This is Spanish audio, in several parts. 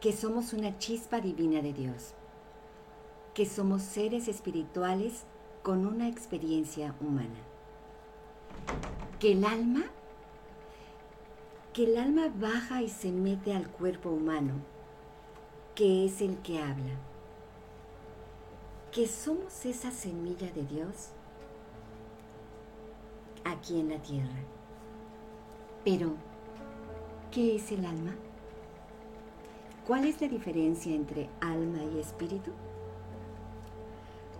que somos una chispa divina de Dios, que somos seres espirituales con una experiencia humana, que el alma, que el alma baja y se mete al cuerpo humano, que es el que habla, que somos esa semilla de Dios aquí en la tierra. Pero, ¿qué es el alma? ¿Cuál es la diferencia entre alma y espíritu?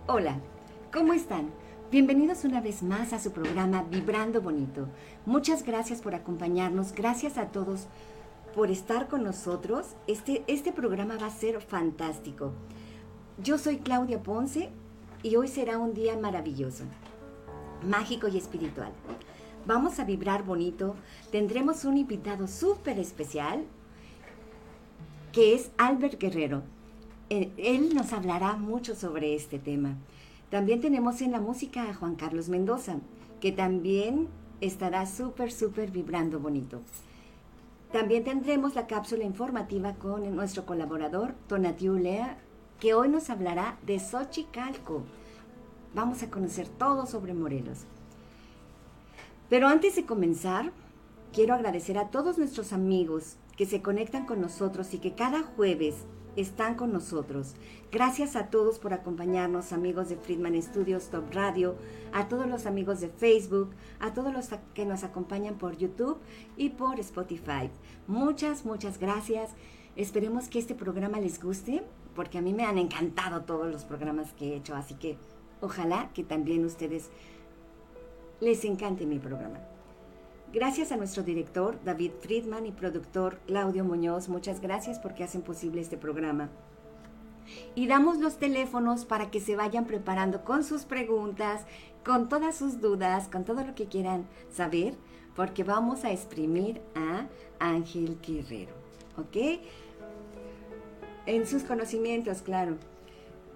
Hola, ¿cómo están? Bienvenidos una vez más a su programa Vibrando Bonito. Muchas gracias por acompañarnos, gracias a todos por estar con nosotros. Este, este programa va a ser fantástico. Yo soy Claudia Ponce y hoy será un día maravilloso, mágico y espiritual. Vamos a vibrar bonito, tendremos un invitado súper especial, que es Albert Guerrero. Eh, él nos hablará mucho sobre este tema. También tenemos en la música a Juan Carlos Mendoza, que también estará súper, súper vibrando bonito. También tendremos la cápsula informativa con nuestro colaborador, Tonatiu Lea, que hoy nos hablará de Xochicalco. Vamos a conocer todo sobre Morelos. Pero antes de comenzar, quiero agradecer a todos nuestros amigos que se conectan con nosotros y que cada jueves están con nosotros. Gracias a todos por acompañarnos, amigos de Friedman Studios Top Radio, a todos los amigos de Facebook, a todos los que nos acompañan por YouTube y por Spotify. Muchas, muchas gracias. Esperemos que este programa les guste, porque a mí me han encantado todos los programas que he hecho, así que ojalá que también ustedes les encante mi programa. Gracias a nuestro director David Friedman y productor Claudio Muñoz, muchas gracias porque hacen posible este programa. Y damos los teléfonos para que se vayan preparando con sus preguntas, con todas sus dudas, con todo lo que quieran saber, porque vamos a exprimir a Ángel Guerrero, ¿ok? En sus conocimientos, claro.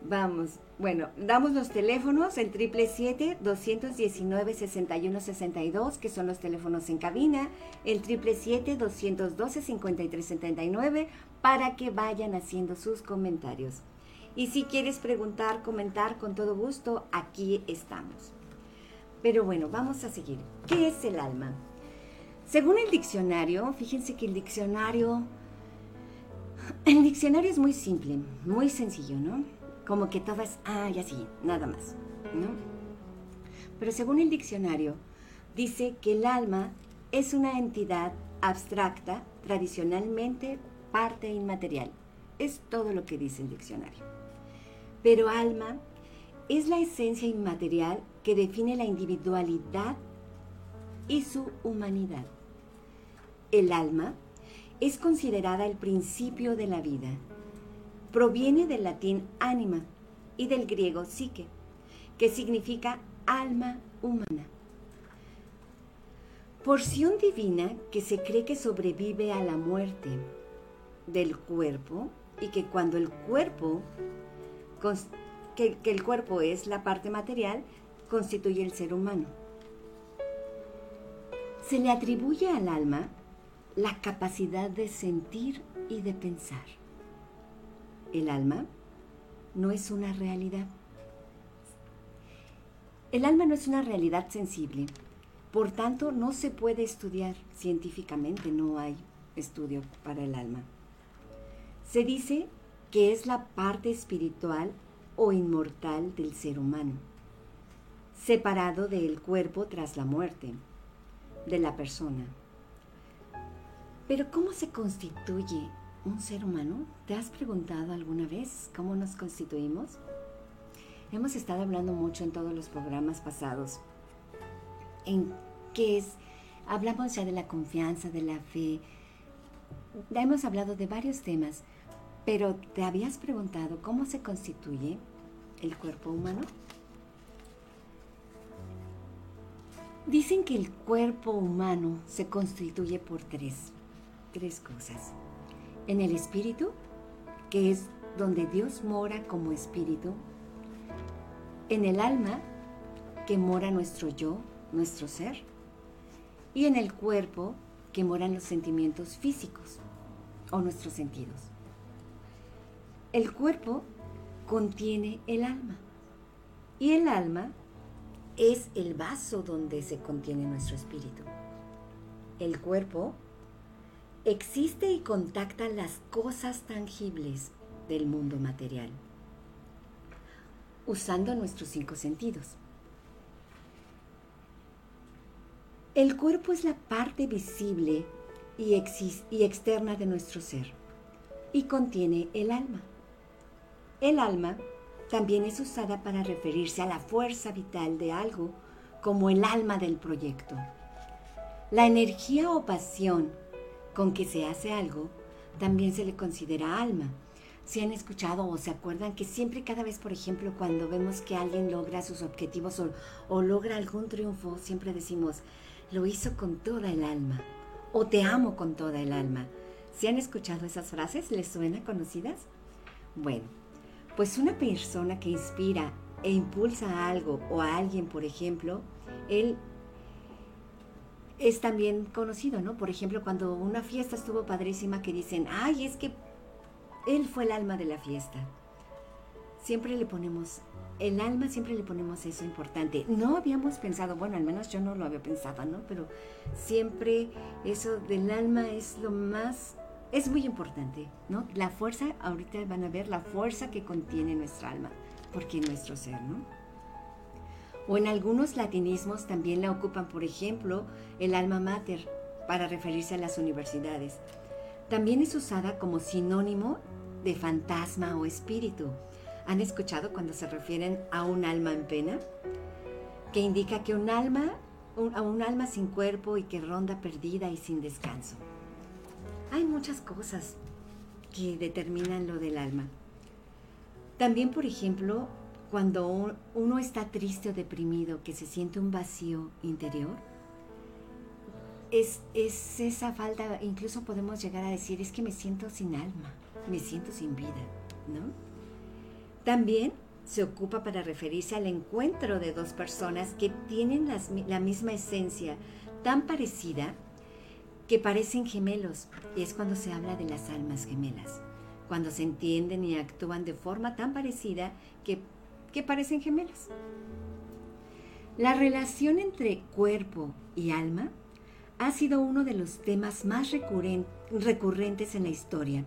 Vamos, bueno, damos los teléfonos, el 777-219-6162, que son los teléfonos en cabina, el 777-212-5379, para que vayan haciendo sus comentarios. Y si quieres preguntar, comentar, con todo gusto, aquí estamos. Pero bueno, vamos a seguir. ¿Qué es el alma? Según el diccionario, fíjense que el diccionario, el diccionario es muy simple, muy sencillo, ¿no? Como que todo es, ah, y así, nada más, ¿no? Pero según el diccionario, dice que el alma es una entidad abstracta, tradicionalmente parte inmaterial. Es todo lo que dice el diccionario. Pero alma es la esencia inmaterial que define la individualidad y su humanidad. El alma es considerada el principio de la vida proviene del latín anima y del griego psique, que significa alma humana. Porción divina que se cree que sobrevive a la muerte del cuerpo y que cuando el cuerpo, que, que el cuerpo es la parte material, constituye el ser humano. Se le atribuye al alma la capacidad de sentir y de pensar. El alma no es una realidad. El alma no es una realidad sensible, por tanto no se puede estudiar científicamente, no hay estudio para el alma. Se dice que es la parte espiritual o inmortal del ser humano, separado del cuerpo tras la muerte de la persona. Pero ¿cómo se constituye un ser humano? ¿Te has preguntado alguna vez cómo nos constituimos? Hemos estado hablando mucho en todos los programas pasados en qué es, hablamos ya de la confianza, de la fe, ya hemos hablado de varios temas, Pero ¿te habías preguntado cómo se constituye el cuerpo humano? Dicen que el cuerpo humano se constituye por tres, tres cosas. En el espíritu, que es donde Dios mora como espíritu. En el alma, que mora nuestro yo, nuestro ser. Y en el cuerpo, que moran los sentimientos físicos o nuestros sentidos. El cuerpo contiene el alma. Y el alma es el vaso donde se contiene nuestro espíritu. El cuerpo existe y contacta las cosas tangibles del mundo material, usando nuestros cinco sentidos. El cuerpo es la parte visible y, y, externa de nuestro ser y contiene el alma. El alma también es usada para referirse a la fuerza vital de algo como el alma del proyecto. La energía o pasión con que se hace algo también se le considera alma. Si han escuchado o se acuerdan que siempre cada vez, por ejemplo, cuando vemos que alguien logra sus objetivos o, o logra algún triunfo, siempre decimos, lo hizo con toda el alma o te amo con toda el alma. ¿Si han escuchado esas frases? ¿Les suenan conocidas? Bueno, pues una persona que inspira e impulsa a algo o a alguien, por ejemplo, él es también conocido, ¿no? Por ejemplo, cuando una fiesta estuvo padrísima que dicen, ay, es que él fue el alma de la fiesta. Siempre le ponemos, el alma siempre le ponemos eso importante. No habíamos pensado, bueno, al menos yo no lo había pensado, ¿no? Pero siempre eso del alma es lo más es muy importante, ¿no? La fuerza, ahorita van a ver la fuerza que contiene nuestra alma, porque es nuestro ser, ¿no? O en algunos latinismos también la ocupan, por ejemplo, el alma mater, para referirse a las universidades. También es usada como sinónimo de fantasma o espíritu. ¿Han escuchado cuando se refieren a un alma en pena? Que indica que un alma, a un alma sin cuerpo y que ronda perdida y sin descanso. Hay muchas cosas que determinan lo del alma. También, por ejemplo, cuando uno está triste o deprimido, que se siente un vacío interior, es, es, esa falta, incluso podemos llegar a decir, es que me siento sin alma, me siento sin vida, ¿no? También se ocupa para referirse al encuentro de dos personas que tienen la misma esencia tan parecida que parecen gemelos, y es cuando se habla de las almas gemelas, cuando se entienden y actúan de forma tan parecida que, que parecen gemelas. La relación entre cuerpo y alma ha sido uno de los temas más recurrentes en la historia,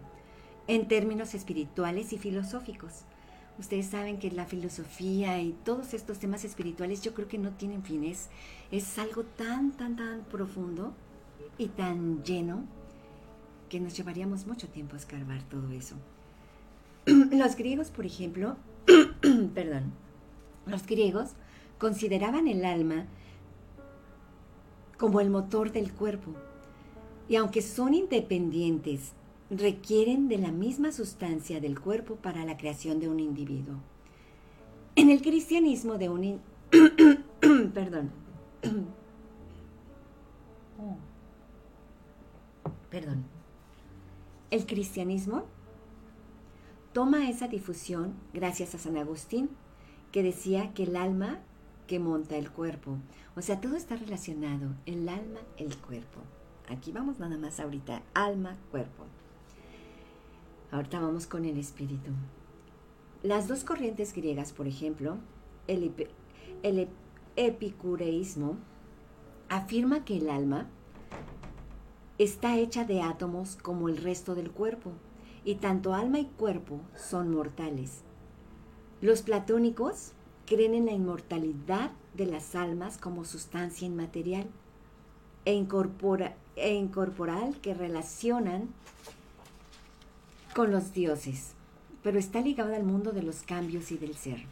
en términos espirituales y filosóficos. Ustedes saben que la filosofía y todos estos temas espirituales yo creo que no tienen fines. Es algo tan, tan, tan profundo y tan lleno que nos llevaríamos mucho tiempo a escarbar todo eso. Los griegos, por ejemplo, perdón, los griegos consideraban el alma como el motor del cuerpo y aunque son independientes, requieren de la misma sustancia del cuerpo para la creación de un individuo. En el cristianismo de un... perdón. perdón, el cristianismo toma esa difusión gracias a San Agustín, que decía que el alma que monta el cuerpo. O sea, todo está relacionado, el alma, el cuerpo. Aquí vamos nada más ahorita, alma, cuerpo. Ahorita vamos con el espíritu. Las dos corrientes griegas, por ejemplo, el, epicureísmo afirma que el alma está hecha de átomos como el resto del cuerpo, y tanto alma y cuerpo son mortales. Los platónicos creen en la inmortalidad de las almas como sustancia inmaterial e, e incorporal que relacionan con los dioses, pero está ligado al mundo de los cambios y del ser.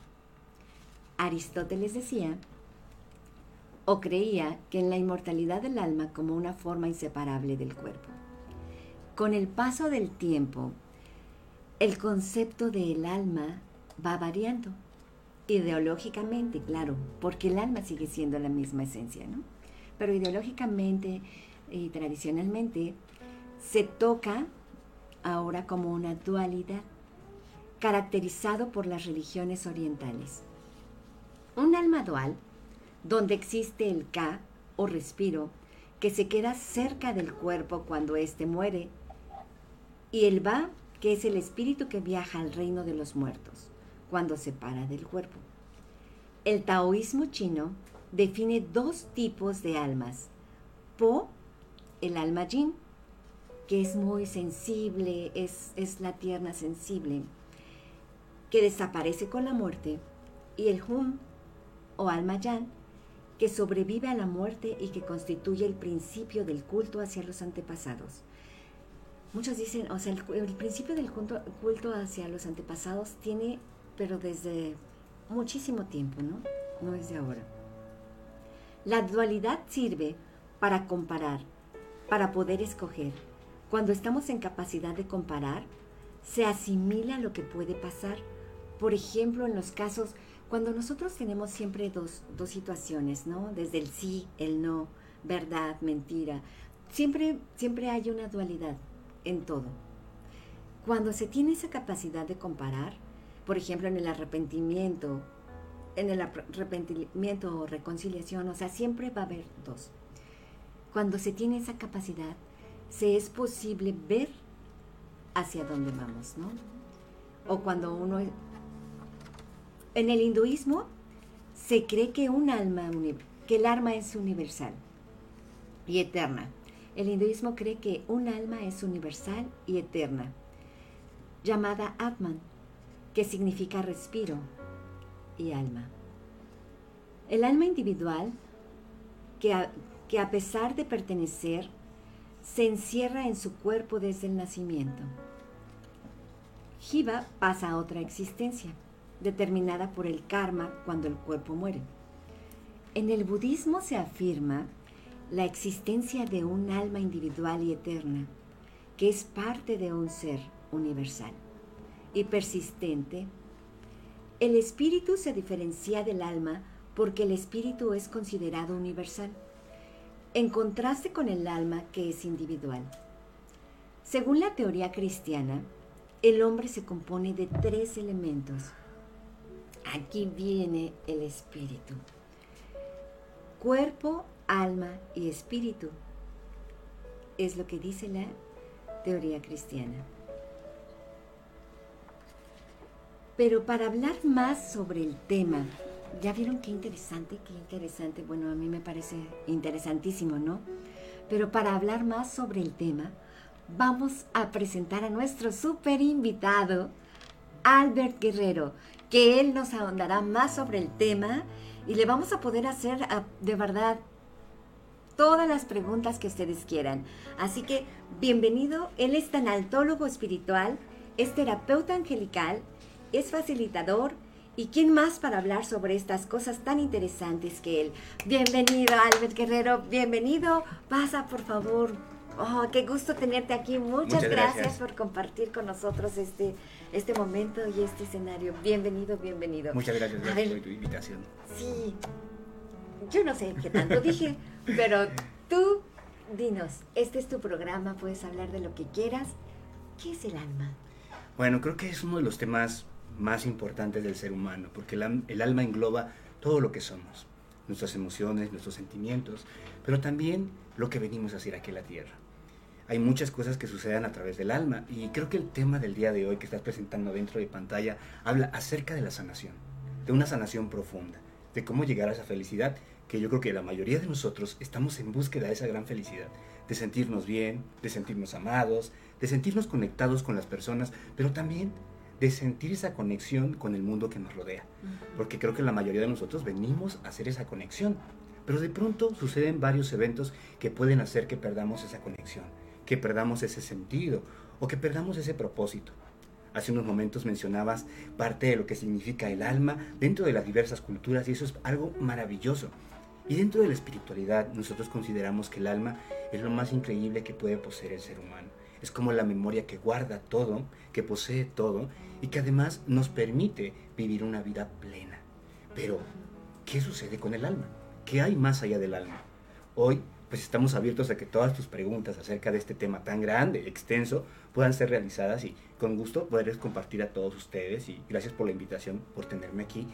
Aristóteles decía o creía que en la inmortalidad del alma como una forma inseparable del cuerpo. Con el paso del tiempo, el concepto del alma va variando. Ideológicamente, claro, porque el alma sigue siendo la misma esencia, ¿no? Pero ideológicamente y tradicionalmente se toca ahora como una dualidad, caracterizado por las religiones orientales. Un alma dual, donde existe el Ka o respiro, que se queda cerca del cuerpo cuando éste muere, y el Ba, que es el espíritu que viaja al reino de los muertos, cuando se para del cuerpo. El taoísmo chino define dos tipos de almas. Po, el alma yin, que es muy sensible, es, es la tierna sensible, que desaparece con la muerte, y el hum, o alma yan, que sobrevive a la muerte y que constituye el principio del culto hacia los antepasados. Muchos dicen, o sea, el, principio del culto, hacia los antepasados tiene, pero desde muchísimo tiempo, ¿no? No es de ahora. La dualidad sirve para comparar, para poder escoger. Cuando estamos en capacidad de comparar, se asimila lo que puede pasar. Por ejemplo, en los casos cuando nosotros tenemos siempre dos, situaciones, ¿no? Desde el sí, el no, verdad, mentira, siempre, siempre hay una dualidad en todo. Cuando se tiene esa capacidad de comparar, por ejemplo, en el arrepentimiento, en el arrepentimiento o reconciliación, o sea, siempre va a haber dos. Cuando se tiene esa capacidad, se es posible ver hacia dónde vamos, ¿no? O cuando uno en el hinduismo se cree que un alma, que el alma es universal y eterna. El hinduismo cree que un alma es universal y eterna, llamada Atman, que significa respiro y alma. El alma individual, que a, que a pesar de pertenecer, se encierra en su cuerpo desde el nacimiento. Jiva pasa a otra existencia determinada por el karma cuando el cuerpo muere. En el budismo se afirma la existencia de un alma individual y eterna, que es parte de un ser universal y persistente. El espíritu se diferencia del alma porque el espíritu es considerado universal, en contraste con el alma que es individual. Según la teoría cristiana, el hombre se compone de tres elementos, Aquí viene el espíritu. Cuerpo, alma y espíritu. Es lo que dice la teoría cristiana. Pero para hablar más sobre el tema, ya vieron qué interesante, qué interesante. Bueno, a mí me parece interesantísimo, ¿no? Pero para hablar más sobre el tema, vamos a presentar a nuestro super invitado, Albert Guerrero, que él nos ahondará más sobre el tema y le vamos a poder hacer ah, de verdad todas las preguntas que ustedes quieran. Así que bienvenido, él es tanaltólogo espiritual, es terapeuta angelical, es facilitador y quién más para hablar sobre estas cosas tan interesantes que él. Bienvenido, Albert Guerrero, bienvenido. Pasa, por favor. Oh, qué gusto tenerte aquí. Muchas, gracias por compartir con nosotros este este momento y este escenario. Bienvenido, bienvenido. Muchas gracias, por tu invitación. Sí, yo no sé qué tanto dije, pero tú dinos, este es tu programa, puedes hablar de lo que quieras. ¿Qué es el alma? Bueno, creo que es uno de los temas más importantes del ser humano, porque el, el alma engloba todo lo que somos, nuestras emociones, nuestros sentimientos, pero también lo que venimos a hacer aquí en la tierra hay muchas cosas que suceden a través del alma y creo que el tema del día de hoy que estás presentando dentro de pantalla habla acerca de la sanación, de una sanación profunda, de cómo llegar a esa felicidad que yo creo que la mayoría de nosotros estamos en búsqueda de esa gran felicidad, de sentirnos bien, de sentirnos amados, de sentirnos conectados con las personas, pero también de sentir esa conexión con el mundo que nos rodea, porque creo que la mayoría de nosotros venimos a hacer esa conexión, pero de pronto suceden varios eventos que pueden hacer que perdamos esa conexión que perdamos ese sentido o que perdamos ese propósito. Hace unos momentos mencionabas parte de lo que significa el alma dentro de las diversas culturas y eso es algo maravilloso. Y dentro de la espiritualidad nosotros consideramos que el alma es lo más increíble que puede poseer el ser humano. es como la memoria que guarda todo, que posee todo y que además nos permite vivir una vida plena. Pero, ¿qué sucede con el alma? ¿Qué hay más allá del alma? Hoy, pues estamos abiertos a que todas tus preguntas acerca de este tema tan grande, extenso, puedan ser realizadas y con gusto poderles compartir a todos ustedes y gracias por la invitación, por tenerme aquí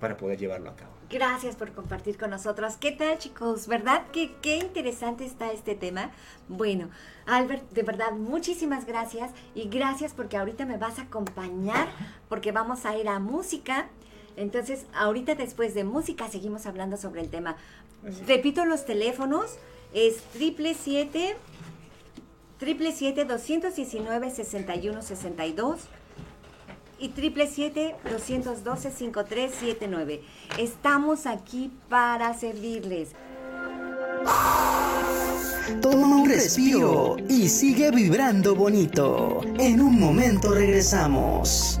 para poder llevarlo a cabo. Gracias por compartir con nosotros. ¿Qué tal chicos? ¿Verdad que qué interesante está este tema? Bueno, Albert, de verdad, muchísimas gracias y gracias porque ahorita me vas a acompañar porque vamos a ir a música. Entonces, ahorita después de música seguimos hablando sobre el tema. Repito los teléfonos, es triple siete, triple siete, 219 61 62 y 777-212-5379. Estamos aquí para servirles. Toma un respiro y sigue vibrando bonito. En un momento regresamos.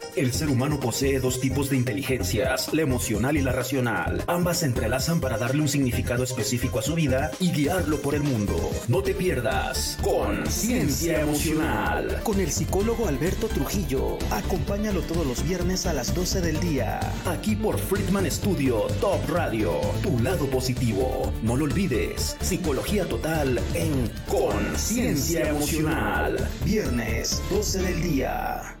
El ser humano posee dos tipos de inteligencias, la emocional y la racional. Ambas se entrelazan para darle un significado específico a su vida y guiarlo por el mundo. No te pierdas Conciencia Emocional con el psicólogo Alberto Trujillo. Acompáñalo todos los viernes a las 12 del día. Aquí por Friedman Studio Top Radio. Tu lado positivo. No lo olvides. Psicología total en Conciencia Emocional. Viernes 12 del día.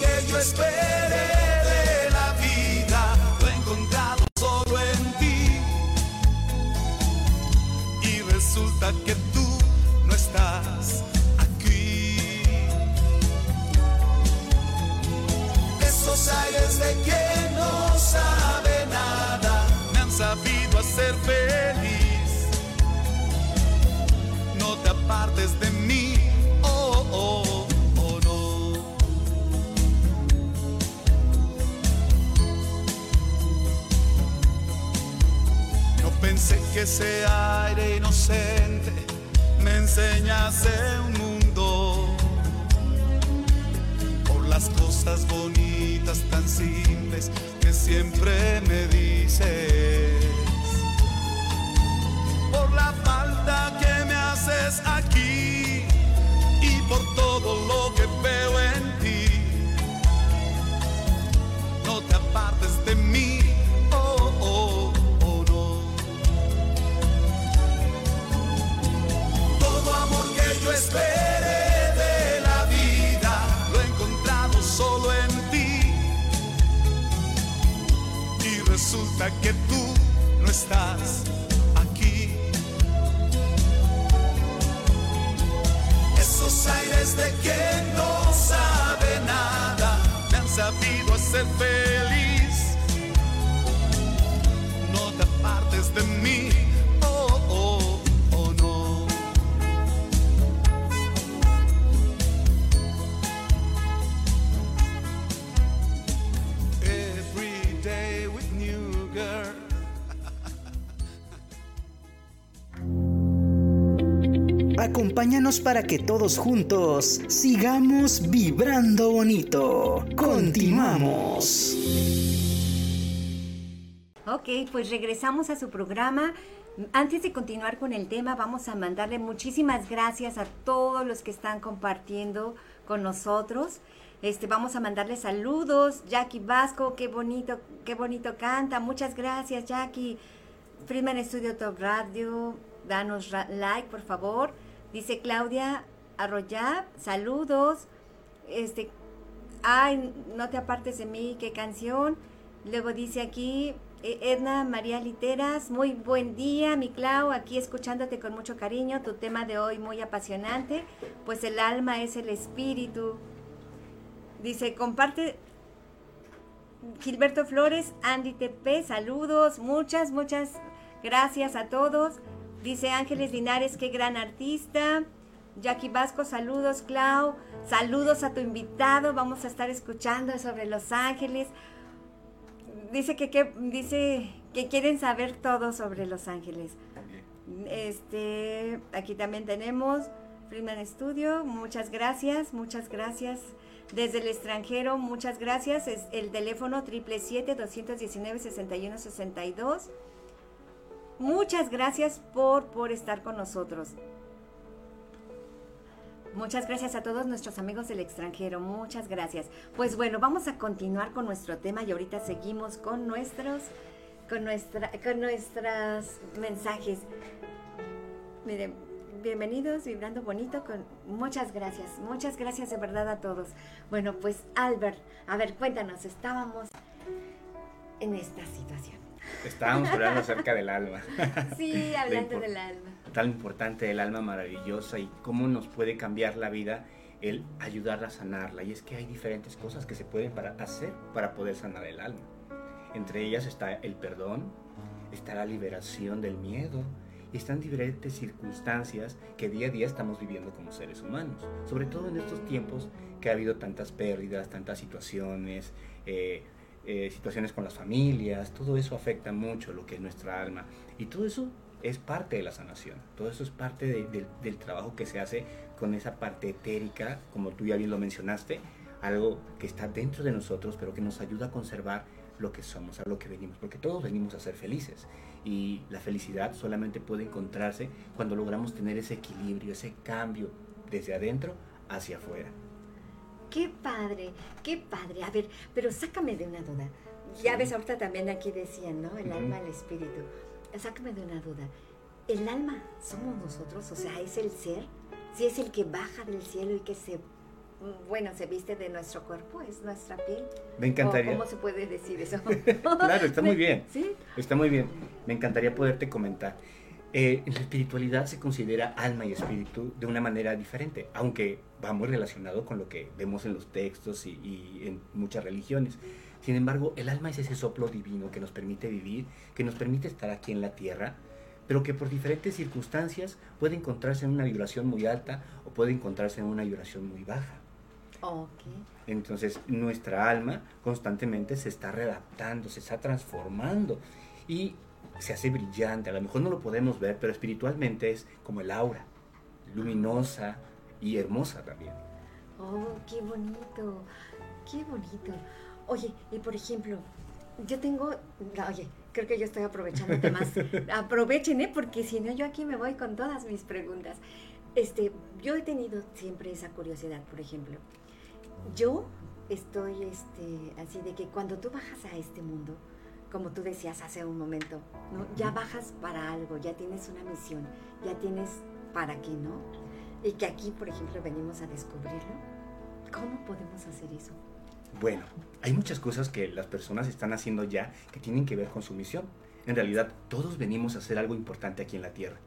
que yo esperé de la vida lo he encontrado solo en ti. Y resulta que tú no estás aquí. Esos aires de que no sabe nada me han sabido hacer feliz. ese aire inocente me enseñase un mundo por las cosas bonitas tan simples que siempre me dices, por la falta que me haces aquí y por todo que tú no estás aquí. Esos aires de quien no sabe nada me han sabido hacer feliz. Para que todos juntos sigamos vibrando bonito. Continuamos. Ok, pues regresamos a su programa. Antes de continuar con el tema, vamos a mandarle muchísimas gracias a todos los que están compartiendo con nosotros. Este, vamos a mandarle saludos. Jackie Vasco, qué bonito, qué bonito canta. Muchas gracias, Jackie. Freeman Studio Top Radio, danos like, por favor. Dice Claudia Arroyab, saludos. Este, ay, no te apartes de mí, qué canción. Luego dice aquí eh, Edna María Literas, muy buen día, mi Clau, aquí escuchándote con mucho cariño, tu tema de hoy muy apasionante, pues el alma es el espíritu. Dice, comparte Gilberto Flores, Andy TP, saludos, muchas, muchas gracias a todos. Dice Ángeles Linares, qué gran artista. Jackie Vasco, saludos, Clau. Saludos a tu invitado. Vamos a estar escuchando sobre Los Ángeles. Dice que, que- dice que quieren saber todo sobre Los Ángeles. Este, aquí también tenemos Freeman Studio. Muchas gracias, muchas gracias. Desde el extranjero, muchas gracias. Es el teléfono 777-219-6162. Muchas gracias por, por estar con nosotros. Muchas gracias a todos nuestros amigos del extranjero. Muchas gracias. Pues bueno, vamos a continuar con nuestro tema y ahorita seguimos con nuestros, con nuestra, con nuestros mensajes. Miren, bienvenidos, vibrando bonito. Con muchas gracias, muchas gracias de verdad a todos. Bueno, pues Albert, a ver, cuéntanos. Estábamos en esta situación. Estábamos hablando acerca del alma. Sí, hablando del alma. Tan importante el alma maravillosa y cómo nos puede cambiar la vida el ayudarla a sanarla. Y es que hay diferentes cosas que se pueden para hacer para poder sanar el alma. Entre ellas está el perdón, está la liberación del miedo y están diferentes circunstancias que día a día estamos viviendo como seres humanos. Sobre todo en estos tiempos que ha habido tantas pérdidas, tantas situaciones, eh, eh, situaciones con las familias, todo eso afecta mucho lo que es nuestra alma. Y todo eso es parte de la sanación, todo eso es parte de- de- del trabajo que se hace con esa parte etérica, como tú ya bien lo mencionaste, algo que está dentro de nosotros, pero que nos ayuda a conservar lo que somos, a lo que venimos, porque todos venimos a ser felices. Y la felicidad solamente puede encontrarse cuando logramos tener ese equilibrio, ese cambio desde adentro hacia afuera. Qué padre, qué padre. A ver, pero sácame de una duda. Ya Sí. ves, ahorita también aquí decían, ¿no? El alma, el espíritu. Sácame de una duda. ¿El alma somos nosotros? O sea, ¿es el ser? Si es el que baja del cielo y que se, bueno, se viste de nuestro cuerpo, es nuestra piel. Me encantaría. ¿O ¿Cómo se puede decir eso? Claro, está muy bien. ¿Sí? Está muy bien. Me encantaría poderte comentar. Eh, en la espiritualidad se considera alma y espíritu de una manera diferente, aunque va muy relacionado con lo que vemos en los textos y, y en muchas religiones. Sin embargo, el alma es ese soplo divino que nos permite vivir, que nos permite estar aquí en la tierra, pero que por diferentes circunstancias puede encontrarse en una vibración muy alta o puede encontrarse en una vibración muy baja. Ok. Entonces nuestra alma constantemente se está readaptando, se está transformando y se hace brillante. A lo mejor no lo podemos ver, pero espiritualmente es como el aura, luminosa y hermosa también. Oh, qué bonito, qué bonito. Oye, y por ejemplo, yo tengo, oye, creo que yo estoy aprovechándote más. Aprovechen, ¿eh? Porque si no, yo aquí me voy con todas mis preguntas. Este, yo he tenido siempre esa curiosidad, por ejemplo. Yo estoy, este, así de que cuando tú bajas a este mundo, como tú decías hace un momento, ¿no? Ya bajas para algo, ya tienes una misión, ya tienes para qué, ¿no? Y que aquí, por ejemplo, venimos a descubrirlo. ¿Cómo podemos hacer eso? Bueno, hay muchas cosas que las personas están haciendo ya que tienen que ver con su misión. En realidad, todos venimos a hacer algo importante aquí en la Tierra.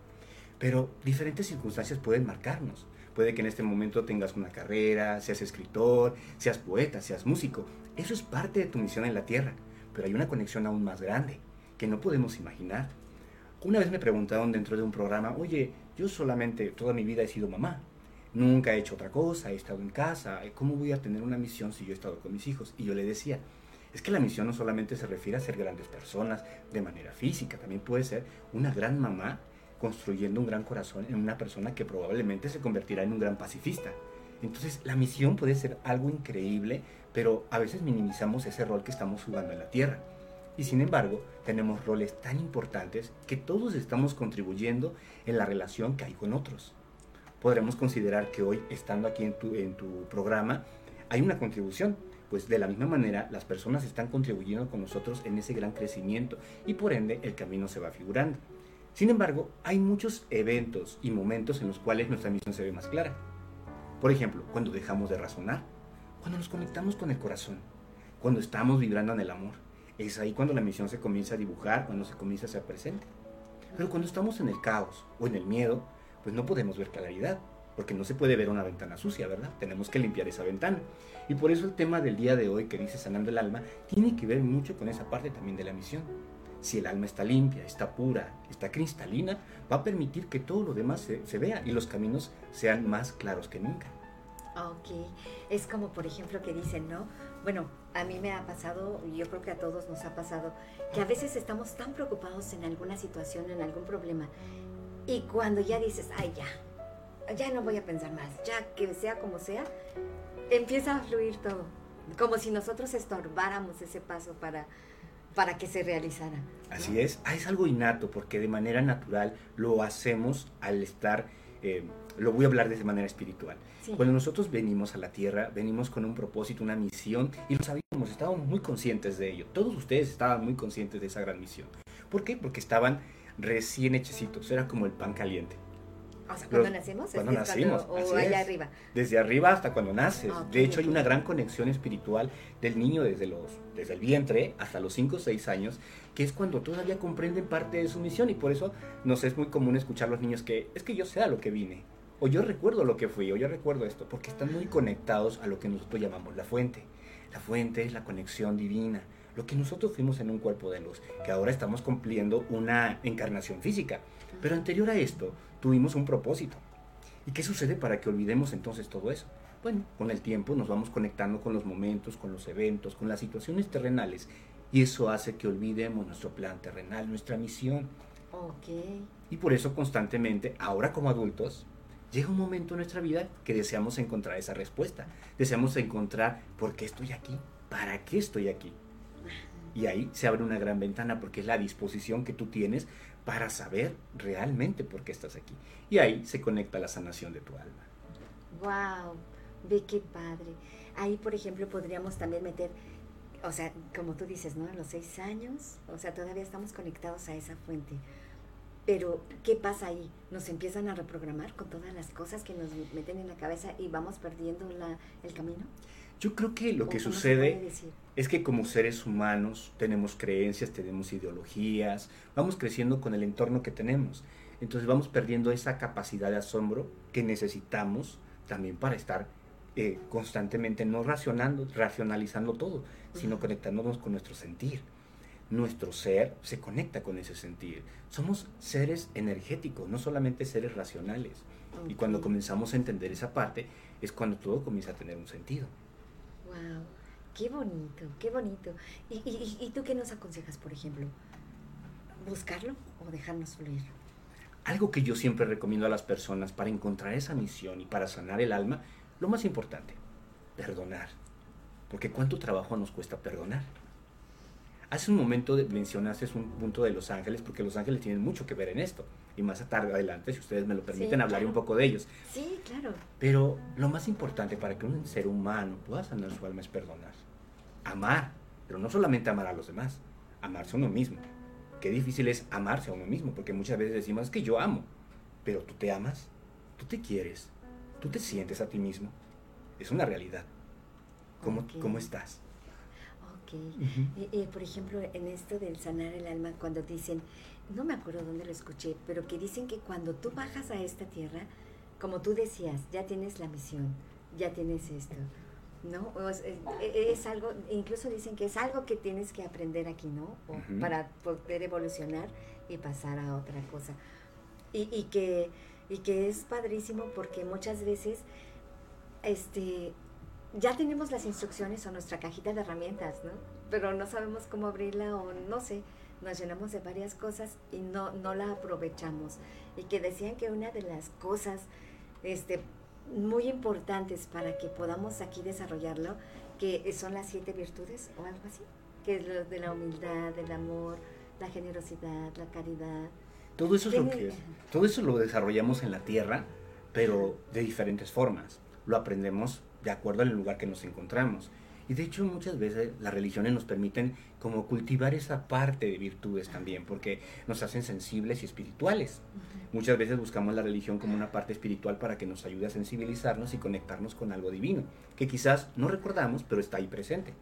Pero diferentes circunstancias pueden marcarnos. Puede que en este momento tengas una carrera, seas escritor, seas poeta, seas músico. Eso es parte de tu misión en la tierra, pero hay una conexión aún más grande que no podemos imaginar. Una vez me preguntaron dentro de un programa, oye, yo solamente toda mi vida he sido mamá, nunca he hecho otra cosa, he estado en casa, ¿cómo voy a tener una misión si yo he estado con mis hijos? Y yo le decía, es que la misión no solamente se refiere a ser grandes personas de manera física, también puede ser una gran mamá construyendo un gran corazón en una persona que probablemente se convertirá en un gran pacifista. Entonces la misión puede ser algo increíble, pero a veces minimizamos ese rol que estamos jugando en la Tierra. Y sin embargo, tenemos roles tan importantes que todos estamos contribuyendo en la relación que hay con otros. Podremos considerar que hoy, estando aquí en tu, en tu programa, hay una contribución, pues de la misma manera las personas están contribuyendo con nosotros en ese gran crecimiento y por ende el camino se va figurando. Sin embargo, hay muchos eventos y momentos en los cuales nuestra misión se ve más clara. Por ejemplo, cuando dejamos de razonar, cuando nos conectamos con el corazón, cuando estamos vibrando en el amor. Es ahí cuando la misión se comienza a dibujar, cuando se comienza a ser presente. Pero cuando estamos en el caos o en el miedo, pues no podemos ver claridad, porque no se puede ver una ventana sucia, ¿verdad? Tenemos que limpiar esa ventana. Y por eso el tema del día de hoy que dice sanando el alma tiene que ver mucho con esa parte también de la misión. Si el alma está limpia, está pura, está cristalina, va a permitir que todo lo demás se, vea y los caminos sean más claros que nunca. Ok, es como por ejemplo que dicen, ¿no? Bueno, a mí me ha pasado, yo creo que a todos nos ha pasado, que a veces estamos tan preocupados en alguna situación, en algún problema, y cuando ya dices, ay, ya, ya no voy a pensar más, ya que sea como sea, empieza a fluir todo, como si nosotros estorbáramos ese paso para, para que se realizara. Así es, ah, es algo innato, porque de manera natural lo hacemos al estar, eh, lo voy a hablar de manera espiritual. Cuando nosotros venimos a la tierra, venimos con un propósito, una misión, y lo sabíamos, estábamos muy conscientes de ello. Todos ustedes estaban muy conscientes de esa gran misión. ¿Por qué? Porque estaban recién hechecitos, era como el pan caliente. O sea, cuando nacemos, cuando nacimos, o allá arriba. Desde arriba hasta cuando naces. Ah, de hecho, hay una gran conexión espiritual del niño desde, los, desde el vientre hasta los 5 o 6 años, que es cuando todavía comprenden parte de su misión. Y por eso nos es muy común escuchar a los niños que es que yo sé a lo que vine, o yo recuerdo lo que fui, o yo recuerdo esto, porque están muy conectados a lo que nosotros llamamos la fuente. La fuente es la conexión divina, lo que nosotros fuimos en un cuerpo de luz, que ahora estamos cumpliendo una encarnación física. Pero anterior a esto, tuvimos un propósito. ¿Y qué sucede para que olvidemos entonces todo eso? Bueno, con el tiempo nos vamos conectando con los momentos, con los eventos, con las situaciones terrenales y eso hace que olvidemos nuestro plan terrenal, nuestra misión. Ok. Y por eso constantemente, ahora como adultos, llega un momento en nuestra vida que deseamos encontrar esa respuesta. Deseamos encontrar por qué estoy aquí, para qué estoy aquí. Y ahí se abre una gran ventana porque es la disposición que tú tienes para saber realmente por qué estás aquí. Y ahí se conecta la sanación de tu alma. ¡Wow! Ve qué padre. Ahí, por ejemplo, podríamos también meter, o sea, como tú dices, ¿no? Los seis años, o sea, todavía estamos conectados a esa fuente. Pero, ¿qué pasa ahí? Nos empiezan a reprogramar con todas las cosas que nos meten en la cabeza y vamos perdiendo la, el camino. Yo creo que lo que sucede es que como seres humanos tenemos creencias, tenemos ideologías, vamos creciendo con el entorno que tenemos. Entonces vamos perdiendo esa capacidad de asombro que necesitamos también para estar eh, constantemente no racionando, racionalizando todo, sino conectándonos con nuestro sentir. Nuestro ser se conecta con ese sentir. Somos seres energéticos, no solamente seres racionales. Y cuando comenzamos a entender esa parte, es cuando todo comienza a tener un sentido. Wow, qué bonito, qué bonito. ¿Y, tú qué nos aconsejas, por ejemplo? ¿Buscarlo o dejarnos fluir? Algo que yo siempre recomiendo a las personas para encontrar esa misión y para sanar el alma, lo más importante, perdonar. Porque cuánto trabajo nos cuesta perdonar. Hace un momento mencionaste un punto de los ángeles, porque los ángeles tienen mucho que ver en esto. Y más tarde adelante, si ustedes me lo permiten, hablaré un poco de ellos. Sí, claro. Pero lo más importante para que un ser humano pueda sanar su alma es perdonar. Amar, pero no solamente amar a los demás, amarse a uno mismo. Qué difícil es amarse a uno mismo, porque muchas veces decimos es que yo amo, pero tú te amas, tú te quieres, tú te sientes a ti mismo. Es una realidad. ¿Cómo, ¿cómo estás? Eh, eh, por ejemplo, en esto del sanar el alma, cuando dicen, no me acuerdo dónde lo escuché, pero que dicen que cuando tú bajas a esta tierra, como tú decías, ya tienes la misión, ya tienes esto, ¿no? O es, algo, incluso dicen que es algo que tienes que aprender aquí, ¿no? O. Para poder evolucionar y pasar a otra cosa. Y, y que, y que es padrísimo porque muchas veces, este, ya tenemos las instrucciones o nuestra cajita de herramientas, ¿no? Pero no sabemos cómo abrirla o no sé, nos llenamos de varias cosas y no, no la aprovechamos. Y que decían que una de las cosas este, muy importantes para que podamos aquí desarrollarlo, que son las siete virtudes o algo así, que es lo de la humildad, el amor, la generosidad, la caridad. Todo eso, es lo que, todo eso lo desarrollamos en la tierra, pero de diferentes formas. Lo aprendemos de acuerdo al lugar que nos encontramos. Y de hecho muchas veces las religiones nos permiten como cultivar esa parte de virtudes también, porque nos hacen sensibles y espirituales. Muchas veces buscamos la religión como una parte espiritual para que nos ayude a sensibilizarnos y conectarnos con algo divino, que quizás no recordamos, pero está ahí presente.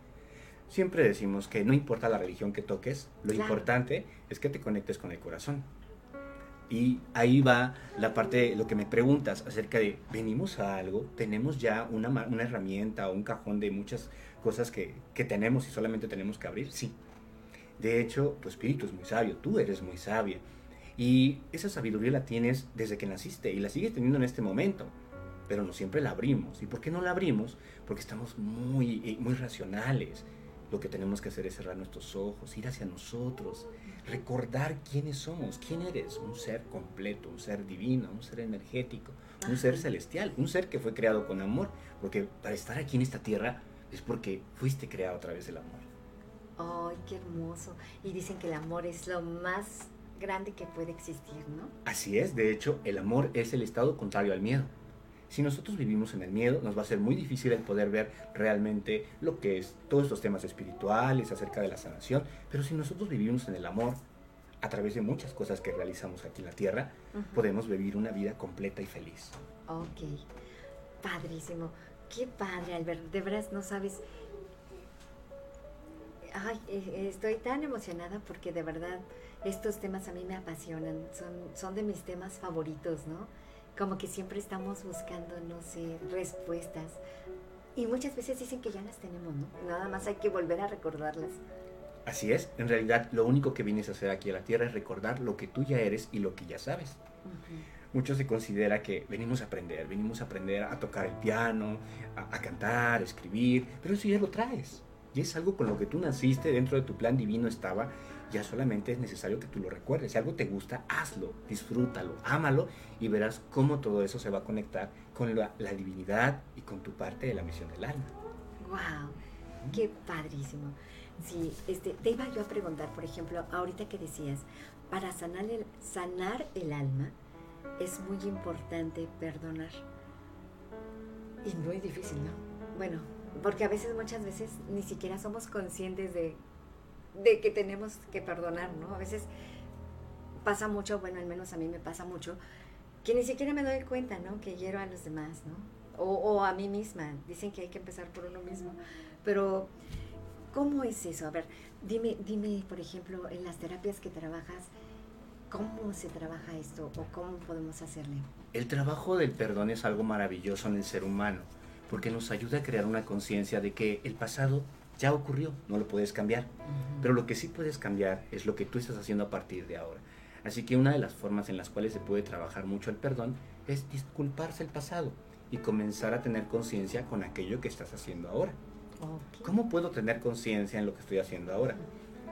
Siempre decimos que no importa la religión que toques, lo Claro. importante es que te conectes con el corazón. Y ahí va la parte, lo que me preguntas acerca de, venimos a algo, tenemos ya una, una herramienta o un cajón de muchas cosas que, que tenemos y solamente tenemos que abrir, sí. De hecho, tu espíritu es muy sabio, tú eres muy sabia. Y esa sabiduría la tienes desde que naciste y la sigues teniendo en este momento. Pero no siempre la abrimos. ¿Y por qué no la abrimos? Porque estamos muy, eh, muy racionales. Lo que tenemos que hacer es cerrar nuestros ojos, ir hacia nosotros, recordar quiénes somos, quién eres, un ser completo, un ser divino, un ser energético, un ser celestial, un ser que fue creado con amor, porque para estar aquí en esta tierra es porque fuiste creado a través del amor. ¡Ay, qué hermoso! Y dicen que el amor es lo más grande que puede existir, ¿no? Así es, de hecho, el amor es el estado contrario al miedo. Si nosotros vivimos en el miedo, nos va a ser muy difícil el poder ver realmente lo que es todos estos temas espirituales acerca de la sanación, pero si nosotros vivimos en el amor, a través de muchas cosas que realizamos aquí en la tierra, podemos vivir una vida completa y feliz. Ok, padrísimo. Qué padre, Albert. De veras no sabes. Ay, eh, estoy tan emocionada porque de verdad estos temas a mí me apasionan. Son, son de mis temas favoritos, ¿no? Como que siempre estamos buscando, no sé, respuestas. Y muchas veces dicen que ya las tenemos, ¿no? Nada más hay que volver a recordarlas. Así es, en realidad lo único que vienes a hacer aquí a la tierra es recordar lo que tú ya eres y lo que ya sabes. Ujú. Mucho se considera que venimos a aprender, venimos a aprender a tocar el piano, a, a cantar, a escribir, pero eso ya lo traes. Y es algo con lo que tú naciste, dentro de tu plan divino estaba, ya solamente es necesario que tú lo recuerdes. Si algo te gusta, hazlo, disfrútalo, ámalo y verás cómo todo eso se va a conectar con la, la divinidad y con tu parte de la misión del alma. Wow, qué padrísimo. Sí, este, te iba yo a preguntar, por ejemplo, ahorita que decías, para sanar el, sanar el alma es muy importante perdonar. Y muy difícil, ¿no? Bueno, porque a veces, muchas veces, ni siquiera somos conscientes de, de que tenemos que perdonar, ¿no? A veces pasa mucho, bueno, al menos a mí me pasa mucho, que ni siquiera me doy cuenta, ¿no? Que hiero a los demás, ¿no? O, o a mí misma. Dicen que hay que empezar por uno mismo. Pero, ¿cómo es eso? A ver, dime, dime, por ejemplo, en las terapias que trabajas, ¿cómo se trabaja esto o cómo podemos hacerle? El trabajo del perdón es algo maravilloso en el ser humano, porque nos ayuda a crear una conciencia de que el pasado ya ocurrió, no lo puedes cambiar. Pero lo que sí puedes cambiar es lo que tú estás haciendo a partir de ahora. Así que una de las formas en las cuales se puede trabajar mucho el perdón es disculparse el pasado y comenzar a tener conciencia con aquello que estás haciendo ahora. Ok. ¿Cómo puedo tener conciencia en lo que estoy haciendo ahora?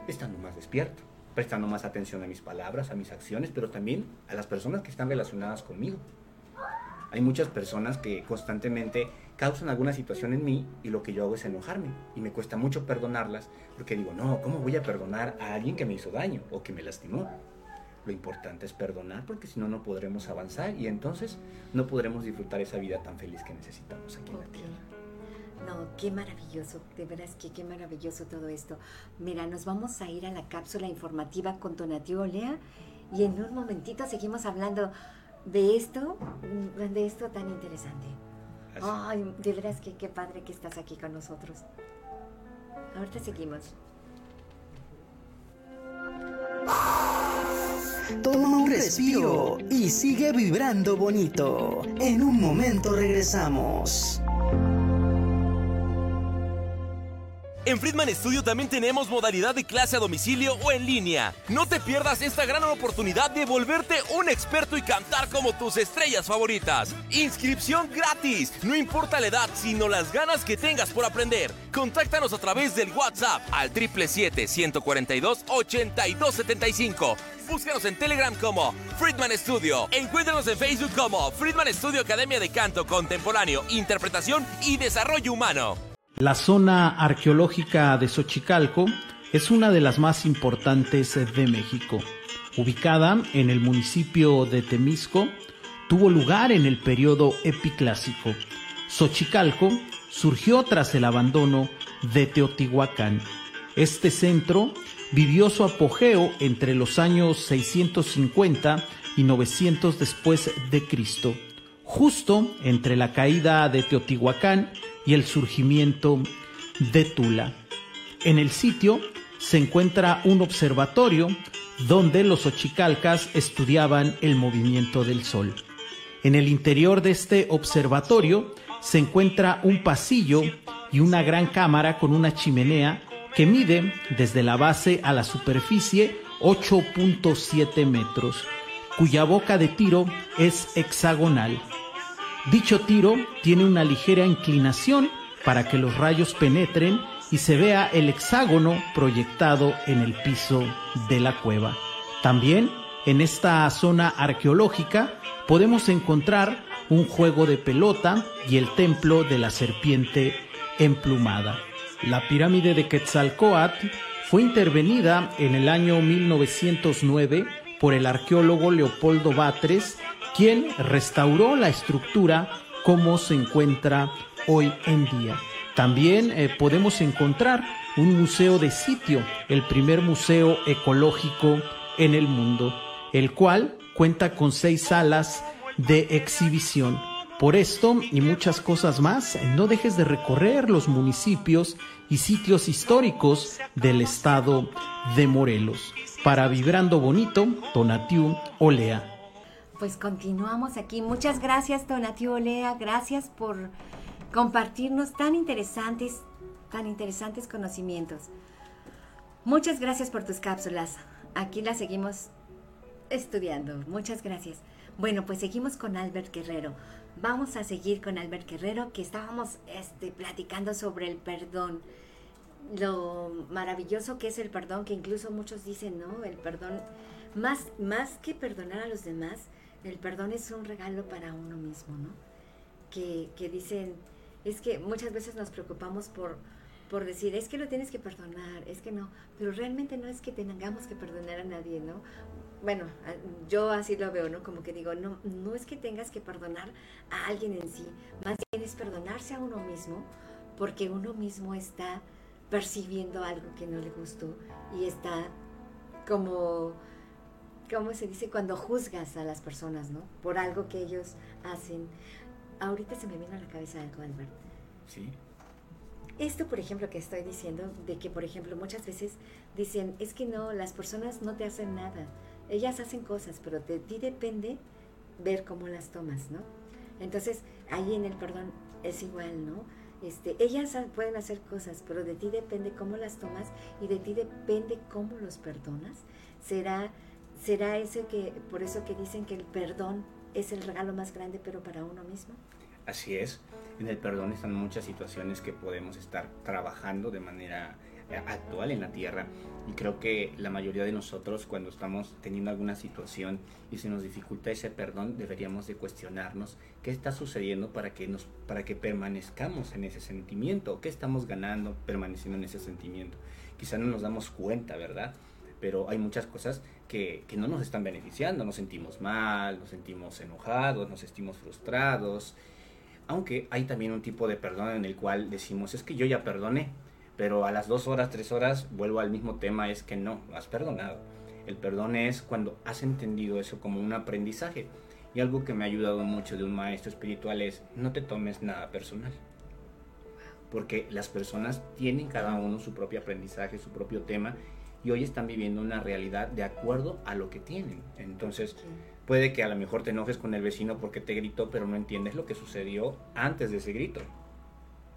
Estando más despierto, prestando más atención a mis palabras, a mis acciones, pero también a las personas que están relacionadas conmigo. Hay muchas personas que constantemente causan alguna situación en mí y lo que yo hago es enojarme y me cuesta mucho perdonarlas porque digo, no, ¿cómo voy a perdonar a alguien que me hizo daño o que me lastimó? Lo importante es perdonar porque si no, no podremos avanzar y entonces no podremos disfrutar esa vida tan feliz que necesitamos aquí en la tierra. No, qué maravilloso, de veras que qué maravilloso todo esto. Mira, nos vamos a ir a la cápsula informativa con Tonatiuh Olea y en un momentito seguimos hablando de esto, de esto tan interesante. Así. Ay, de veras que qué padre que estás aquí con nosotros. Ahorita seguimos. Toma un respiro y sigue vibrando bonito. En un momento regresamos. En Friedman Studio también tenemos modalidad de clase a domicilio o en línea. No te pierdas esta gran oportunidad de volverte un experto y cantar como tus estrellas favoritas. Inscripción gratis. No importa la edad, sino las ganas que tengas por aprender. Contáctanos a través del WhatsApp al 777-142-8275. Búscanos en Telegram como Friedman Studio. Encuéntranos en Facebook como Friedman Studio Academia de Canto Contemporáneo, Interpretación y Desarrollo Humano. La zona arqueológica de Xochicalco es una de las más importantes de México. Ubicada en el municipio de Temisco, tuvo lugar en el periodo epiclásico. Xochicalco surgió tras el abandono de Teotihuacán. Este centro vivió su apogeo entre los años 650 y 900 después de Cristo, justo entre la caída de Teotihuacán y el surgimiento de Tula. En el sitio se encuentra un observatorio donde los ochicalcas estudiaban el movimiento del sol. En el interior de este observatorio se encuentra un pasillo y una gran cámara con una chimenea que mide desde la base a la superficie 8.7 metros, cuya boca de tiro es hexagonal. Dicho tiro tiene una ligera inclinación para que los rayos penetren y se vea el hexágono proyectado en el piso de la cueva. También en esta zona arqueológica podemos encontrar un juego de pelota y el templo de la serpiente emplumada. La pirámide de Quetzalcoatl fue intervenida en el año 1909 por el arqueólogo Leopoldo Batres quien restauró la estructura como se encuentra hoy en día. También eh, podemos encontrar un museo de sitio, el primer museo ecológico en el mundo, el cual cuenta con seis salas de exhibición. Por esto y muchas cosas más, no dejes de recorrer los municipios y sitios históricos del estado de Morelos. Para Vibrando Bonito, Tonatiu Olea. Pues continuamos aquí. Muchas gracias, Donatio Olea. Gracias por compartirnos tan interesantes, tan interesantes conocimientos. Muchas gracias por tus cápsulas. Aquí las seguimos estudiando. Muchas gracias. Bueno, pues seguimos con Albert Guerrero. Vamos a seguir con Albert Guerrero, que estábamos este, platicando sobre el perdón. Lo maravilloso que es el perdón, que incluso muchos dicen, ¿no? El perdón, más, más que perdonar a los demás, el perdón es un regalo para uno mismo, ¿no? Que, dicen, es que muchas veces nos preocupamos por, por decir, es que lo tienes que perdonar, es que no, pero realmente no es que tengamos que perdonar a nadie, ¿no? Bueno, yo así lo veo, ¿no? Como que digo, no, no es que tengas que perdonar a alguien en sí, más bien es perdonarse a uno mismo, porque uno mismo está percibiendo algo que no le gustó y está como ¿cómo se dice? Cuando juzgas a las personas, ¿no? Por algo que ellos hacen. Ahorita se me vino a la cabeza algo, Albert. Sí. Esto, por ejemplo, que estoy diciendo, de que, por ejemplo, muchas veces dicen, es que no, las personas no te hacen nada. Ellas hacen cosas, pero de ti depende ver cómo las tomas, ¿no? Entonces, ahí en el perdón es igual, ¿no? Este, ellas pueden hacer cosas, pero de ti depende cómo las tomas y de ti depende cómo los perdonas. Será ¿Será ese que, por eso que dicen que el perdón es el regalo más grande, pero para uno mismo? Así es. En el perdón están muchas situaciones que podemos estar trabajando de manera eh, actual en la tierra y creo que la mayoría de nosotros cuando estamos teniendo alguna situación y se nos dificulta ese perdón deberíamos de cuestionarnos qué está sucediendo para que nos para que permanezcamos en ese sentimiento qué estamos ganando permaneciendo en ese sentimiento quizá no nos damos cuenta verdad pero hay muchas cosas que, que, no nos están beneficiando. Nos sentimos mal, nos sentimos enojados, nos sentimos frustrados. Aunque hay también un tipo de perdón en el cual decimos, es que yo ya perdoné, pero a las dos horas, tres horas vuelvo al mismo tema, es que no, has perdonado. El perdón es cuando has entendido eso como un aprendizaje. Y algo que me ha ayudado mucho de un maestro espiritual es, no te tomes nada personal. Porque las personas tienen cada uno su propio aprendizaje, su propio tema, y hoy están viviendo una realidad de acuerdo a lo que tienen. Entonces, Sí. puede que a lo mejor te enojes con el vecino porque te gritó, pero no entiendes lo que sucedió antes de ese grito.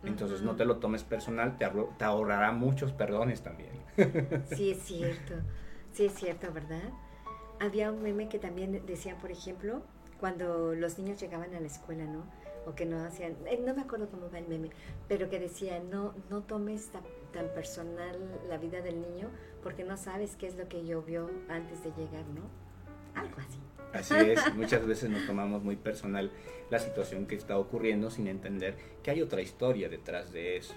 Entonces, no te lo tomes personal, te, te ahorrará muchos perdones también. Sí, es cierto. Sí, es cierto, ¿verdad? Había un meme que también decían, por ejemplo, cuando los niños llegaban a la escuela, ¿no? O que no hacían, eh, no me acuerdo cómo va el meme, pero que decía, no, no tomes ta- tan personal la vida del niño porque no sabes qué es lo que llovió antes de llegar, ¿no? Algo así. Así es, muchas veces nos tomamos muy personal la situación que está ocurriendo sin entender que hay otra historia detrás de eso.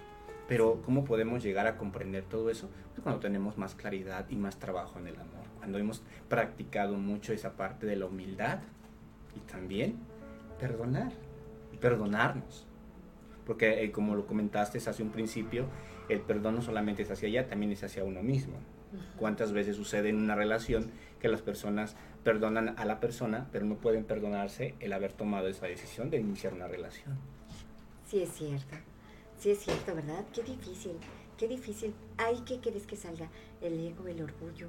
Pero ¿cómo podemos llegar a comprender todo eso? Pues cuando tenemos más claridad y más trabajo en el amor, cuando hemos practicado mucho esa parte de la humildad y también perdonar y perdonarnos. Porque eh, como lo comentaste hace un principio, el perdón no solamente es hacia allá, también es hacia uno mismo. ¿Cuántas veces sucede en una relación que las personas perdonan a la persona, pero no pueden perdonarse el haber tomado esa decisión de iniciar una relación? Sí, es cierto. Sí, es cierto, ¿verdad? Qué difícil, qué difícil. Ay, ¿qué quieres que salga? El ego, el orgullo.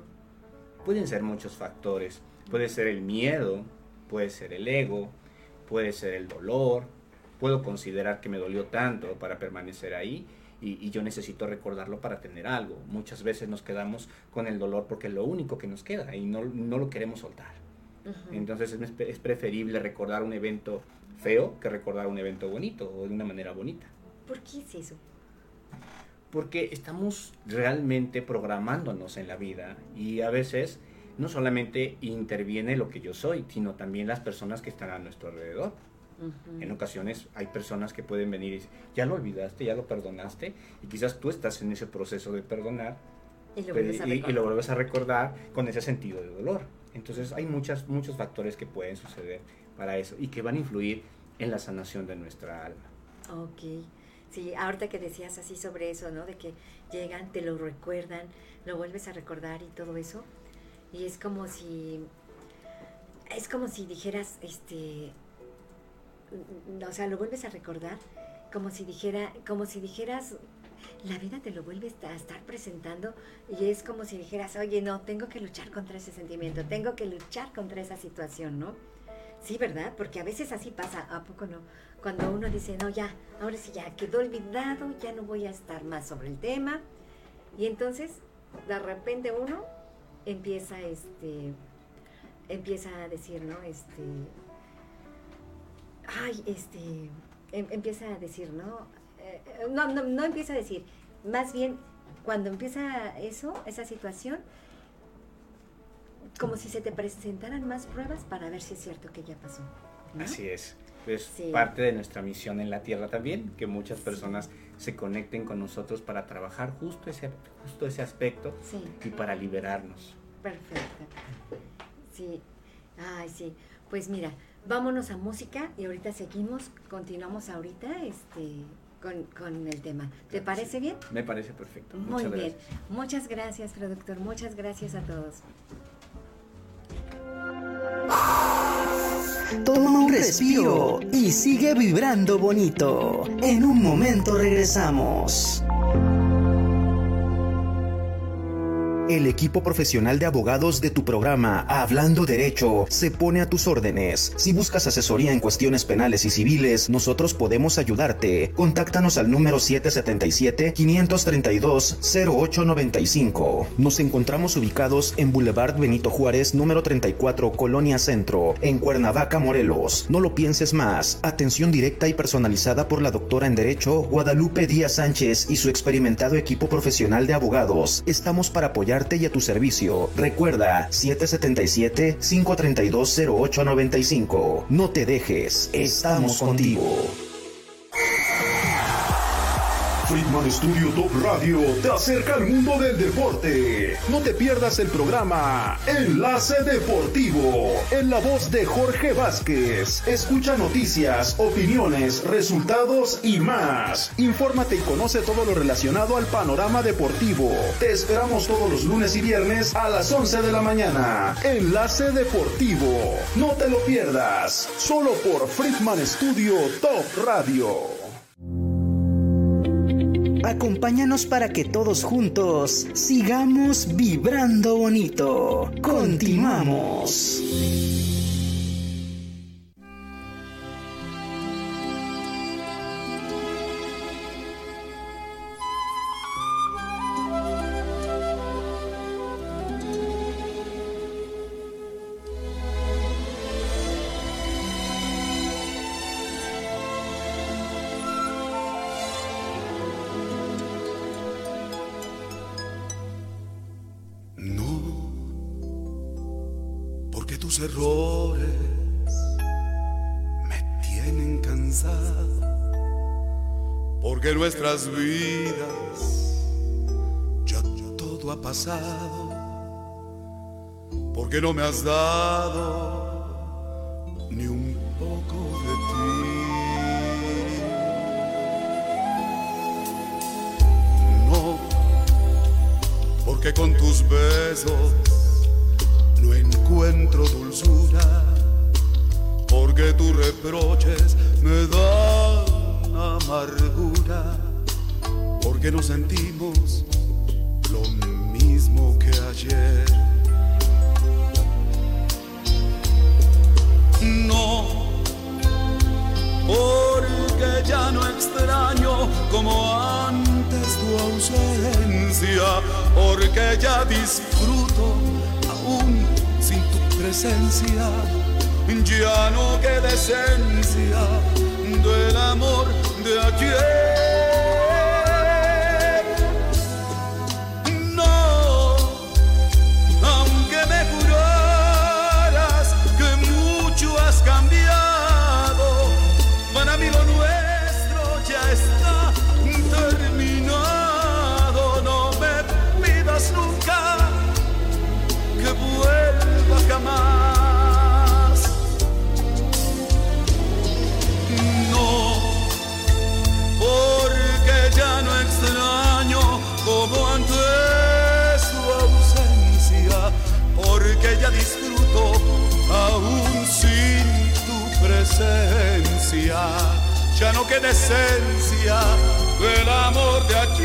Pueden ser muchos factores. Puede ser el miedo, puede ser el ego, puede ser el dolor. Puedo considerar que me dolió tanto para permanecer ahí y, y yo necesito recordarlo para tener algo. Muchas veces nos quedamos con el dolor porque es lo único que nos queda y no, no lo queremos soltar. Entonces es, es preferible recordar un evento feo que recordar un evento bonito o de una manera bonita. ¿Por qué es eso? Porque estamos realmente programándonos en la vida y a veces no solamente interviene lo que yo soy, sino también las personas que están a nuestro alrededor. En ocasiones hay personas que pueden venir y decir, ya lo olvidaste, ya lo perdonaste, y quizás tú estás en ese proceso de perdonar Y lo a recordar. lo vuelves a recordar con ese sentido de dolor. Entonces hay muchas, muchos factores que pueden suceder para eso y que van a influir en la sanación de nuestra alma. Ok. Sí, ahorita que decías así sobre eso, ¿no? De que llegan, te lo recuerdan, lo vuelves a recordar y todo eso. Y es como si. Es como si dijeras, este. O sea, lo vuelves a recordar como si dijera, como si dijeras, la vida te lo vuelve a estar presentando y es como si dijeras, oye, no, tengo que luchar contra ese sentimiento, tengo que luchar contra esa situación, ¿no? Sí, ¿verdad? Porque a veces así pasa, ¿a poco no? Cuando uno dice, no, ya, ahora sí ya quedó olvidado, ya no voy a estar más sobre el tema. Y entonces, de repente uno empieza, este, empieza a decir, ¿no? Este, ay, este, em- empieza a decir, ¿no? Eh, no, no, no empieza a decir, más bien, cuando empieza eso, esa situación, como si se te presentaran más pruebas para ver si es cierto que ya pasó. ¿no? Así es. Es Sí. parte de nuestra misión en la Tierra también, que muchas personas se conecten con nosotros para trabajar justo ese, justo ese aspecto Sí, y para liberarnos. perfecto. Sí, ay, sí. Pues mira, vámonos a música y ahorita seguimos, continuamos ahorita este, con, con el tema. ¿Te Claro parece sí. bien? Me parece perfecto. Muy Muchas bien. gracias. Muchas gracias, productor. Muchas gracias a todos. Toma un respiro y sigue vibrando bonito. En un momento regresamos. El equipo profesional de abogados de tu programa Hablando Derecho se pone a tus órdenes. Si buscas asesoría en cuestiones penales y civiles, nosotros podemos ayudarte. Contáctanos al número 777-532-0895. Nos encontramos ubicados en Boulevard Benito Juárez, número 34, Colonia Centro, en Cuernavaca, Morelos. No lo pienses más. Atención directa y personalizada por la doctora en Derecho Guadalupe Díaz Sánchez y su experimentado equipo profesional de abogados. Estamos para y a tu servicio. Recuerda 777-532-0895. No te dejes. Estamos contigo. Friedman Studio Top Radio te acerca al mundo del deporte. No te pierdas el programa Enlace Deportivo en la voz de Jorge Vázquez. Escucha noticias, opiniones, resultados y más. Infórmate y conoce todo lo relacionado al panorama deportivo. Te esperamos todos los lunes y viernes a las 11 de la mañana. Enlace Deportivo. No te lo pierdas. Solo por Friedman Studio Top Radio. Acompáñanos para que todos juntos sigamos vibrando bonito. Continuamos. Errores me tienen cansado, porque nuestras vidas ya todo ha pasado, porque no me has dado ni un poco de ti. No, porque con tus besos no encuentro dulzura, porque tus reproches me dan amargura, porque no sentimos lo mismo que ayer. No, porque ya no extraño como antes tu ausencia, porque ya disfruto presencia ya no queda esencia del amor de ayer. Ya no queda esencia del amor de ayer.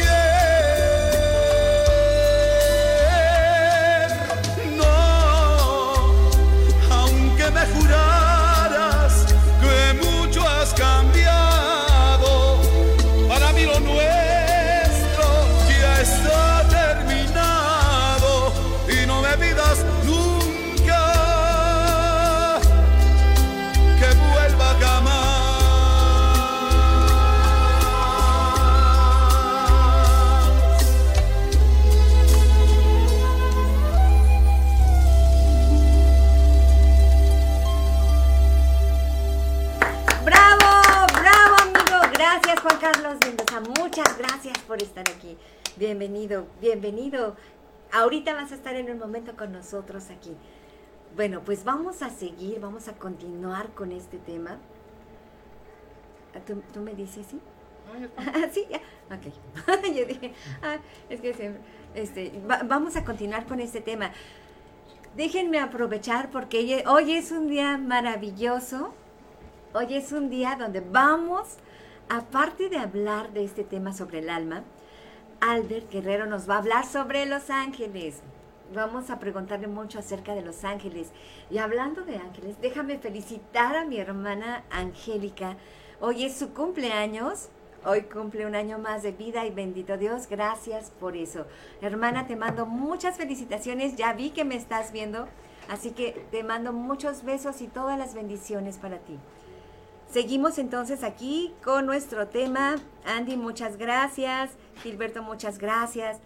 Por estar aquí. Bienvenido, bienvenido. Ahorita vas a estar en un momento con nosotros aquí. Bueno, pues vamos a seguir, vamos a continuar con este tema. Ah, ¿Tú, tú me dices sí? Ah, sí, ya. Ok. Yo dije, ah, es que siempre, este, va- vamos a continuar con este tema. Déjenme aprovechar porque hoy- hoy es un día maravilloso. Hoy es un día donde vamos, aparte de hablar de este tema sobre el alma, Albert Guerrero nos va a hablar sobre los ángeles. Vamos a preguntarle mucho acerca de los ángeles. Y hablando de ángeles, déjame felicitar a mi hermana Angélica. Hoy es su cumpleaños. Hoy cumple un año más de vida y bendito Dios, gracias por eso. Hermana, te mando muchas felicitaciones. Ya vi que me estás viendo. Así que te mando muchos besos y todas las bendiciones para ti. Seguimos entonces aquí con nuestro tema. Andy, muchas gracias. Gilberto, muchas gracias.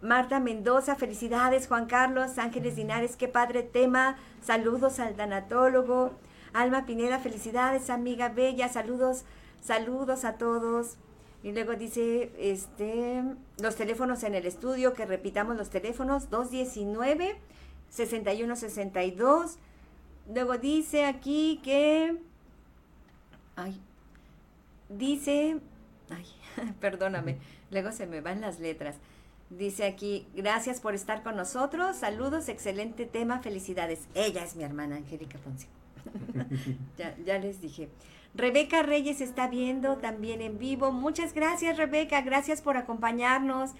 Marta Mendoza, felicidades. Juan Carlos, Ángeles Dinares, qué padre tema. Saludos al tanatólogo. Alma Pineda, felicidades, amiga bella. Saludos, saludos a todos. Y luego dice, este, los teléfonos en el estudio, que repitamos los teléfonos, 219 6162. Luego dice aquí que Ay, dice, ay, perdóname, luego se me van las letras. Dice aquí, gracias por estar con nosotros, saludos, excelente tema, felicidades. Ella es mi hermana Angélica Ponce. ya, ya les dije. Rebeca Reyes está viendo también en vivo. Muchas gracias, Rebeca. Gracias por acompañarnos.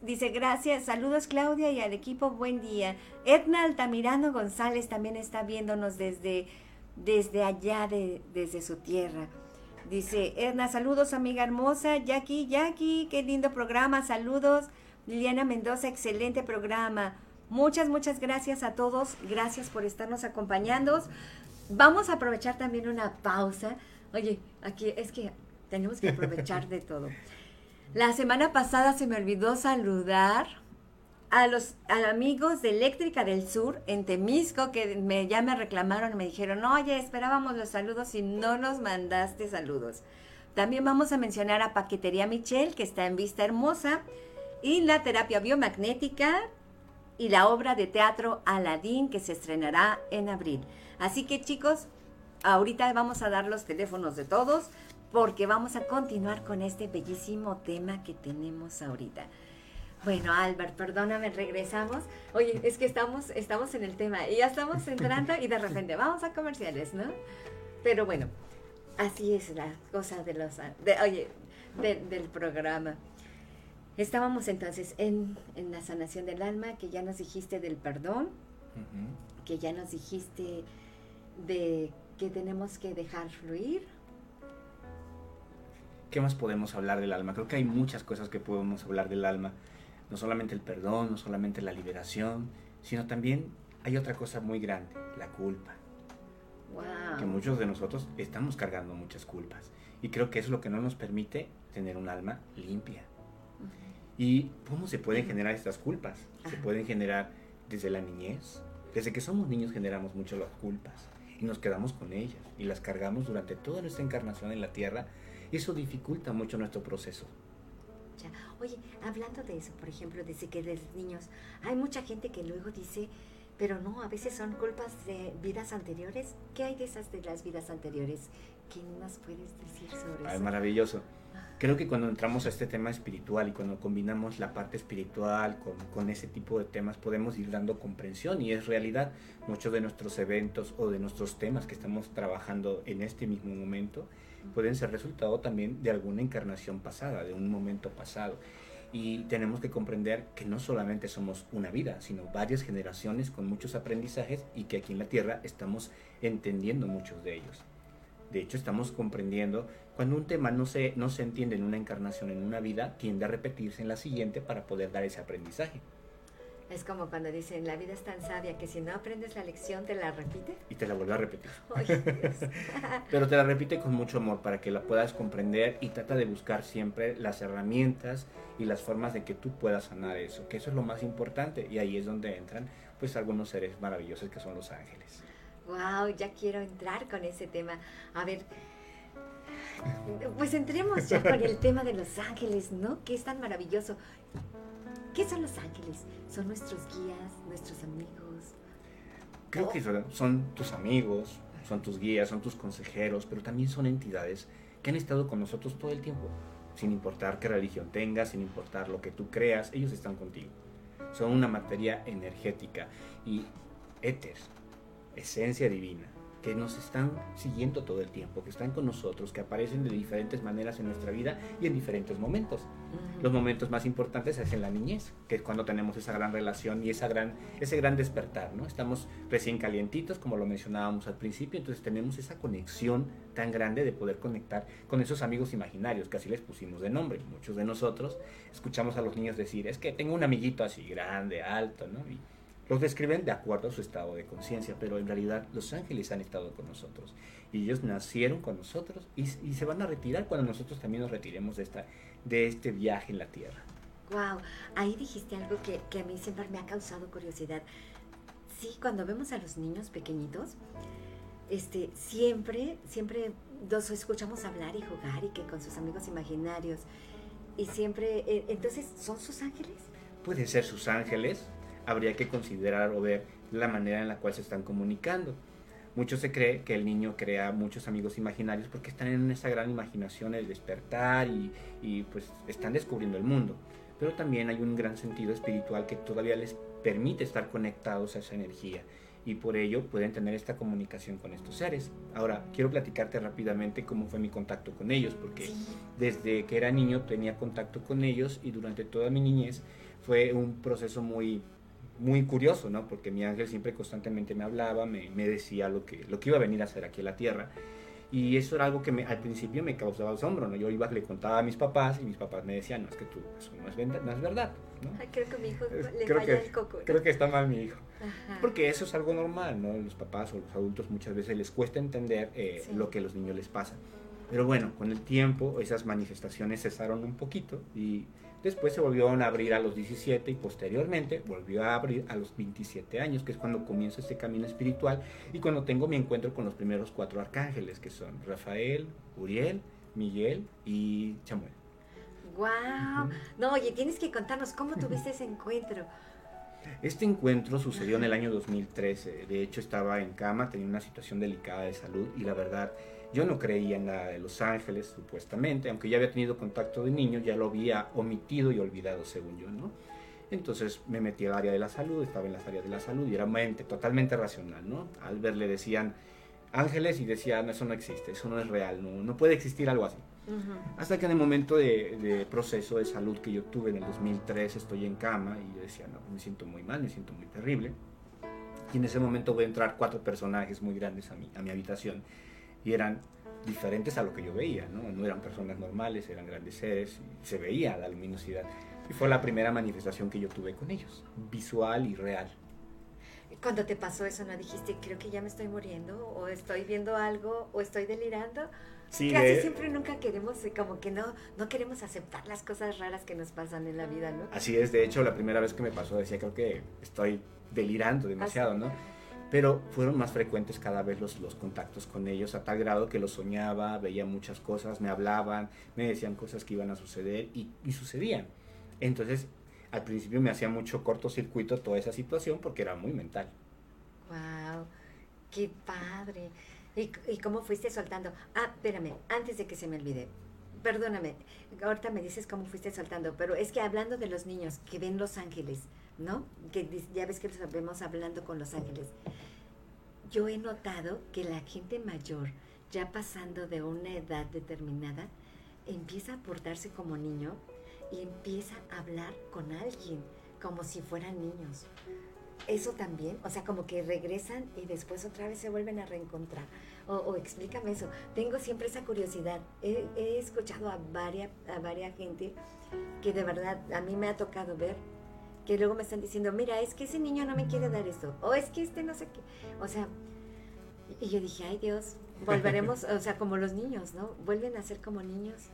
Dice gracias, saludos Claudia y al equipo, buen día. Edna Altamirano González también está viéndonos desde, desde allá, de, desde su tierra. Dice Edna, saludos amiga hermosa. Jackie, Jackie, qué lindo programa, saludos. Liliana Mendoza, excelente programa. Muchas, muchas gracias a todos. Gracias por estarnos acompañando. Vamos a aprovechar también una pausa. Oye, aquí es que tenemos que aprovechar de todo. La semana pasada se me olvidó saludar a los amigos de Eléctrica del Sur en Temisco que me, ya me reclamaron y me dijeron, oye, esperábamos los saludos y no nos mandaste saludos. También vamos a mencionar a Paquetería Michel, que está en Vista Hermosa, y la terapia biomagnética y la obra de teatro Aladín, que se estrenará en abril. Así que chicos, ahorita vamos a dar los teléfonos de todos porque vamos a continuar con este bellísimo tema que tenemos ahorita. Bueno, Albert, perdóname, regresamos. Oye, es que estamos, estamos en el tema y ya estamos entrando y de repente vamos a comerciales, ¿no? Pero bueno, así es la cosa de los, de, oye, de- del programa. Estábamos entonces en, en la sanación del alma, que ya nos dijiste del perdón, que ya nos dijiste de que tenemos que dejar fluir. ¿Qué más podemos hablar del alma? Creo que hay muchas cosas que podemos hablar del alma. No solamente el perdón, no solamente la liberación, sino también hay otra cosa muy grande, la culpa. Que muchos de nosotros estamos cargando muchas culpas. Y creo que eso es lo que no nos permite tener un alma limpia. ¿Y cómo se pueden generar estas culpas? Se pueden generar desde la niñez. Desde que somos niños generamos mucho las culpas y nos quedamos con ellas y las cargamos durante toda nuestra encarnación en la tierra. Y eso dificulta mucho nuestro proceso. Ya. Oye, hablando de eso, por ejemplo, desde que desde niños, hay mucha gente que luego dice, pero no, a veces son culpas de vidas anteriores. ¿Qué hay de esas de las vidas anteriores? ¿Qué nos puedes decir sobre Ah, es eso? maravilloso. Creo que cuando entramos a este tema espiritual y cuando combinamos la parte espiritual con, con ese tipo de temas, podemos ir dando comprensión y es realidad. Muchos de nuestros eventos o de nuestros temas que estamos trabajando en este mismo momento pueden ser resultado también de alguna encarnación pasada, de un momento pasado. Y tenemos que comprender que no solamente somos una vida, sino varias generaciones con muchos aprendizajes y que aquí en la Tierra estamos entendiendo muchos de ellos. De hecho, estamos comprendiendo cuando un tema no se, no se entiende en una encarnación, en una vida, tiende a repetirse en la siguiente para poder dar ese aprendizaje. Es como cuando dicen, la vida es tan sabia que si no aprendes la lección, te la repite. Y te la vuelve a repetir. Pero te la repite con mucho amor para que la puedas comprender y trata de buscar siempre las herramientas y las formas de que tú puedas sanar eso, que eso es lo más importante. Y ahí es donde entran pues algunos seres maravillosos que son los ángeles. Wow, ya quiero entrar con ese tema. A ver, pues entremos ya con el tema de los ángeles, ¿no? Que es tan maravilloso. ¿Qué son los ángeles? Son nuestros guías, nuestros amigos. Creo que son- tus amigos, son tus guías, son tus consejeros, pero también son entidades que han estado con nosotros todo el tiempo, sin importar qué religión tengas, sin importar lo que tú creas, ellos están contigo. Son una materia energética y éter, esencia divina, que nos están siguiendo todo el tiempo, que están con nosotros, que aparecen de diferentes maneras en nuestra vida y en diferentes momentos. Los momentos más importantes es en la niñez, que es cuando tenemos esa gran relación y esa gran, ese gran despertar, ¿no? Estamos recién calientitos, como lo mencionábamos al principio, entonces tenemos esa conexión tan grande de poder conectar con esos amigos imaginarios, que así les pusimos de nombre. Muchos de nosotros escuchamos a los niños decir, es que tengo un amiguito así grande, alto, ¿no? Y los describen de acuerdo a su estado de conciencia, pero en realidad los ángeles han estado con nosotros y ellos nacieron con nosotros y, y se van a retirar cuando nosotros también nos retiremos de, esta, de este viaje en la tierra. Wow, ahí dijiste algo que, que a mí siempre me ha causado curiosidad. Sí, cuando vemos a los niños pequeñitos, este, siempre, siempre los escuchamos hablar y jugar y que con sus amigos imaginarios. Y siempre, eh, entonces, ¿son sus ángeles? Pueden ser sus ángeles, habría que considerar o ver la manera en la cual se están comunicando. Mucho se cree que el niño crea muchos amigos imaginarios porque están en esa gran imaginación, el despertar y, y, pues están descubriendo el mundo. Pero también hay un gran sentido espiritual que todavía les permite estar conectados a esa energía y por ello pueden tener esta comunicación con estos seres. Ahora, quiero platicarte rápidamente cómo fue mi contacto con ellos, porque desde que era niño tenía contacto con ellos y durante toda mi niñez fue un proceso muy muy curioso, ¿no? Porque mi ángel siempre constantemente me hablaba, me, me decía lo que, lo que iba a venir a hacer aquí a la tierra. Y eso era algo que me, al principio me causaba asombro, ¿no? Yo iba, le contaba a mis papás y mis papás me decían, no, es que tú, eso no es, no es verdad, ¿no? Ay, creo que mi hijo le creo falla que, el coco. ¿no? Creo que está mal mi hijo. Ajá. Porque eso es algo normal, ¿no? Los papás o los adultos muchas veces les cuesta entender eh, Sí. lo que a los niños les pasa. Pero bueno, con el tiempo esas manifestaciones cesaron un poquito y después se volvieron a abrir a los 17 y posteriormente volvió a abrir a los 27 años, que es cuando comienza este camino espiritual y cuando tengo mi encuentro con los primeros cuatro arcángeles, que son Rafael, Uriel, Miguel y Chamuel. Wow. No, oye, tienes que contarnos cómo tuviste ese encuentro. Este encuentro sucedió en el año 2013. De hecho, estaba en cama, tenía una situación delicada de salud y la verdad, yo no creía en nada de Los Ángeles, supuestamente, aunque ya había tenido contacto de niño, ya lo había omitido y olvidado, según yo, ¿no? Entonces me metí al área de la salud, estaba en las áreas de la salud y era mente totalmente racional, ¿no? Al ver le decían ángeles y decían, eso no existe, eso no es real, no, no puede existir algo así. Ujú. Hasta que en el momento de, de proceso de salud que yo tuve en el 2003, estoy en cama y yo decía, no, me siento muy mal, me siento muy terrible. Y en ese momento voy a entrar cuatro personajes muy grandes a mi, a mi habitación y eran diferentes a lo que yo veía, ¿no? No eran personas normales, eran grandes seres se veía la luminosidad. Y fue la primera manifestación que yo tuve con ellos, visual y real. Cuando te pasó eso, ¿no dijiste, creo que ya me estoy muriendo, o estoy viendo algo, o estoy delirando? Sí, Casi de- siempre nunca queremos, eh, como que no, no queremos aceptar las cosas raras que nos pasan en la vida, ¿no? Así es, de hecho, la primera vez que me pasó decía, creo que estoy delirando demasiado, ¿no? Pero fueron más frecuentes cada vez los, los contactos con ellos, a tal grado que los soñaba, veía muchas cosas, me hablaban, me decían cosas que iban a suceder y, y sucedían. Entonces, al principio me hacía mucho cortocircuito toda esa situación porque era muy mental. Wow, qué padre. ¿Y, y cómo fuiste soltando? Ah, espérame, antes de que se me olvide. Perdóname, ahorita me dices cómo fuiste soltando, pero es que hablando de los niños que ven los ángeles, ¿no? Que ya ves que los vemos hablando con los ángeles. Yo he notado que la gente mayor, ya pasando de una edad determinada, empieza a portarse como niño y empieza a hablar con alguien como si fueran niños. Eso también, o sea, como que regresan y después otra vez se vuelven a reencontrar. O, o explícame eso. Tengo siempre esa curiosidad. He, he escuchado a varias a varia gente que de verdad a mí me ha tocado ver que luego me están diciendo, mira, es que ese niño no me quiere dar esto, o es que este no sé qué. O sea, y yo dije, ay Dios, volveremos, o sea, como los niños, ¿no? Vuelven a ser como niños.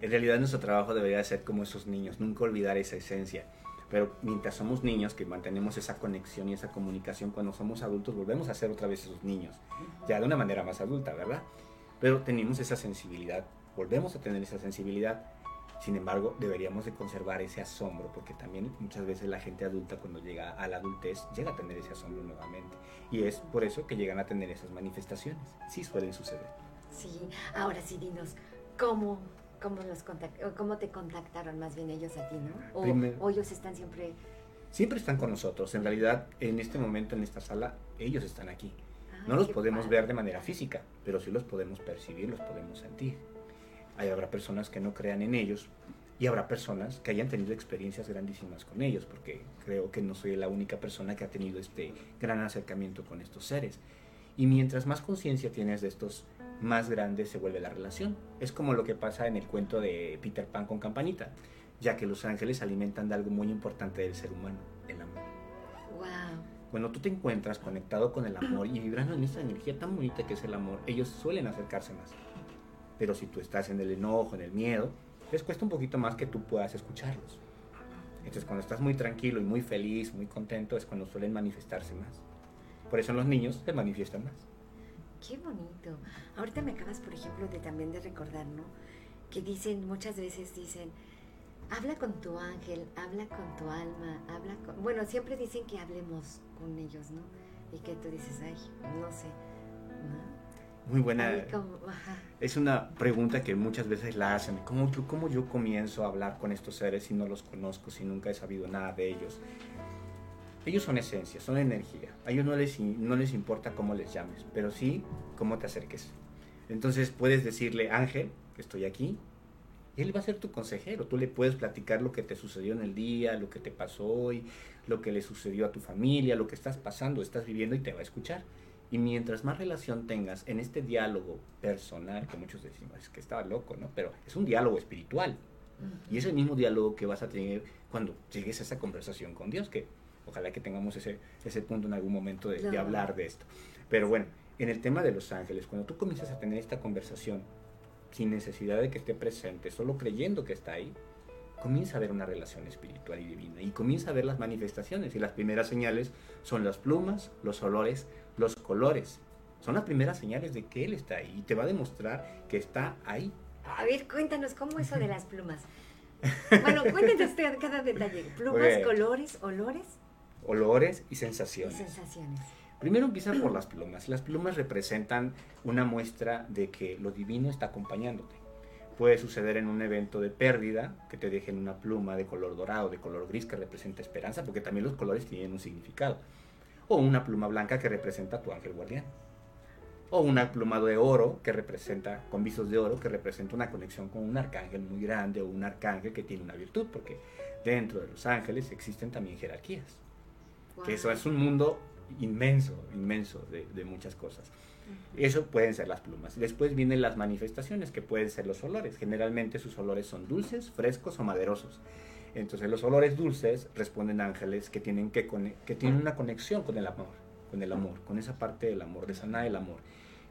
En realidad nuestro trabajo debería ser como esos niños, nunca olvidar esa esencia. Pero mientras somos niños, que mantenemos esa conexión y esa comunicación, cuando somos adultos volvemos a ser otra vez esos niños, ya de una manera más adulta, ¿verdad? Pero tenemos esa sensibilidad, volvemos a tener esa sensibilidad. Sin embargo, deberíamos de conservar ese asombro, porque también muchas veces la gente adulta cuando llega a la adultez llega a tener ese asombro nuevamente. Y es por eso que llegan a tener esas manifestaciones. Sí suelen suceder. Sí, ahora sí, dinos, ¿cómo, cómo, los contact- cómo te contactaron más bien ellos a ti, ¿no? O, Primero- o ellos están siempre... siempre están con nosotros. En realidad, en este momento, en esta sala, ellos están aquí. Ay, No los podemos padre. ver de manera física, pero sí los podemos percibir, los podemos sentir. Ahí habrá personas que no crean en ellos y habrá personas que hayan tenido experiencias grandísimas con ellos, porque creo que no soy la única persona que ha tenido este gran acercamiento con estos seres. Y mientras más conciencia tienes de estos, más grande se vuelve la relación. Es como lo que pasa en el cuento de Peter Pan con Campanita, ya que los ángeles alimentan de algo muy importante del ser humano, el amor. Wow. Cuando tú te encuentras conectado con el amor y vibrando en esa energía tan bonita que es el amor, ellos suelen acercarse más. Pero si tú estás en el enojo, en el miedo, les cuesta un poquito más que tú puedas escucharlos. Entonces cuando estás muy tranquilo y muy feliz, muy contento, es cuando suelen manifestarse más. Por eso los niños se manifiestan más. Qué bonito. Ahorita me acabas, por ejemplo, de también de recordar, ¿no? Que dicen, muchas veces dicen, habla con tu ángel, habla con tu alma, habla con... Bueno, siempre dicen que hablemos con ellos, ¿no? Y que tú dices, ay, no sé, ¿no? Muy buena. Como-. Es una pregunta que muchas veces la hacen. ¿Cómo, yo- ¿Cómo yo comienzo a hablar con estos seres si no los conozco, si nunca he sabido nada de ellos? Ellos son esencia, son energía. A ellos no les, no les importa cómo les llames, pero sí cómo te acerques. Entonces puedes decirle, Ángel, que estoy aquí, y él va a ser tu consejero. Tú le puedes platicar lo que te sucedió en el día, lo que te pasó hoy, lo que le sucedió a tu familia, lo que estás pasando, estás viviendo y te va a escuchar. Y mientras más relación tengas en este diálogo personal, que muchos decimos, es que estaba loco, ¿no? Pero es un diálogo espiritual. Y es el mismo diálogo que vas a tener cuando llegues a esa conversación con Dios, que ojalá que tengamos ese, ese punto en algún momento de, de hablar de esto. Pero bueno, en el tema de los ángeles, cuando tú comienzas a tener esta conversación sin necesidad de que esté presente, solo creyendo que está ahí, comienza a ver una relación espiritual y divina y comienza a ver las manifestaciones y las primeras señales son las plumas, los olores, los colores. Son las primeras señales de que Él está ahí y te va a demostrar que está ahí. A ver, cuéntanos, ¿cómo eso de las plumas? Bueno, cuéntanos usted cada detalle. Plumas, colores, olores. Olores y sensaciones. Y sensaciones. Primero empieza por las plumas. Las plumas representan una muestra de que lo divino está acompañándote. Puede suceder en un evento de pérdida que te dejen una pluma de color dorado, de color gris que representa esperanza, porque también los colores tienen un significado. O una pluma blanca que representa a tu ángel guardián. O una pluma de oro que representa, con visos de oro, que representa una conexión con un arcángel muy grande o un arcángel que tiene una virtud, porque dentro de los ángeles existen también jerarquías. Que eso es un mundo inmenso, inmenso de, muchas cosas. Eso pueden ser las plumas. Después vienen las manifestaciones, que pueden ser los olores. Generalmente sus olores son dulces, frescos o maderosos. Entonces los olores dulces responden ángeles que tienen, que, que tienen una conexión con el amor, con el amor, con esa parte del amor, de sanar el amor.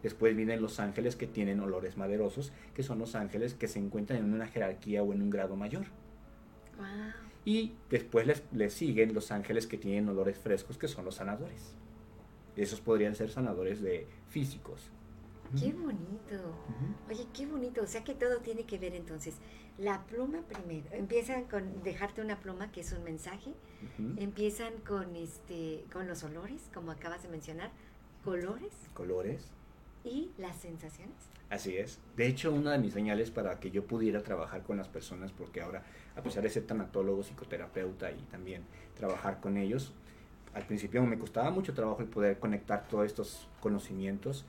Después vienen los ángeles que tienen olores maderosos, que son los ángeles que se encuentran en una jerarquía o en un grado mayor. Y después les, siguen los ángeles que tienen olores frescos, que son los sanadores. Esos podrían ser sanadores de físicos. Qué bonito. Oye, qué bonito. O sea que todo tiene que ver entonces. La pluma primero. Empiezan con dejarte una pluma que es un mensaje. Empiezan con este, con los olores, como acabas de mencionar, colores. Colores. Y las sensaciones. Así es. De hecho, una de mis señales para que yo pudiera trabajar con las personas, porque ahora, a pesar de ser tanatólogo, psicoterapeuta y también trabajar con ellos, al principio me costaba mucho trabajo el poder conectar todos estos conocimientos.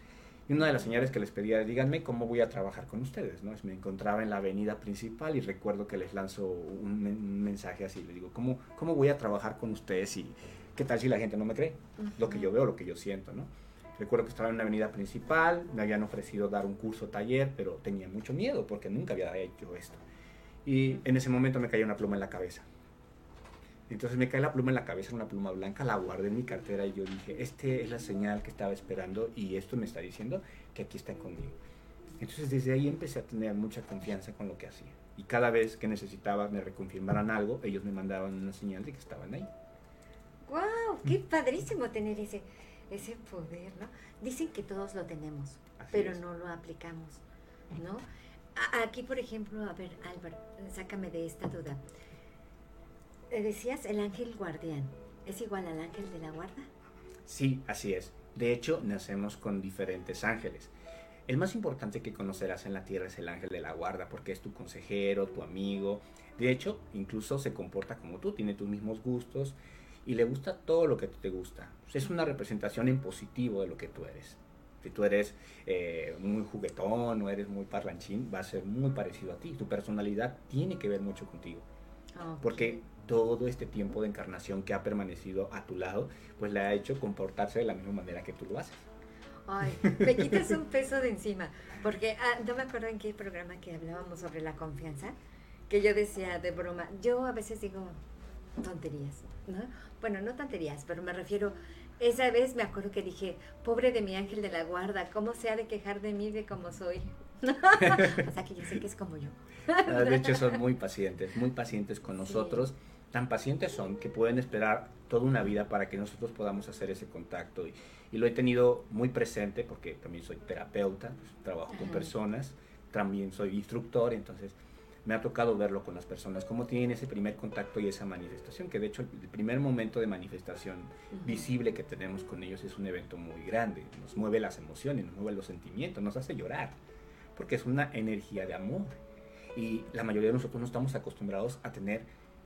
Y una de las señales que les pedía, díganme cómo voy a trabajar con ustedes, ¿no? Me encontraba en la avenida principal y recuerdo que les lanzo un, mensaje así, les digo, ¿cómo, ¿cómo voy a trabajar con ustedes y qué tal si la gente no me cree? Lo que yo veo, lo que yo siento, ¿no? Recuerdo que estaba en una avenida principal, me habían ofrecido dar un curso taller, pero tenía mucho miedo porque nunca había hecho esto. Y en ese momento me caía una pluma en la cabeza. Entonces me cae la pluma en la cabeza, una pluma blanca, la guardé en mi cartera y yo dije, esta es la señal que estaba esperando y esto me está diciendo que aquí está conmigo. Entonces desde ahí empecé a tener mucha confianza con lo que hacía. Y cada vez que necesitaba me reconfirmaran algo, ellos me mandaban una señal de que estaban ahí. ¡Wow! ¡Qué padrísimo tener ese, ese poder, ¿no? Dicen que todos lo tenemos, pero no lo aplicamos, ¿no? Aquí, por ejemplo, a ver, Albert, sácame de esta duda. Decías el ángel guardián, ¿es igual al ángel de la guarda? Sí, así es. De hecho, nacemos con diferentes ángeles. El más importante que conocerás en la tierra es el ángel de la guarda, porque es tu consejero, tu amigo. De hecho, incluso se comporta como tú, tiene tus mismos gustos, y le gusta todo lo que te gusta. Es una representación en positivo de lo que tú eres. Si tú eres eh, muy juguetón o eres muy parlanchín, va a ser muy parecido a ti. Tu personalidad tiene que ver mucho contigo. Porque todo este tiempo de encarnación que ha permanecido a tu lado, pues le ha hecho comportarse de la misma manera que tú lo haces. Ay, me quitas un peso de encima, porque ah, no me acuerdo en qué programa que hablábamos sobre la confianza, que yo decía de broma, yo a veces digo tonterías, ¿no? Bueno, no tonterías, pero me refiero, esa vez me acuerdo que dije, pobre de mi ángel de la guarda, ¿cómo se ha de quejar de mí de cómo soy? o sea que yo sé que es como yo. Ah, de hecho son muy pacientes, muy pacientes con nosotros. Tan pacientes son que pueden esperar toda una vida para que nosotros podamos hacer ese contacto. Y, lo he tenido muy presente porque también soy terapeuta, pues, trabajo con personas, también soy instructor, entonces me ha tocado verlo con las personas, cómo tienen ese primer contacto y esa manifestación, que de hecho el primer momento de manifestación visible que tenemos con ellos es un evento muy grande, nos mueve las emociones, nos mueve los sentimientos, nos hace llorar, porque es una energía de amor. Y la mayoría de nosotros no estamos acostumbrados a tener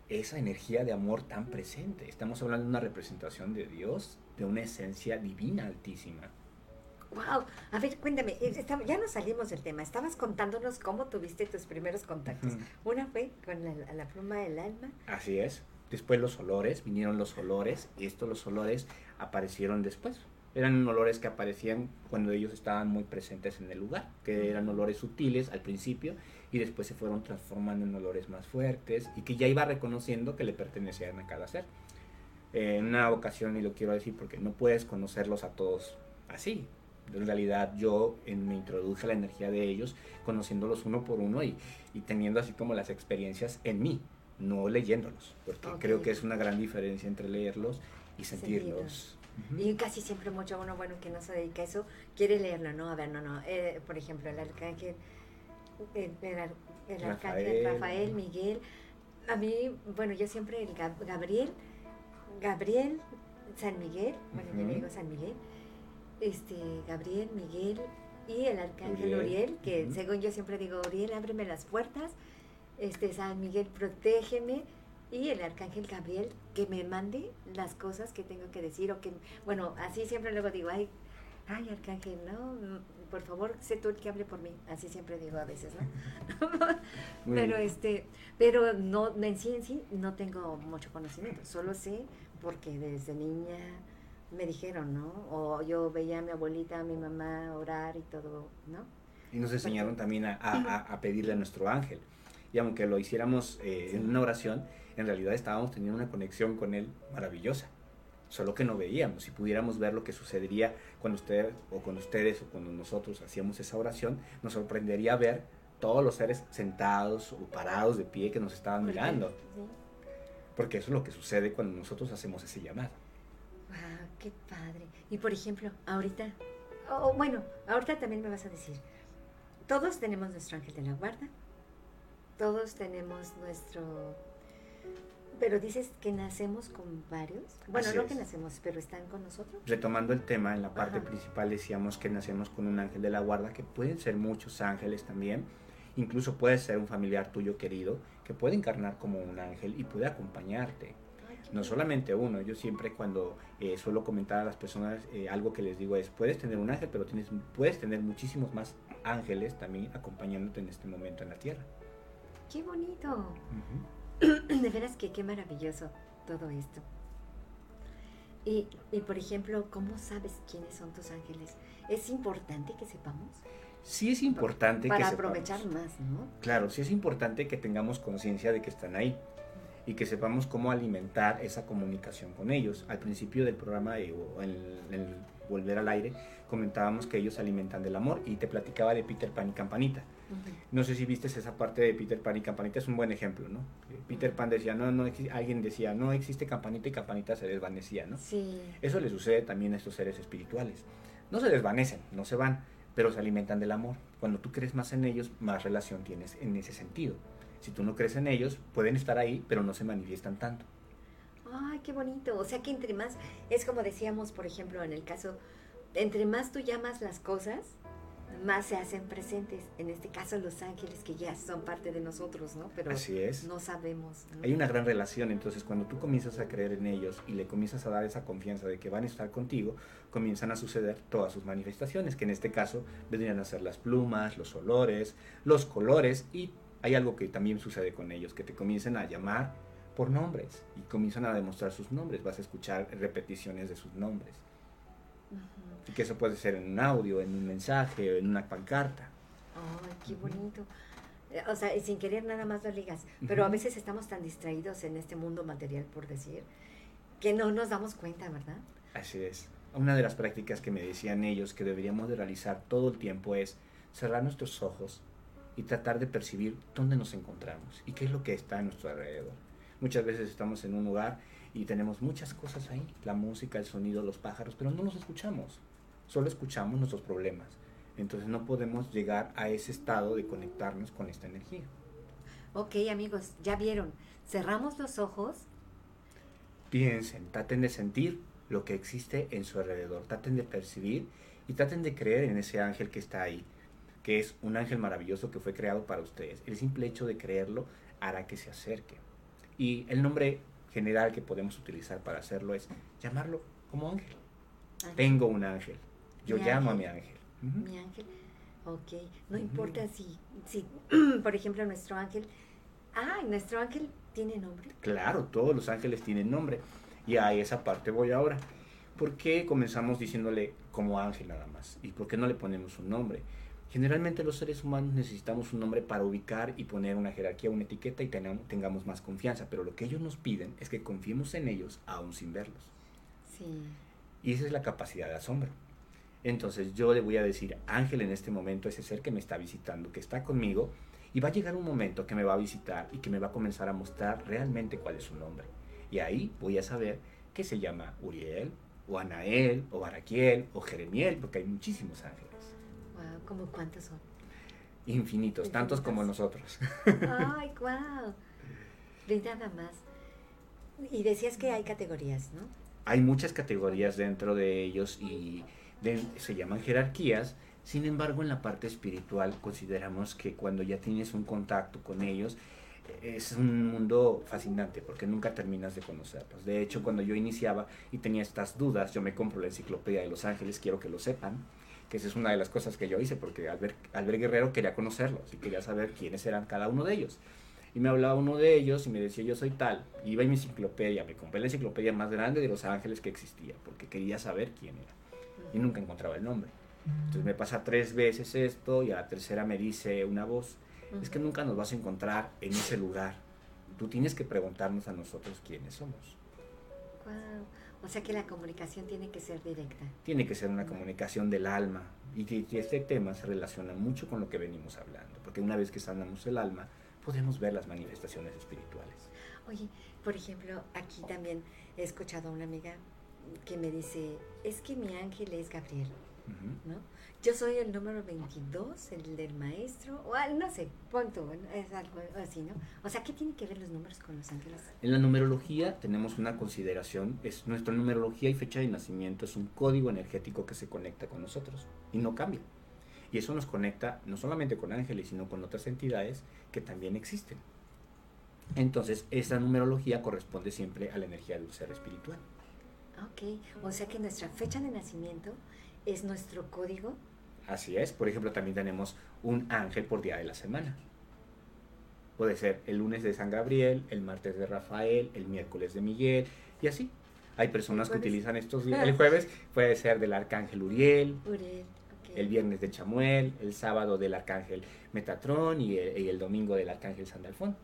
esa energía de amor tan presente. Estamos hablando de una representación de Dios, de una esencia divina altísima. Wow, a ver, cuéntame, ya nos salimos del tema. Estabas contándonos cómo tuviste tus primeros contactos. Una fue con la, la pluma del alma. Así es. Después los olores, vinieron los olores, y estos los olores aparecieron después. Eran olores que aparecían cuando ellos estaban muy presentes en el lugar, que eran olores sutiles al principio y después se fueron transformando en olores más fuertes y que ya iba reconociendo que le pertenecían a cada ser. Eh, en una ocasión, y lo quiero decir porque no puedes conocerlos a todos así. En realidad yo en- me introduje a la energía de ellos, conociéndolos uno por uno y, y teniendo así como las experiencias en mí, no leyéndolos, porque creo que es una gran diferencia entre leerlos y sentirlos. Y casi siempre mucho uno, bueno, que no se dedica a eso, quiere leerlo, ¿no? A ver, no, no. eh, por ejemplo, el arcángel, el, el Rafael. Rafael, Miguel. A mí, bueno, yo siempre el Gab- Gabriel, Gabriel, San Miguel, bueno, yo le digo San Miguel, este, Gabriel, Miguel y el arcángel Uriel, Uriel, que según yo siempre digo, Uriel, ábreme las puertas, este, San Miguel, protégeme, y el arcángel Gabriel que me mande las cosas que tengo que decir o que bueno así siempre luego digo ay ay arcángel no por favor sé tú el que hable por mí. Así siempre digo a veces no pero este pero no en sí en sí no tengo mucho conocimiento. Solo sé porque desde niña me dijeron no o yo veía a mi abuelita a mi mamá orar y todo no Y nos enseñaron también a, a- a- pedirle a nuestro ángel. Y aunque lo hiciéramos eh, en una oración, en realidad estábamos teniendo una conexión con él maravillosa. Solo que no veíamos. Si pudiéramos ver lo que sucedería cuando ustedes o con ustedes o cuando nosotros hacíamos esa oración, nos sorprendería ver todos los seres sentados o parados de pie que nos estaban mirando. sí. Porque eso es lo que sucede cuando nosotros hacemos ese llamado. Wow, qué padre. Y por ejemplo, ahorita, o bueno, ahorita también me vas a decir, todos tenemos nuestro ángel de la guarda, todos tenemos nuestro, pero dices que nacemos con varios. Bueno, Así no es. que nacemos, pero están con nosotros. Retomando el tema, en la parte Ajá. principal decíamos que nacemos con un ángel de la guarda, que pueden ser muchos ángeles también, incluso puede ser un familiar tuyo querido, que puede encarnar como un ángel y puede acompañarte. Ay, No solamente uno, yo siempre cuando eh, suelo comentar a las personas eh, algo que les digo es, puedes tener un ángel, pero tienes, puedes tener muchísimos más ángeles también acompañándote en este momento en la tierra. Qué bonito. Ujú. De veras que qué maravilloso todo esto. Y, y por ejemplo, ¿cómo sabes quiénes son tus ángeles? Es importante que sepamos Sí es importante para que sepamos. aprovechar más, ¿no? Claro, sí es importante que tengamos conciencia de que están ahí y que sepamos cómo alimentar esa comunicación con ellos. Al principio del programa, o en el, Volver al Aire, comentábamos que ellos alimentan del amor y te platicaba de Peter Pan y Campanita. No sé si viste esa parte de Peter Pan y Campanita, es un buen ejemplo, ¿no? Peter Pan decía, no, no, alguien decía, no existe Campanita y Campanita se desvanecía, ¿no? Sí. Eso le sucede también a estos seres espirituales. No se desvanecen, no se van, pero se alimentan del amor. Cuando tú crees más en ellos, más relación tienes en ese sentido. Si tú no crees en ellos, pueden estar ahí, pero no se manifiestan tanto. Ay, qué bonito. O sea que entre más, es como decíamos, por ejemplo, en el caso, entre más tú llamas las cosas, más se hacen presentes. En este caso, los ángeles que ya son parte de nosotros, ¿no? Pero Así es. no sabemos. ¿no? Hay una gran relación, entonces cuando tú comienzas a creer en ellos y le comienzas a dar esa confianza de que van a estar contigo, comienzan a suceder todas sus manifestaciones, que en este caso vendrían a ser las plumas, los olores, los colores y hay algo que también sucede con ellos, que te comienzan a llamar por nombres y comienzan a demostrar sus nombres, vas a escuchar repeticiones de sus nombres. Ujú. Y que eso puede ser en un audio, en un mensaje, en una pancarta. Ay, qué bonito. O sea, y sin querer nada más lo ligas. Pero a veces estamos tan distraídos en este mundo material, por decir, que no nos damos cuenta, ¿verdad? Así es. Una de las prácticas que me decían ellos que deberíamos de realizar todo el tiempo es cerrar nuestros ojos y tratar de percibir dónde nos encontramos y qué es lo que está a nuestro alrededor. Muchas veces estamos en un lugar y tenemos muchas cosas ahí, la música, el sonido, los pájaros, pero no los escuchamos, solo escuchamos nuestros problemas. Entonces no podemos llegar a ese estado de conectarnos con esta energía. Ok, amigos, ya vieron. Cerramos los ojos. Piensen, traten de sentir lo que existe en su alrededor, traten de percibir y traten de creer en ese ángel que está ahí, que es un ángel maravilloso que fue creado para ustedes. El simple hecho de creerlo hará que se acerque. Y el nombre general que podemos utilizar para hacerlo es llamarlo como ángel. Ángel. Tengo un ángel. Yo Mi llamo a mi ángel. Mi ángel. Ok. No importa si, si por ejemplo, nuestro ángel. Ah, nuestro ángel tiene nombre. Claro, todos los ángeles tienen nombre. Y a esa parte voy ahora. ¿Por qué comenzamos diciéndole como ángel nada más? ¿Y por qué no le ponemos un nombre? Generalmente los seres humanos necesitamos un nombre para ubicar y poner una jerarquía, una etiqueta y tengamos más confianza. Pero lo que ellos nos piden es que confiemos en ellos aún sin verlos. Sí. Y esa es la capacidad de asombro. Entonces yo le voy a decir, ángel en este momento, ese ser que me está visitando, que está conmigo, y va a llegar un momento que me va a visitar y que me va a comenzar a mostrar realmente cuál es su nombre. Y ahí voy a saber que se llama Uriel, o Anael, o Baraquiel, o Jeremiel, porque hay muchísimos ángeles. Wow, ¿cómo cuántos son? Infinitos, tantos como nosotros. Ay, wow. De nada más. Y decías que hay categorías, ¿no? hay muchas categorías dentro de ellos y se llaman jerarquías. Sin embargo, en la parte espiritual consideramos que cuando ya tienes un contacto con ellos, eh, es un mundo fascinante porque nunca terminas de conocerlos. De hecho, cuando yo iniciaba y tenía estas dudas, yo me compro la enciclopedia de Los Ángeles, quiero que lo sepan, que esa es una de las cosas que yo hice porque Albert, Albert Guerrero quería conocerlos y quería saber quiénes eran cada uno de ellos. Y me hablaba uno de ellos y me decía, yo soy tal. Iba en mi enciclopedia, me compré la enciclopedia más grande de Los Ángeles que existía, porque quería saber quién era. Y nunca encontraba el nombre. Entonces me pasa tres veces esto y a la tercera me dice una voz, es que nunca nos vas a encontrar en ese lugar. Tú tienes que preguntarnos a nosotros quiénes somos. Wow. O sea que la comunicación tiene que ser directa. Tiene que ser una comunicación del alma. Y, que este tema se relaciona mucho con lo que venimos hablando, porque una vez que sanamos el alma, podemos ver las manifestaciones espirituales. Oye, por ejemplo, aquí también he escuchado a una amiga que me dice, es que mi ángel es Gabriel. ¿no? Yo soy el número 22, el del maestro, o no sé, punto, es algo así, ¿no? O sea, ¿qué tienen que ver los números con los ángeles? En la numerología tenemos una consideración, es nuestra numerología y fecha de nacimiento es un código energético que se conecta con nosotros y no cambia. Y eso nos conecta no solamente con ángeles, sino con otras entidades que también existen. Entonces, esa numerología corresponde siempre a la energía de un ser espiritual. Ok, o sea que nuestra fecha de nacimiento es nuestro código. Así es, por ejemplo, también tenemos un ángel por día de la semana. Puede ser el lunes de San Gabriel, el martes de Rafael, el miércoles de Miguel y así. Hay personas que utilizan estos días. El jueves puede ser del arcángel Uriel, Uriel, el viernes de Chamuel, el sábado del arcángel Metatrón y el, y el domingo del arcángel Sandalfón.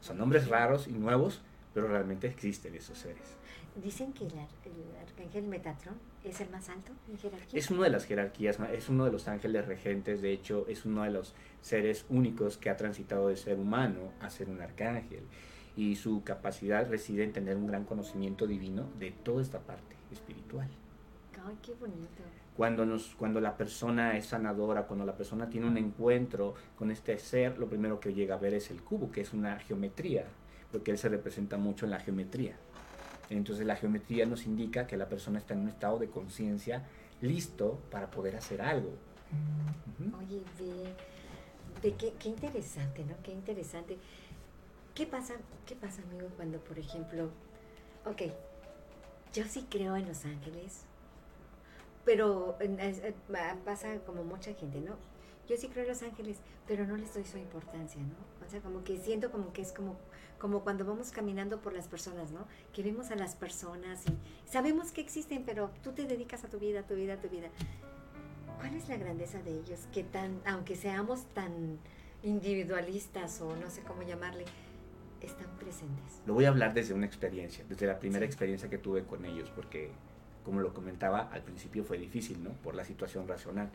Son nombres raros y nuevos, pero realmente existen esos seres. Dicen que el, ar- el arcángel Metatron es el más alto en jerarquía. Es una de las jerarquías, es uno de los ángeles regentes, de hecho es uno de los seres únicos que ha transitado de ser humano a ser un arcángel. Y su capacidad reside en tener un gran conocimiento divino de toda esta parte espiritual. Ay, qué bonito. Cuando, nos, cuando la persona es sanadora, cuando la persona tiene un encuentro con este ser, lo primero que llega a ver es el cubo, que es una geometría, porque él se representa mucho en la geometría. Entonces la geometría nos indica que la persona está en un estado de conciencia listo para poder hacer algo. Ujú. Oye, ve, ve qué, qué interesante, ¿no? Qué interesante. ¿Qué pasa, qué pasa, amigo, cuando, por ejemplo, ok, yo sí creo en los ángeles, pero eh, pa- pasa como mucha gente, ¿no? Yo sí creo en los ángeles, pero no les doy su importancia, ¿no? O sea, como que siento como que es como, como cuando vamos caminando por las personas, ¿no? Que vemos a las personas y sabemos que existen, pero tú te dedicas a tu vida, a tu vida, a tu vida. ¿Cuál es la grandeza de ellos? Que tan, aunque seamos tan individualistas o no sé cómo llamarle, están presentes. Lo voy a hablar desde una experiencia, desde la primera Sí. experiencia que tuve con ellos, porque como lo comentaba, al principio fue difícil, ¿no? Por la situación racional.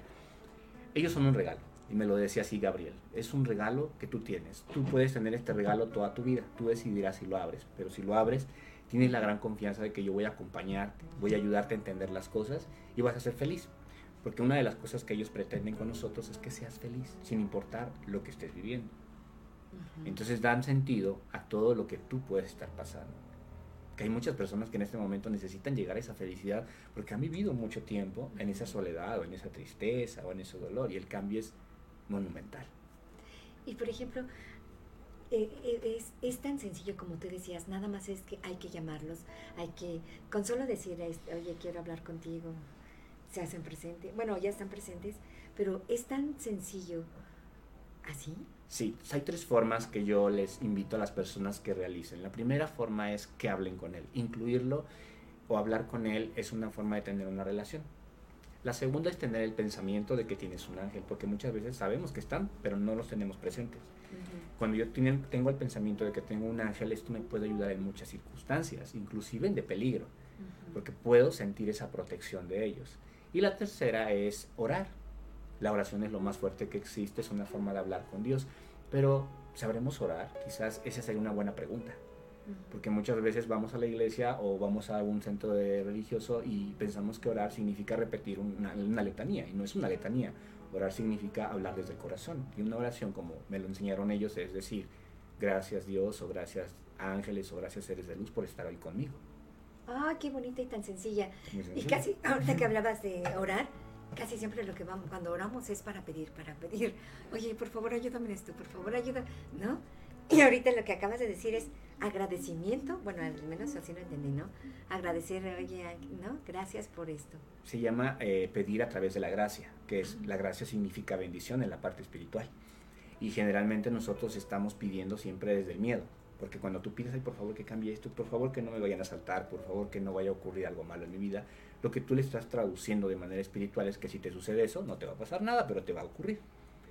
Ellos son un regalo, y me lo decía así Gabriel, es un regalo que tú tienes. Tú puedes tener este regalo toda tu vida, tú decidirás si lo abres, pero si lo abres, tienes la gran confianza de que yo voy a acompañarte, voy a ayudarte a entender las cosas y vas a ser feliz. Porque una de las cosas que ellos pretenden con nosotros es que seas feliz, sin importar lo que estés viviendo. Entonces dan sentido a todo lo que tú puedes estar pasando. Que hay muchas personas que en este momento necesitan llegar a esa felicidad porque han vivido mucho tiempo en esa soledad o en esa tristeza o en ese dolor y el cambio es monumental. Y por ejemplo, eh, eh, es, es tan sencillo como tú decías, nada más es que hay que llamarlos, hay que, con solo decir, oye, quiero hablar contigo, se hacen presentes, bueno, ya están presentes, pero es tan sencillo así. Sí, hay tres formas que yo les invito a las personas que realicen. La primera forma es que hablen con él. Incluirlo o hablar con él es una forma de tener una relación. La segunda es tener el pensamiento de que tienes un ángel, porque muchas veces sabemos que están, pero no los tenemos presentes. Cuando yo tengo el pensamiento de que tengo un ángel, esto me puede ayudar en muchas circunstancias, inclusive en de peligro, porque puedo sentir esa protección de ellos. Y la tercera es orar. La oración es lo más fuerte que existe, es una forma de hablar con Dios, pero ¿sabremos orar? Quizás esa sería una buena pregunta. Porque muchas veces vamos a la iglesia o vamos a algún centro de religioso y pensamos que orar significa repetir una, una letanía, y no es una letanía. Orar significa hablar desde el corazón. Y una oración, como me lo enseñaron ellos, es decir, gracias Dios, o gracias ángeles, o gracias seres de luz por estar hoy conmigo. Ah, qué bonita y tan sencilla. Y casi, ahorita que hablabas de orar, casi siempre lo que vamos, cuando oramos es para pedir, para pedir, oye, por favor ayúdame en esto, por favor ayuda, ¿no? Y ahorita lo que acabas de decir es agradecimiento, bueno, al menos así lo entendí, ¿no? Agradecer, oye, ¿no? Gracias por esto. se llama eh, pedir a través de la gracia, que es la gracia significa bendición en la parte espiritual. Y generalmente nosotros estamos pidiendo siempre desde el miedo, porque cuando tú pides, ay, por favor que cambie esto, por favor que no me vayan a saltar, por favor que no vaya a ocurrir algo malo en mi vida, lo que tú le estás traduciendo de manera espiritual es que si te sucede eso, no te va a pasar nada, pero te va a ocurrir.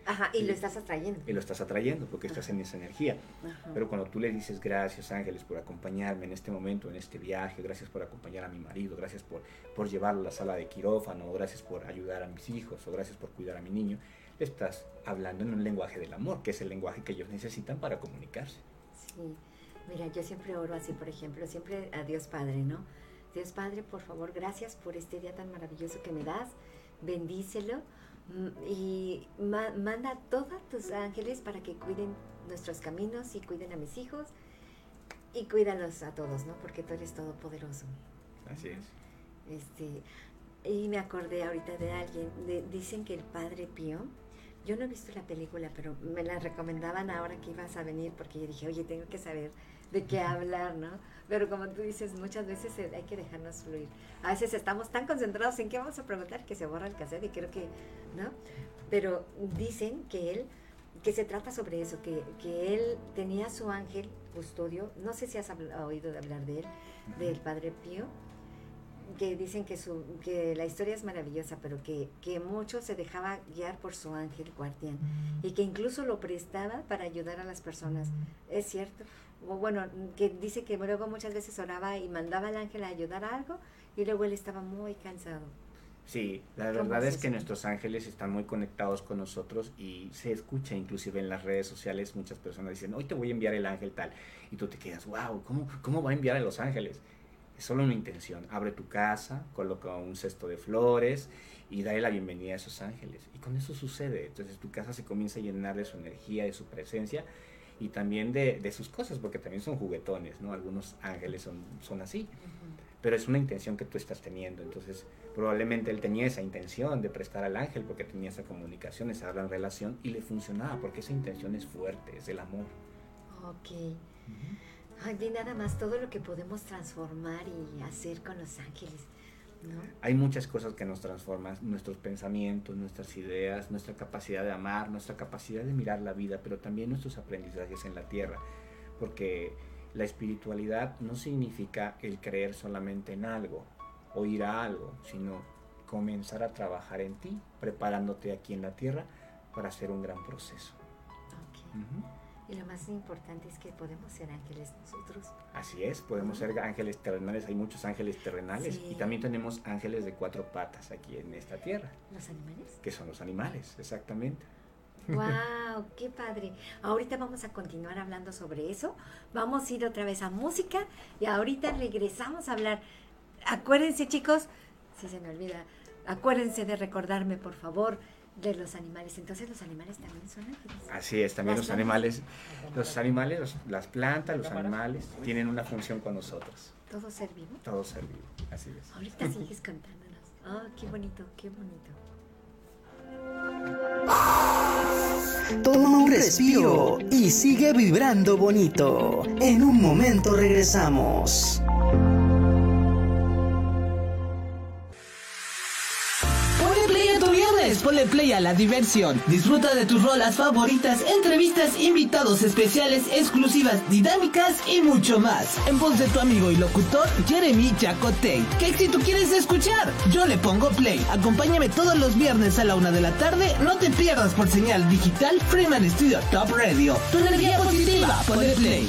Ajá, y Sí. lo estás atrayendo. Y lo estás atrayendo porque estás en esa energía. Ajá. Pero cuando tú le dices gracias ángeles por acompañarme en este momento, en este viaje, gracias por acompañar a mi marido, gracias por, por llevarlo a la sala de quirófano, gracias por ayudar a mis hijos, o gracias por cuidar a mi niño, le estás hablando en un lenguaje del amor, que es el lenguaje que ellos necesitan para comunicarse. Sí, mira, yo siempre oro así, por ejemplo, siempre a Dios Padre, ¿no? Dios Padre, por favor, gracias por este día tan maravilloso que me das, bendícelo y ma- manda a todos tus ángeles para que cuiden nuestros caminos y cuiden a mis hijos y cuídalos a todos, ¿no? Porque tú eres todopoderoso. Así es. Este, y me acordé ahorita de alguien, de- dicen que el Padre Pío, yo no he visto la película, pero me la recomendaban ahora que ibas a venir porque yo dije, oye, tengo que saber de qué hablar, ¿no? Pero como tú dices, muchas veces hay que dejarnos fluir. A veces estamos tan concentrados en qué vamos a preguntar que se borra el cassette y creo que, ¿no? Pero dicen que él, que se trata sobre eso, que, que él tenía su ángel custodio, no sé si has oído de hablar de él, del Padre Pío, que dicen que, su, que la historia es maravillosa, pero que, que mucho se dejaba guiar por su ángel guardián y que incluso lo prestaba para ayudar a las personas. ¿Es cierto? O bueno, que dice que luego muchas veces oraba y mandaba al ángel a ayudar a algo y luego él estaba muy cansado. Sí, la ¿Cómo verdad es es que nuestros ángeles están muy conectados con nosotros y se escucha inclusive en las redes sociales muchas personas dicen, hoy te voy a enviar el ángel tal, y tú te quedas, wow, ¿cómo, cómo va a enviar a los ángeles? Es solo una intención, abre tu casa, coloca un cesto de flores y dale la bienvenida a esos ángeles. Y con eso sucede, entonces tu casa se comienza a llenar de su energía, de su presencia y también de, de sus cosas, porque también son juguetones, ¿no? Algunos ángeles son, son así pero es una intención que tú estás teniendo. Entonces, probablemente él tenía esa intención de prestar al ángel porque tenía esa comunicación, esa gran relación y le funcionaba porque esa intención es fuerte, es el amor. Ok. Ay, y nada más todo lo que podemos transformar y hacer con los ángeles, ¿no? Hay muchas cosas que nos transforman, nuestros pensamientos, nuestras ideas, nuestra capacidad de amar, nuestra capacidad de mirar la vida, pero también nuestros aprendizajes en la tierra, porque la espiritualidad no significa el creer solamente en algo o ir a algo, sino comenzar a trabajar en ti, preparándote aquí en la tierra para hacer un gran proceso. Ok. Ujú. Y lo más importante es que podemos ser ángeles nosotros. Así es, podemos ser ángeles terrenales, hay muchos ángeles terrenales Sí. y también tenemos ángeles de cuatro patas aquí en esta tierra, ¿Los animales? que son los animales, exactamente. ¡Wow! ¡Qué padre! Ahorita vamos a continuar hablando sobre eso. Vamos a ir otra vez a música y ahorita regresamos a hablar. Acuérdense, chicos, si se me olvida, acuérdense de recordarme, por favor, de los animales. Entonces, los animales también son ángeles. Así es, también los animales, los animales, los- las plantas, los animales tienen una función con nosotros, Todo ser vivo. todo ser vivo, así es. Ahorita sigues cantándonos. ¡Ah, qué bonito, qué bonito! Toma un respiro y sigue vibrando bonito. En un momento regresamos. Ponle play a la diversión. Disfruta de tus rolas favoritas, entrevistas, invitados especiales, exclusivas, dinámicas y mucho más. En voz de tu amigo y locutor Jeremy Jacotey. ¿Qué éxito quieres escuchar? Yo le pongo play. Acompáñame todos los viernes a la una de la tarde. No te pierdas por señal digital Freeman Studio Top Radio. Tu energía positiva, ponle play.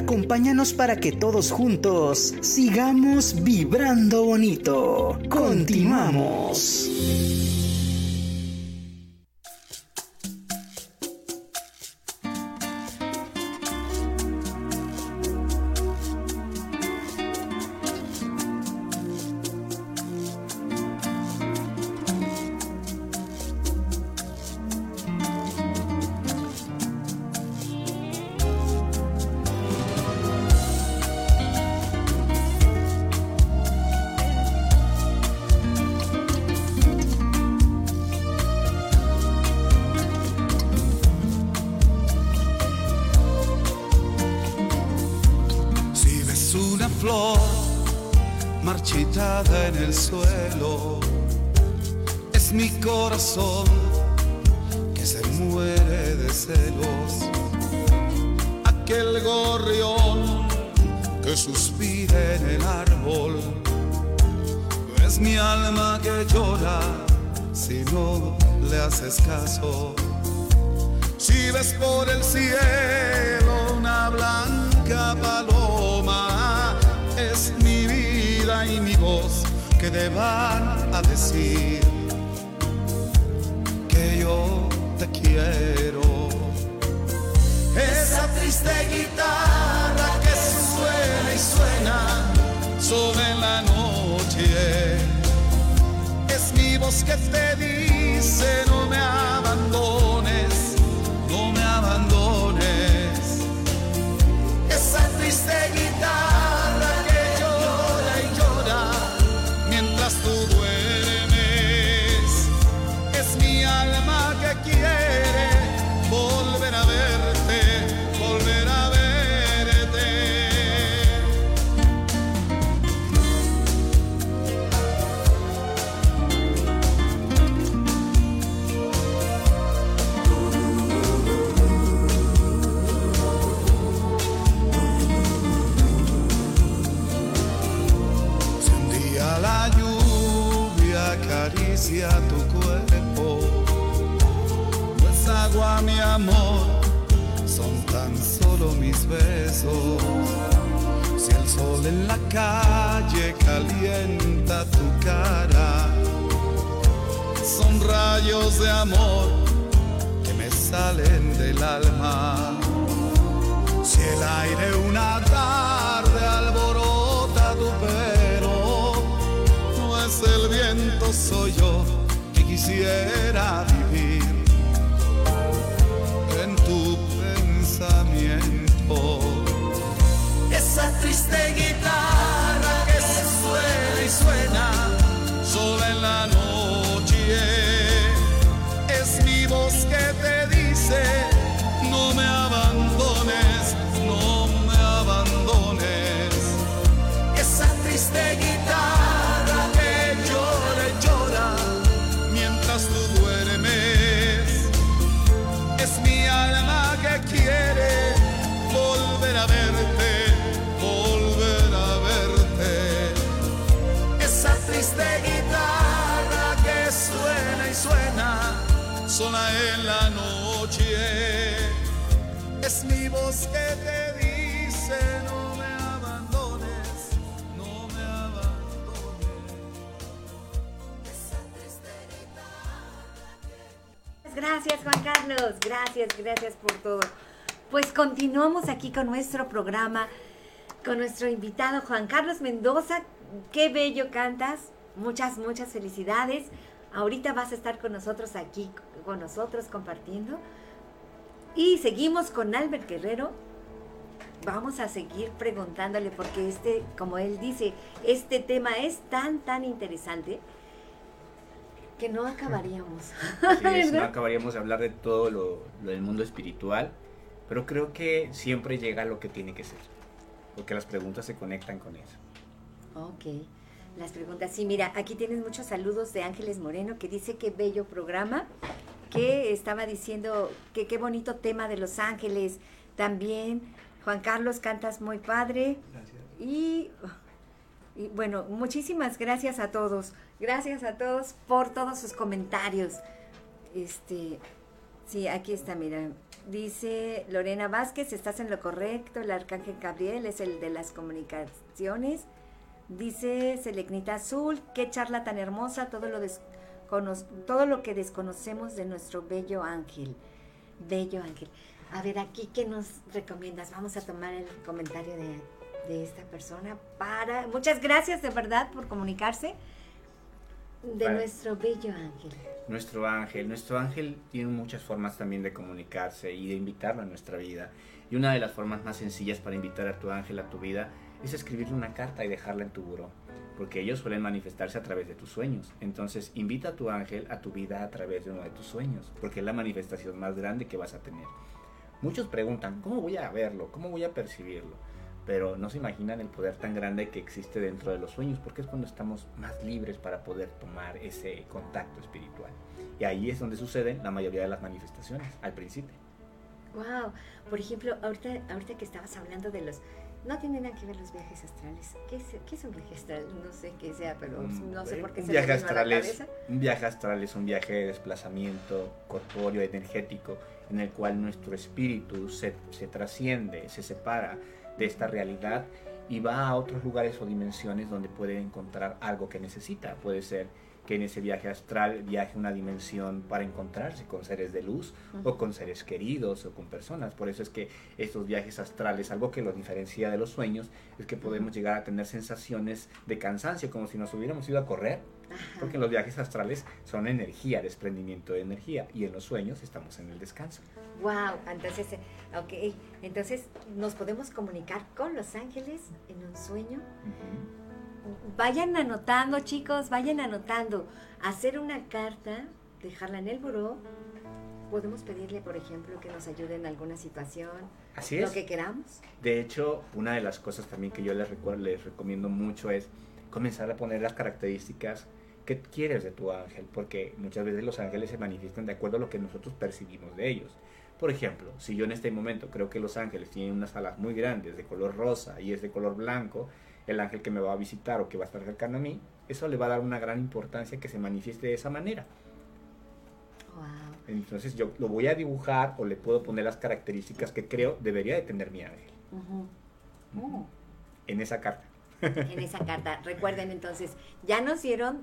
Acompáñanos para que todos juntos sigamos vibrando bonito. Continuamos. Son tan solo mis besos. Si el sol en la calle calienta tu cara, son rayos de amor que me salen del alma. Si el aire una tarde alborota tu pelo, no es el viento, soy yo que quisiera vivir pensamiento. Esa triste guitarra gracias Juan Carlos, gracias, gracias por todo. Pues continuamos aquí con nuestro programa, con nuestro invitado Juan Carlos Mendoza. Qué bello cantas, muchas, muchas felicidades. Ahorita vas a estar con nosotros aquí, con nosotros compartiendo. Y seguimos con Albert Guerrero. Vamos a seguir preguntándole porque este, como él dice, este tema es tan, tan interesante que no acabaríamos. Sí, no acabaríamos de hablar de todo lo, lo, del mundo espiritual, pero creo que siempre llega a lo que tiene que ser, porque las preguntas se conectan con eso. Ok, las preguntas. Sí, mira, aquí tienes muchos saludos de Ángeles Moreno que dice que bello programa, que estaba diciendo que qué bonito tema de Los Ángeles. También Juan Carlos cantas muy padre. Gracias. Y, y bueno, muchísimas gracias a todos. Gracias a todos por todos sus comentarios. Este, sí, aquí está, mira. Dice Lorena Vázquez, estás en lo correcto. El arcángel Gabriel es el de las comunicaciones. Dice Selecnita Azul, qué charla tan hermosa, todo lo, todo lo que desconocemos de nuestro bello ángel. Bello ángel. A ver, aquí, ¿qué nos recomiendas? Vamos a tomar el comentario de, de esta persona para... Muchas gracias de verdad por comunicarse de Para- nuestro bello ángel. Nuestro ángel, nuestro ángel tiene muchas formas también de comunicarse y de invitarlo a nuestra vida. Y una de las formas más sencillas para invitar a tu ángel a tu vida es escribirle una carta y dejarla en tu buró, porque ellos suelen manifestarse a través de tus sueños. Entonces, invita a tu ángel a tu vida a través de uno de tus sueños, porque es la manifestación más grande que vas a tener. Muchos preguntan, ¿cómo voy a verlo? ¿Cómo voy a percibirlo? Pero no se imaginan el poder tan grande que existe dentro de los sueños, porque es cuando estamos más libres para poder tomar ese contacto espiritual. Y ahí es donde suceden la mayoría de las manifestaciones, al principio. Wow. Por ejemplo, ahorita, ahorita que estabas hablando de los... No tienen nada que ver los viajes astrales. ¿Qué es, qué es un viaje astral? No sé qué sea, pero Mm, no sé por qué un se viaje astral es un viaje astral es un viaje de desplazamiento corpóreo energético en el cual nuestro espíritu se, se trasciende se separa de esta realidad y va a otros lugares o dimensiones donde puede encontrar algo que necesita. Puede ser que en ese viaje astral viaje una dimensión para encontrarse con seres de luz o con seres queridos o con personas. Por eso es que estos viajes astrales, algo que los diferencia de los sueños, es que podemos llegar a tener sensaciones de cansancio, como si nos hubiéramos ido a correr, porque los viajes astrales son energía, desprendimiento de energía, y en los sueños estamos en el descanso. Wow, entonces, eh, ok, entonces nos podemos comunicar con los ángeles en un sueño. Vayan anotando, chicos, vayan anotando. Hacer una carta, dejarla en el buró. Podemos pedirle, por ejemplo, que nos ayude en alguna situación. Así Lo es. que queramos. De hecho, una de las cosas también que yo les, les recomiendo mucho es comenzar a poner las características que quieres de tu ángel, porque muchas veces los ángeles se manifiestan de acuerdo a lo que nosotros percibimos de ellos. Por ejemplo, si yo en este momento creo que los ángeles tienen unas alas muy grandes de color rosa y es de color blanco, el ángel que me va a visitar o que va a estar cercano a mí, eso le va a dar una gran importancia que se manifieste de esa manera. Wow. Entonces yo lo voy a dibujar o le puedo poner las características que creo debería de tener mi ángel. Oh. en esa carta. en esa carta. Recuerden entonces, ya nos dieron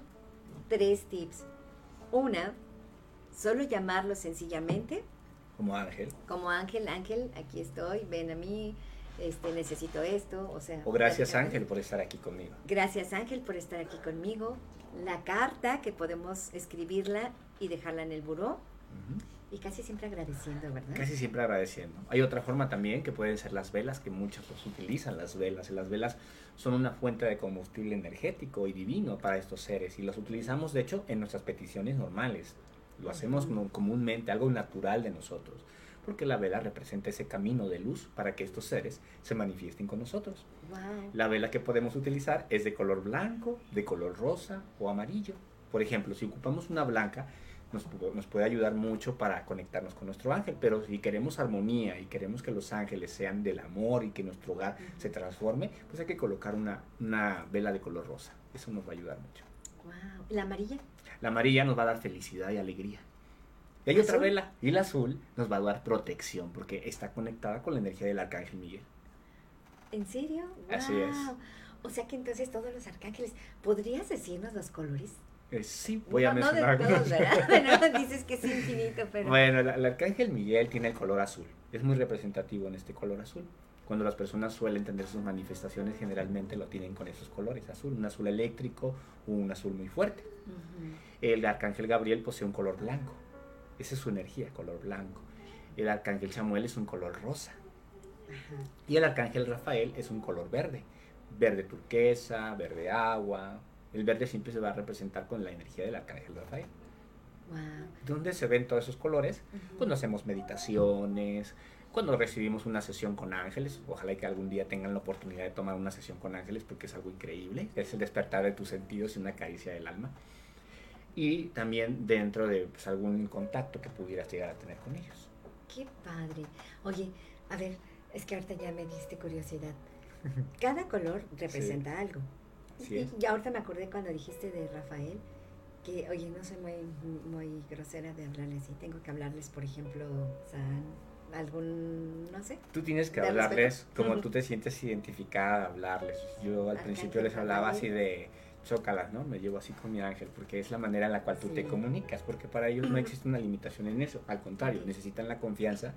tres tips. Una, solo llamarlo sencillamente Como ángel. como Ángel, Ángel, aquí estoy, ven a mí, este, necesito esto, o sea. O gracias. Ángel por estar aquí conmigo. Gracias Ángel por estar aquí conmigo. La carta que podemos escribirla y dejarla en el buró. Y casi siempre agradeciendo, ¿verdad? Casi siempre agradeciendo. Hay otra forma también que pueden ser las velas, que muchos los utilizan las velas. Y las velas son una fuente de combustible energético y divino para estos seres. Y los utilizamos, de hecho, en nuestras peticiones normales. Lo hacemos comúnmente, algo natural de nosotros. Porque la vela representa ese camino de luz para que estos seres se manifiesten con nosotros. Wow. La vela que podemos utilizar es de color blanco, de color rosa o amarillo. Por ejemplo, si ocupamos una blanca, nos, nos puede ayudar mucho para conectarnos con nuestro ángel, pero si queremos armonía y queremos que los ángeles sean del amor y que nuestro hogar se transforme, pues hay que colocar una, una vela de color rosa. Eso nos va a ayudar mucho. Wow. ¿La amarilla? La amarilla nos va a dar felicidad y alegría. Y hay otra vela, y la azul nos va a dar protección, porque está conectada con la energía del arcángel Miguel. ¿En serio? Así es. O sea que entonces todos los arcángeles, ¿podrías decirnos los colores? Eh, sí, voy a No, no de mencionar todos. ¿verdad? Bueno, dices que es infinito, pero... Bueno, el, el arcángel Miguel tiene el color azul. Es muy representativo en este color azul. Cuando las personas suelen tener sus manifestaciones, generalmente lo tienen con esos colores azul, un azul eléctrico un azul muy fuerte. El arcángel Gabriel posee un color blanco. Esa es su energía, color blanco. El arcángel Samuel es un color rosa. Y el arcángel Rafael es un color verde. Verde turquesa, verde agua. El verde siempre se va a representar con la energía del arcángel Rafael. Wow. ¿Dónde se ven todos esos colores? Cuando hacemos meditaciones, cuando recibimos una sesión con ángeles. Ojalá que algún día tengan la oportunidad de tomar una sesión con ángeles porque es algo increíble. Es el despertar de tus sentidos y una caricia del alma. Y también dentro de pues, algún contacto que pudieras llegar a tener con ellos. Qué padre. Oye, a ver, es que ahorita ya me diste curiosidad. Cada color representa algo. Así Y, y ahorita me acordé cuando dijiste de Rafael, que, oye, no soy muy, muy grosera de hablarles así. Tengo que hablarles, por ejemplo, San, algún, no sé. Tú tienes que hablarles respeto. como Ujú. tú te sientes identificada, hablarles. Yo al principio les hablaba así Rafael. de chócalas, ¿no? Me llevo así con mi ángel, porque es la manera en la cual tú te Sí. comunicas, porque para ellos no existe una limitación en eso, al contrario, Sí. necesitan la confianza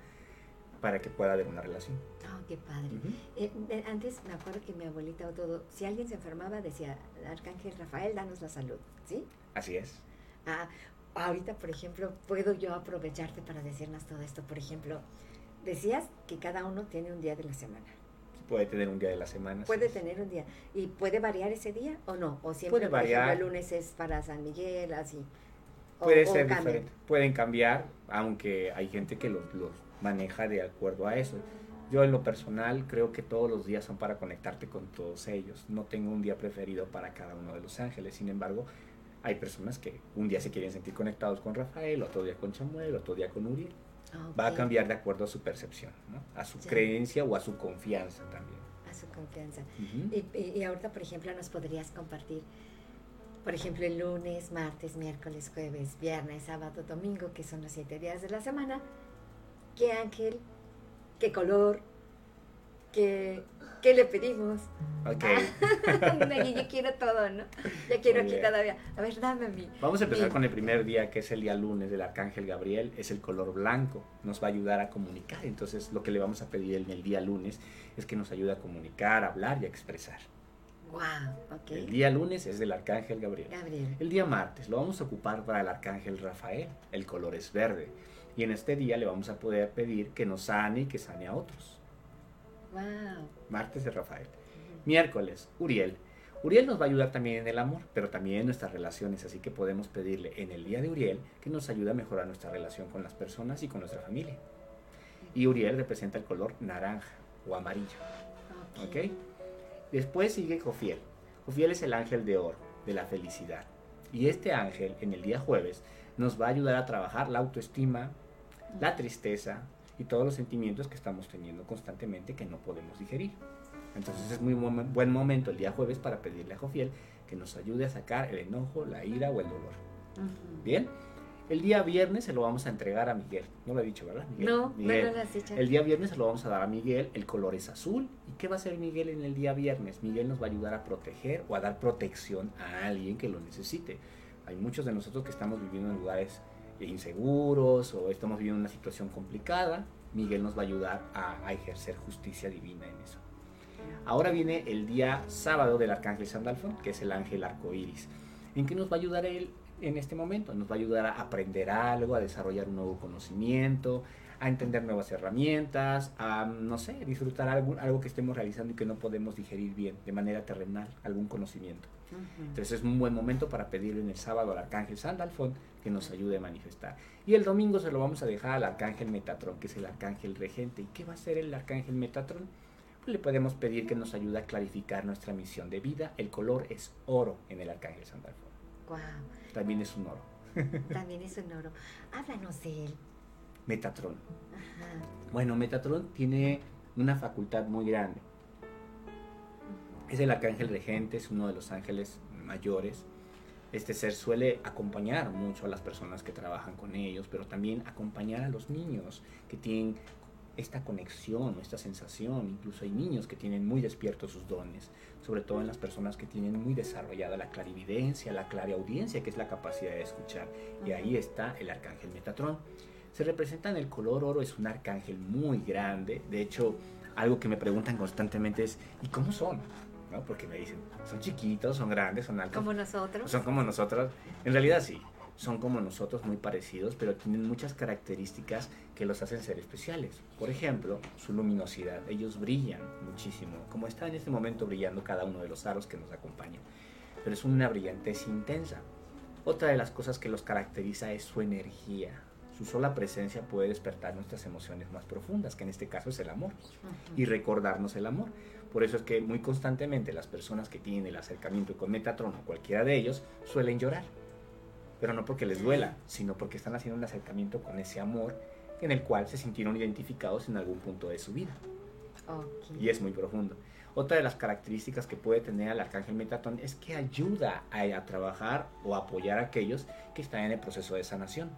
para que pueda haber una relación. Oh, qué padre. Ujú. Eh, de- antes me acuerdo que mi abuelita o todo, si alguien se enfermaba, decía, Arcángel Rafael, danos la salud, ¿sí? Así es. Ah, ahorita, por ejemplo, puedo yo aprovecharte para decirnos todo esto. Por ejemplo, decías que cada uno tiene un día de la semana. Puede tener un día de la semana. Puede es. tener un día. ¿Y puede variar ese día o no? O siempre, Puede por ejemplo, variar. el lunes es para San Miguel, así. O- Puede ser diferente. Pueden cambiar, aunque hay gente que los, los maneja de acuerdo a eso. Yo en lo personal creo que todos los días son para conectarte con todos ellos. No tengo un día preferido para cada uno de los ángeles. Sin embargo, hay personas que un día se quieren sentir conectados con Rafael, otro día con Samuel, otro día con Uriel. Va a cambiar de acuerdo a su percepción, ¿no? a su Ya. creencia o a su confianza también. A su confianza. Y- y ahorita, por ejemplo, nos podrías compartir, por ejemplo, el lunes, martes, miércoles, jueves, viernes, sábado, domingo, que son los siete días de la semana. ¿Qué ángel? ¿Qué color? ¿Qué, qué le pedimos? Ok. Ay, yo quiero todo, ¿no? Ya quiero aquí todavía. A ver, dame a mí. Vamos a empezar mi- con el primer día, que es el día lunes del Arcángel Gabriel. Es el color blanco. Nos va a ayudar a comunicar. Entonces, lo que le vamos a pedir en el día lunes es que nos ayude a comunicar, a hablar y a expresar. Wow, ok. El día lunes es del Arcángel Gabriel. Gabriel. El día martes lo vamos a ocupar para el Arcángel Rafael. El color es verde. Y en este día le vamos a poder pedir que nos sane y que sane a otros. Wow. Martes de Rafael. Miércoles, Uriel. Uriel nos va a ayudar también en el amor, pero también en nuestras relaciones, así que podemos pedirle en el día de Uriel que nos ayude a mejorar nuestra relación con las personas y con nuestra familia. Y Uriel representa el color naranja o amarillo, ¿ok? Después sigue Jofiel. Jofiel es el ángel de oro, de la felicidad. Y este ángel, en el día jueves, nos va a ayudar a trabajar la autoestima, la tristeza y todos los sentimientos que estamos teniendo constantemente que no podemos digerir. Entonces es muy mom- buen momento el día jueves para pedirle a Jofiel que nos ayude a sacar el enojo, la ira o el dolor. Bien, el día viernes se lo vamos a entregar a Miguel. No lo he dicho, ¿verdad? Miguel. No, no Miguel. lo has dicho. El día viernes se lo vamos a dar a Miguel. El color es azul. ¿Y qué va a hacer Miguel en el día viernes? Miguel nos va a ayudar a proteger o a dar protección a alguien que lo necesite. Hay muchos de nosotros que estamos viviendo en lugares inseguros o estamos viviendo una situación complicada. Miguel nos va a ayudar a, ejercer justicia divina en eso. Ahora viene el día sábado del arcángel Sandalfón, que es el ángel arcoíris. ¿En qué nos va a ayudar él en este momento? Nos va a ayudar a aprender algo, a desarrollar un nuevo conocimiento, a entender nuevas herramientas, a, no sé, disfrutar algo que estemos realizando y que no podemos digerir bien de manera terrenal, algún conocimiento. Entonces es un buen momento para pedirle en el sábado al arcángel Sandalfón que nos ayude a manifestar. Y el domingo se lo vamos a dejar al arcángel Metatrón, que es el arcángel regente. ¿Y qué va a hacer el arcángel Metatrón? Pues le podemos pedir que nos ayude a clarificar nuestra misión de vida. El color es oro en el arcángel Sandalfón. Wow. También es un oro. También es un oro. Háblanos de él. Metatrón. Ajá. Bueno, Metatrón tiene una facultad muy grande. Es el arcángel regente, es uno de los ángeles mayores. Este ser suele acompañar mucho a las personas que trabajan con ellos, pero también acompañar a los niños que tienen esta conexión, esta sensación. Incluso hay niños que tienen muy despiertos sus dones, sobre todo en las personas que tienen muy desarrollada la clarividencia, la clariaudiencia, que es la capacidad de escuchar. Y ahí está el arcángel Metatrón. Se representa en el color oro, es un arcángel muy grande. De hecho, algo que me preguntan constantemente es, ¿y cómo son? ¿No? Porque me dicen, son chiquitos, son grandes, son altos. Como nosotros. Son como nosotros. En realidad sí, son como nosotros, muy parecidos, pero tienen muchas características que los hacen ser especiales. Por ejemplo, su luminosidad. Ellos brillan muchísimo, como está en este momento brillando cada uno de los aros que nos acompañan. Pero es una brillantez intensa. Otra de las cosas que los caracteriza es su energía. Su sola presencia puede despertar nuestras emociones más profundas, que en este caso es el amor, y recordarnos el amor. Por eso es que muy constantemente las personas que tienen el acercamiento con Metatron o cualquiera de ellos suelen llorar pero no porque les duela, sino porque están haciendo un acercamiento con ese amor en el cual se sintieron identificados en algún punto de su vida. Y es muy profundo. Otra de las características que puede tener el arcángel Metatron es que ayuda a, trabajar o apoyar a aquellos que están en el proceso de sanación.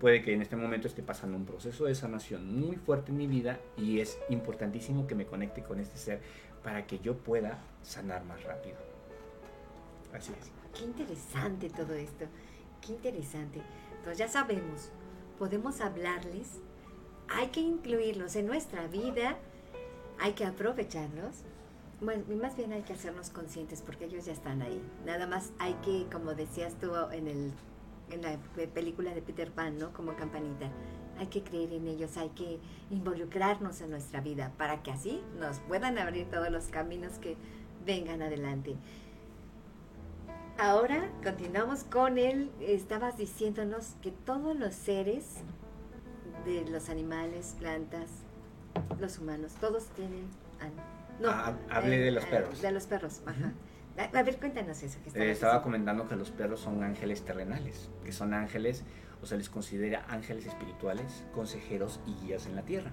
Puede que en este momento esté pasando un proceso de sanación muy fuerte en mi vida y es importantísimo que me conecte con este ser para que yo pueda sanar más rápido. Así es. Qué interesante todo esto. Qué interesante. Entonces ya sabemos, podemos hablarles, hay que incluirlos en nuestra vida, hay que aprovecharlos. Bueno, más bien hay que hacernos conscientes porque ellos ya están ahí. Nada más hay que, como decías tú en, el, en la película de Peter Pan, ¿no? Como campanita. Hay que creer en ellos, hay que involucrarnos en nuestra vida para que así nos puedan abrir todos los caminos que vengan adelante. Ahora continuamos con él. Estabas diciéndonos que todos los seres, de los animales, plantas, los humanos, todos tienen... No, ah, hablé de los eh, perros. De los perros, ajá. A ver, cuéntanos eso. Que eh, estaba comentando que los perros son ángeles terrenales, que son ángeles, o se les considera ángeles espirituales, consejeros y guías en la tierra.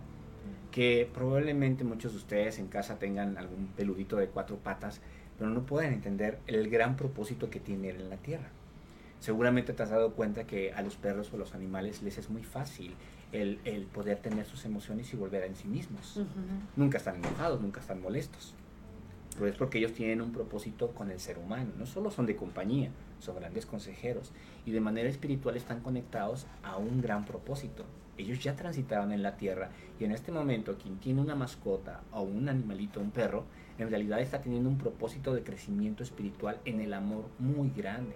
Que probablemente muchos de ustedes en casa tengan algún peludito de cuatro patas pero no pueden entender el gran propósito que tiene en la tierra. Seguramente te has dado cuenta que a los perros o a los animales les es muy fácil el, poder tener sus emociones y volver a en sí mismos. Nunca están enojados, nunca están molestos. Pero es porque ellos tienen un propósito con el ser humano. No solo son de compañía, son grandes consejeros. Y de manera espiritual están conectados a un gran propósito. Ellos ya transitaron en la tierra y en este momento quien tiene una mascota o un animalito, un perro, en realidad está teniendo un propósito de crecimiento espiritual en el amor muy grande.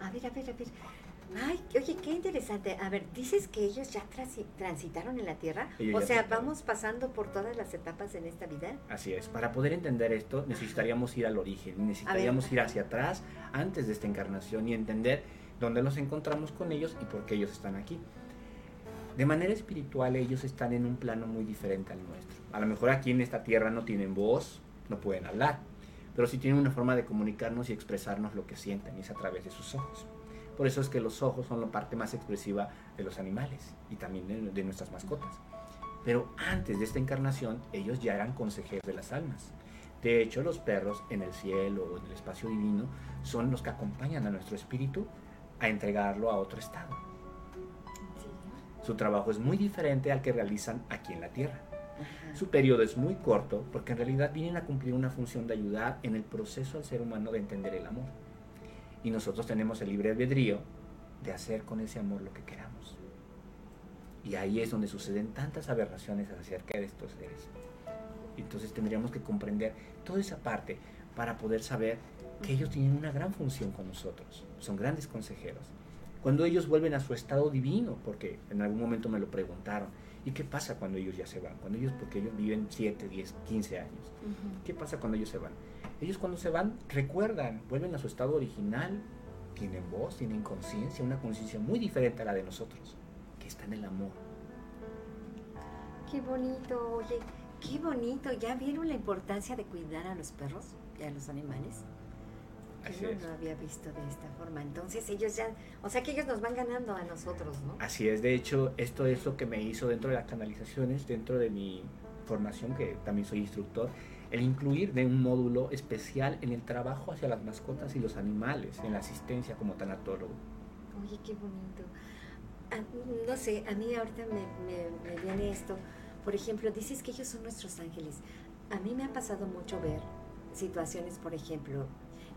A ver, a ver, a ver. Ay, oye, qué interesante. A ver, dices que ellos ya transitaron en la Tierra. o sea, vamos pasando por todas las etapas en esta vida. Así es. Para poder entender esto, necesitaríamos ir al origen, necesitaríamos ir hacia atrás antes de esta encarnación y entender dónde nos encontramos con ellos y por qué ellos están aquí. De manera espiritual, ellos están en un plano muy diferente al nuestro. A lo mejor aquí en esta tierra no tienen voz, no pueden hablar, pero sí tienen una forma de comunicarnos y expresarnos lo que sienten y es a través de sus ojos. Por eso es que los ojos son la parte más expresiva de los animales y también de, nuestras mascotas. Pero antes de esta encarnación, ellos ya eran consejeros de las almas. De hecho, los perros en el cielo o en el espacio divino son los que acompañan a nuestro espíritu a entregarlo a otro estado. Su trabajo es muy diferente al que realizan aquí en la Tierra. Su periodo es muy corto porque en realidad vienen a cumplir una función de ayudar en el proceso al ser humano de entender el amor. Y nosotros tenemos el libre albedrío de hacer con ese amor lo que queramos. Y ahí es donde suceden tantas aberraciones acerca de estos seres. Entonces tendríamos que comprender toda esa parte para poder saber que ellos tienen una gran función con nosotros. Son grandes consejeros. Cuando ellos vuelven a su estado divino, porque en algún momento me lo preguntaron, ¿Y qué pasa cuando ellos ya se van? Cuando ellos, porque ellos viven 7, 10, 15 años. ¿Qué pasa cuando ellos se van? Ellos cuando se van recuerdan, vuelven a su estado original, tienen voz, tienen conciencia, una conciencia muy diferente a la de nosotros, que está en el amor. Qué bonito, oye, qué bonito. ¿Ya vieron la importancia de cuidar a los perros y a los animales? Yo no lo había visto de esta forma. Entonces ellos ya, o sea que ellos nos van ganando a nosotros, ¿no? Así es, de hecho, esto es lo que me hizo dentro de las canalizaciones, dentro de mi formación, que también soy instructor, el incluir de un módulo especial en el trabajo hacia las mascotas y los animales, en la asistencia como tanatólogo. Oye, qué bonito. Ah, no sé, a mí ahorita me, me, viene esto. Por ejemplo, dices que ellos son nuestros ángeles. A mí me ha pasado mucho ver situaciones, por ejemplo,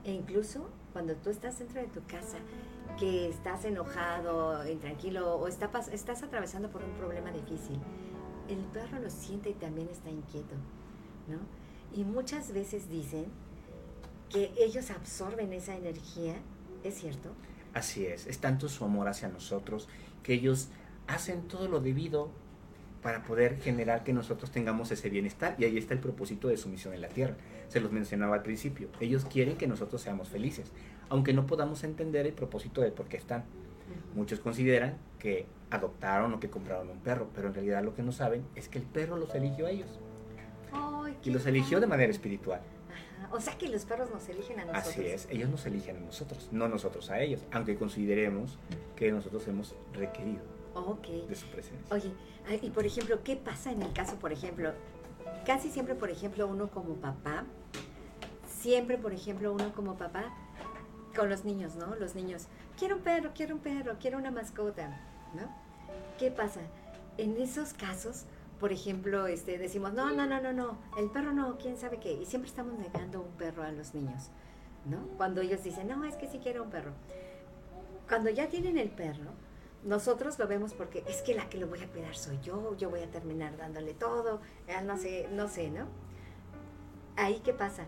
e incluso cuando tú estás dentro de tu casa, que estás enojado, intranquilo o está, estás atravesando por un problema difícil, el perro lo siente y también está inquieto, ¿no? Y muchas veces dicen que ellos absorben esa energía, ¿es cierto? Así es, es tanto su amor hacia nosotros que ellos hacen todo lo debido para poder generar que nosotros tengamos ese bienestar y ahí está el propósito de su misión en la tierra. Se los mencionaba al principio, ellos quieren que nosotros seamos felices, aunque no podamos entender el propósito de por qué están. Muchos consideran que adoptaron o que compraron un perro, pero en realidad lo que no saben es que el perro los eligió a ellos. Y los eligió de manera espiritual. O sea que los perros nos eligen a nosotros. Así es, ellos nos eligen a nosotros, no nosotros a ellos, aunque consideremos que nosotros hemos requerido de su presencia. Oye, y por ejemplo, ¿qué pasa en el caso, por ejemplo, casi siempre, por ejemplo, uno como papá, siempre, por ejemplo, uno como papá, con los niños, ¿no? Los niños, quiero un perro, quiero un perro, quiero una mascota, ¿no? ¿Qué pasa? En esos casos, por ejemplo, este, decimos, no, no, no, no, no, el perro no, quién sabe qué. Y siempre estamos negando un perro a los niños, ¿no? Cuando ellos dicen, no, es que sí quiero un perro. Cuando ya tienen el perro, nosotros lo vemos porque es que la que lo voy a cuidar soy yo, yo voy a terminar dándole todo, no sé, no sé, ¿no? Ahí qué pasa,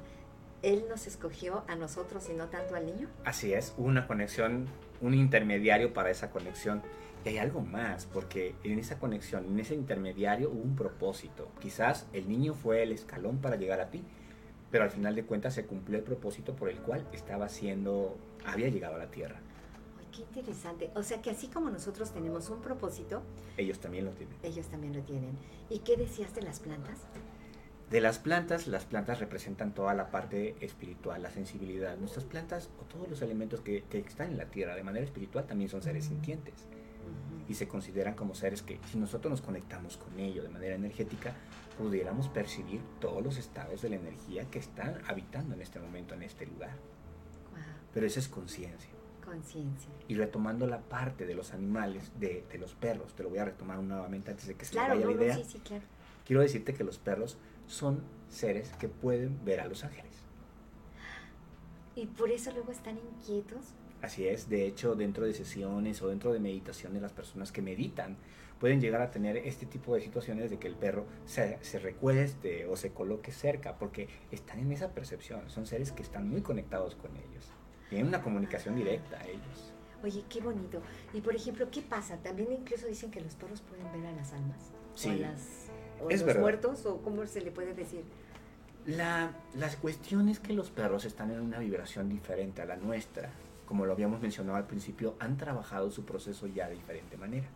él nos escogió a nosotros y no tanto al niño. Así es, una conexión, un intermediario para esa conexión. Y hay algo más, porque en esa conexión, en ese intermediario hubo un propósito. Quizás el niño fue el escalón para llegar a ti, pero al final de cuentas se cumplió el propósito por el cual estaba siendo, había llegado a la tierra. Ay, qué interesante. O sea que así como nosotros tenemos un propósito, ellos también lo tienen. Ellos también lo tienen. ¿Y qué decías de las plantas? De las plantas, las plantas representan toda la parte espiritual, la sensibilidad. Nuestras plantas o todos los elementos que, que están en la tierra de manera espiritual también son seres sintientes y se consideran como seres que si nosotros nos conectamos con ello de manera energética, pudiéramos percibir todos los estados de la energía que están habitando en este momento en este lugar. Pero esa es conciencia. Conciencia. Y retomando la parte de los animales, de, de, los perros, te lo voy a retomar nuevamente antes de que se me vaya la idea. sí, sí, claro. Quiero decirte que los perros son seres que pueden ver a los ángeles. Y por eso luego están inquietos Así es, de hecho, dentro de sesiones o dentro de meditaciones, las personas que meditan pueden llegar a tener este tipo de situaciones de que el perro se, se recueste o se coloque cerca, porque están en esa percepción, son seres que están muy conectados con ellos, tienen una comunicación directa a ellos. Oye, qué bonito. Y por ejemplo, ¿qué pasa? También incluso dicen que los perros pueden ver a las almas. Sí. O, las, o los muertos, o cómo se le puede decir. La, las cuestiones que los perros están en una vibración diferente a la nuestra como lo habíamos mencionado al principio, han trabajado su proceso ya de diferente manera.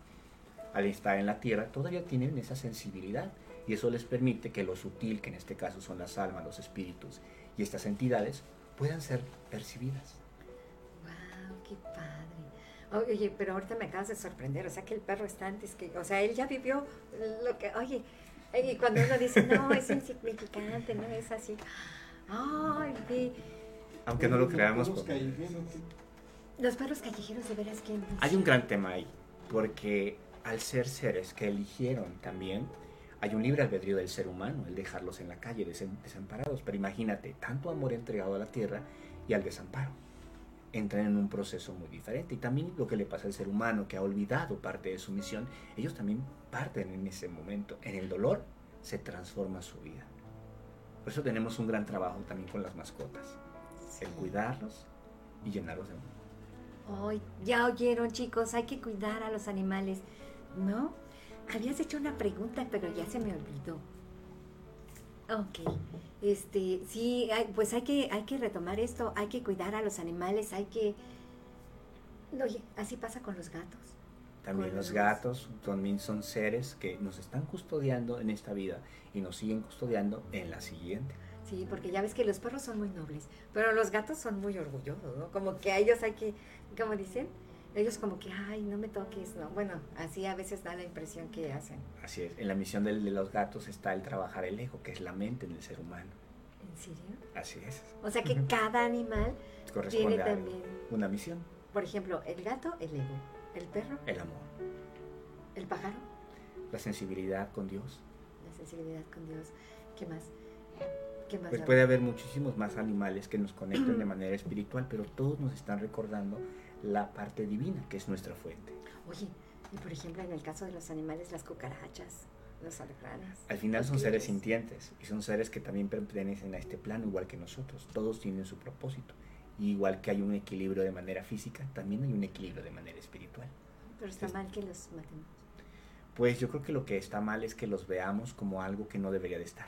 Al estar en la tierra todavía tienen esa sensibilidad y eso les permite que lo sutil, que en este caso son las almas, los espíritus y estas entidades, puedan ser percibidas. ¡Wow! ¡Qué padre! Oye, pero ahorita me acabas de sorprender, o sea que el perro está antes que, o sea, él ya vivió lo que, oye, y cuando uno dice, no, es insignificante, no es así, ay, aunque no lo creamos. Los perros callejeros de veras que... Hay un gran tema ahí, porque al ser seres que eligieron también, hay un libre albedrío del ser humano, el dejarlos en la calle desamparados. Pero imagínate, tanto amor entregado a la tierra y al desamparo. Entran en un proceso muy diferente. Y también lo que le pasa al ser humano, que ha olvidado parte de su misión, ellos también parten en ese momento. En el dolor se transforma su vida. Por eso tenemos un gran trabajo también con las mascotas el cuidarlos y llenarlos de amor. Ya oyeron chicos, hay que cuidar a los animales, ¿no? Habías hecho una pregunta, pero ya se me olvidó. Ok, este, sí, pues hay que, hay que retomar esto, hay que cuidar a los animales, hay que... Oye, así pasa con los gatos. También los gatos también son seres que nos están custodiando en esta vida y nos siguen custodiando en la siguiente. Sí, porque ya ves que los perros son muy nobles, pero los gatos son muy orgullosos, ¿no? Como que a ellos hay que, como dicen, ellos como que, ay, no me toques, ¿no? Bueno, así a veces da la impresión que hacen. Así es, en la misión de, los gatos está el trabajar el ego, que es la mente en el ser humano. ¿En serio? Así es. O sea que cada animal tiene también... Una misión. Por ejemplo, el gato, el ego. El perro. El amor ¿El pájaro? La sensibilidad con Dios. La sensibilidad con Dios. ¿Qué más? Pues puede haber muchísimos más animales que nos conecten de manera espiritual, pero todos nos están recordando la parte divina, que es nuestra fuente. Oye, y por ejemplo, en el caso de los animales, las cucarachas, los alacranes. Al final son seres sintientes y son seres que también pertenecen a este plano igual que nosotros. Todos tienen su propósito. Y igual que hay un equilibrio de manera física, también hay un equilibrio de manera espiritual. Pero está Es- mal que los matemos. Pues yo creo que lo que está mal es que los veamos como algo que no debería de estar,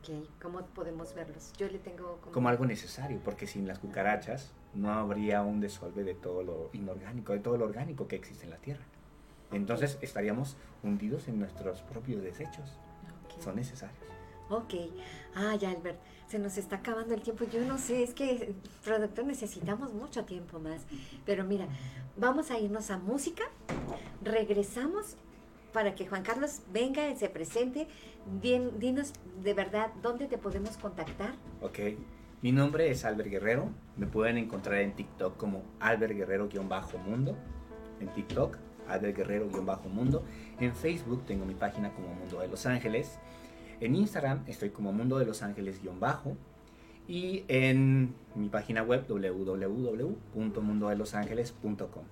Ok, ¿cómo podemos verlos? Yo le tengo como... como algo necesario, porque sin las cucarachas no habría un desolve de todo lo inorgánico, de todo lo orgánico que existe en la Tierra. Entonces estaríamos hundidos en nuestros propios desechos. Ok. Son necesarios. Ok. Ay, Albert, se nos está acabando el tiempo. Yo no sé, es que, productor, necesitamos mucho tiempo más. Pero mira, vamos a irnos a música. Regresamos para que Juan Carlos venga y se presente. Dinos de verdad dónde te podemos contactar. Ok. Mi nombre es Albert Guerrero. Me pueden encontrar en TikTok como Albert Guerrero-Mundo. En TikTok, Albert Guerrero-Mundo. En Facebook tengo mi página como Mundo de Los Ángeles. En Instagram estoy como Mundo de Los Ángeles-Bajo. Y en mi página web www.mundodelosangeles.com.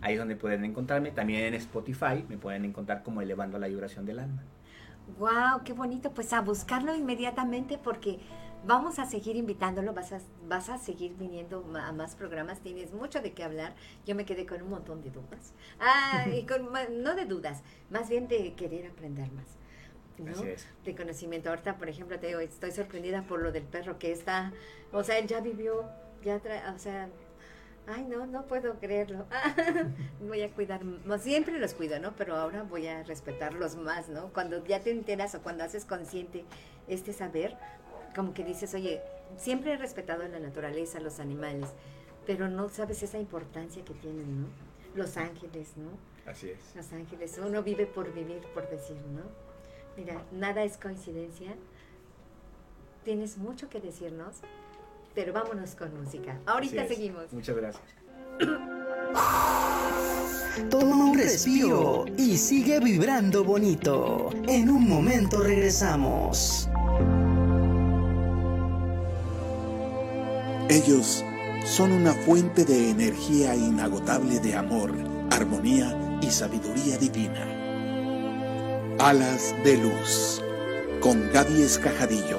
Ahí es donde pueden encontrarme. También en Spotify me pueden encontrar como Elevando la Vibración del Alma. ¡Wow! ¡Qué bonito! Pues a buscarlo inmediatamente porque vamos a seguir invitándolo, vas a, vas a seguir viniendo a más programas, tienes mucho de qué hablar. Yo me quedé con un montón de dudas. Ah, y con, no de dudas, más bien de querer aprender más. ¿no? Así es. De conocimiento. Ahorita, por ejemplo, te digo, estoy sorprendida por lo del perro que está, o sea, él ya vivió, ya, tra- o sea, ay, no, no puedo creerlo. voy a cuidar, siempre los cuido, ¿no? Pero ahora voy a respetarlos más, ¿no? Cuando ya te enteras o cuando haces consciente este saber, como que dices, oye, siempre he respetado la naturaleza, los animales, pero no sabes esa importancia que tienen, ¿no? Los ángeles, ¿no? Así es. Los ángeles, uno vive por vivir, por decir, ¿no? Mira, nada es coincidencia. Tienes mucho que decirnos, pero vámonos con música. Ahorita seguimos. Muchas gracias. Toma un respiro y sigue vibrando bonito. En un momento regresamos. Ellos son una fuente de energía inagotable de amor, armonía y sabiduría divina. Alas de Luz, con Gaby Escajadillo,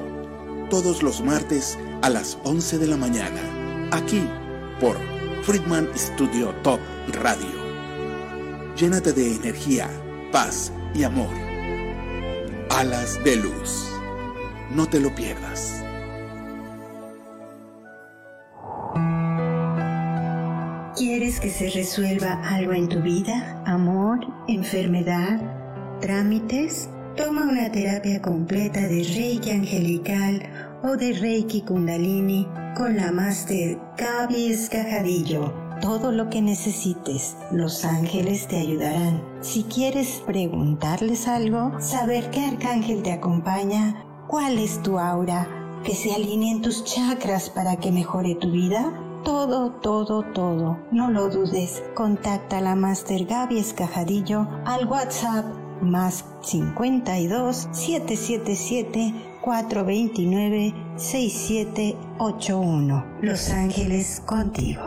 todos los martes a las 11 de la mañana, aquí por Friedman Studio Top Radio. Llénate de energía, paz y amor. Alas de Luz. No te lo pierdas. ¿Quieres que se resuelva algo en tu vida? ¿Amor? ¿Enfermedad? ¿Trámites? Toma una terapia completa de Reiki Angelical o de Reiki Kundalini con la Master Gaby Escajadillo. Todo lo que necesites, los ángeles te ayudarán. Si quieres preguntarles algo, saber qué arcángel te acompaña, cuál es tu aura, que se alineen tus chakras para que mejore tu vida, todo, todo, todo. No lo dudes. Contacta a la Master Gaby Escajadillo al WhatsApp más 52 777 429 6781. Los Ángeles contigo.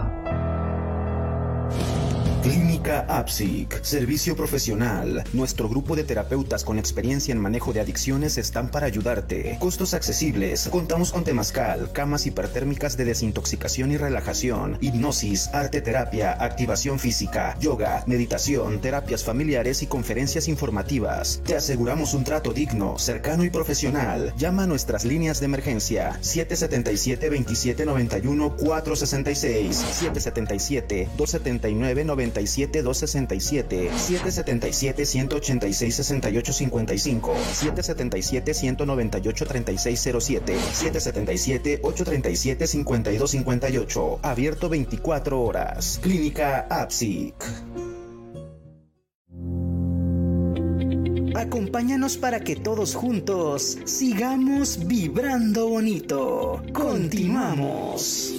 Clínica APSIC, servicio profesional. Nuestro grupo de terapeutas con experiencia en manejo de adicciones están para ayudarte. Costos accesibles. Contamos con temazcal, camas hipertérmicas de desintoxicación y relajación, hipnosis, arte terapia, activación física, yoga, meditación, terapias familiares y conferencias informativas. Te aseguramos un trato digno, cercano y profesional. Llama a nuestras líneas de emergencia 777 2791 466 777 279 97 267 777 186 68 55 777 198 3607 777 837 52 58 abierto 24 horas Clínica APSIC Acompáñanos para que todos juntos sigamos vibrando bonito. Continuamos.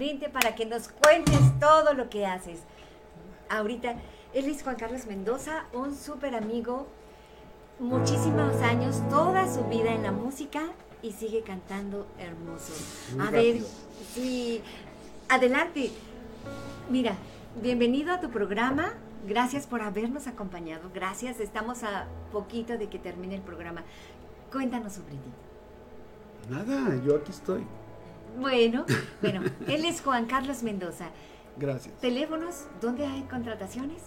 Vente para que nos cuentes todo lo que haces. Ahorita, él es Juan Carlos Mendoza, un súper amigo, muchísimos años, toda su vida en la música y sigue cantando hermoso. Muy A ver, sí, adelante. Mira, bienvenido a tu programa. Gracias por habernos acompañado. Gracias, estamos a poquito de que termine el programa. Cuéntanos sobre ti. Nada, yo aquí estoy. Bueno, bueno, él es Juan Carlos Mendoza. Gracias. Teléfonos, ¿dónde hay contrataciones?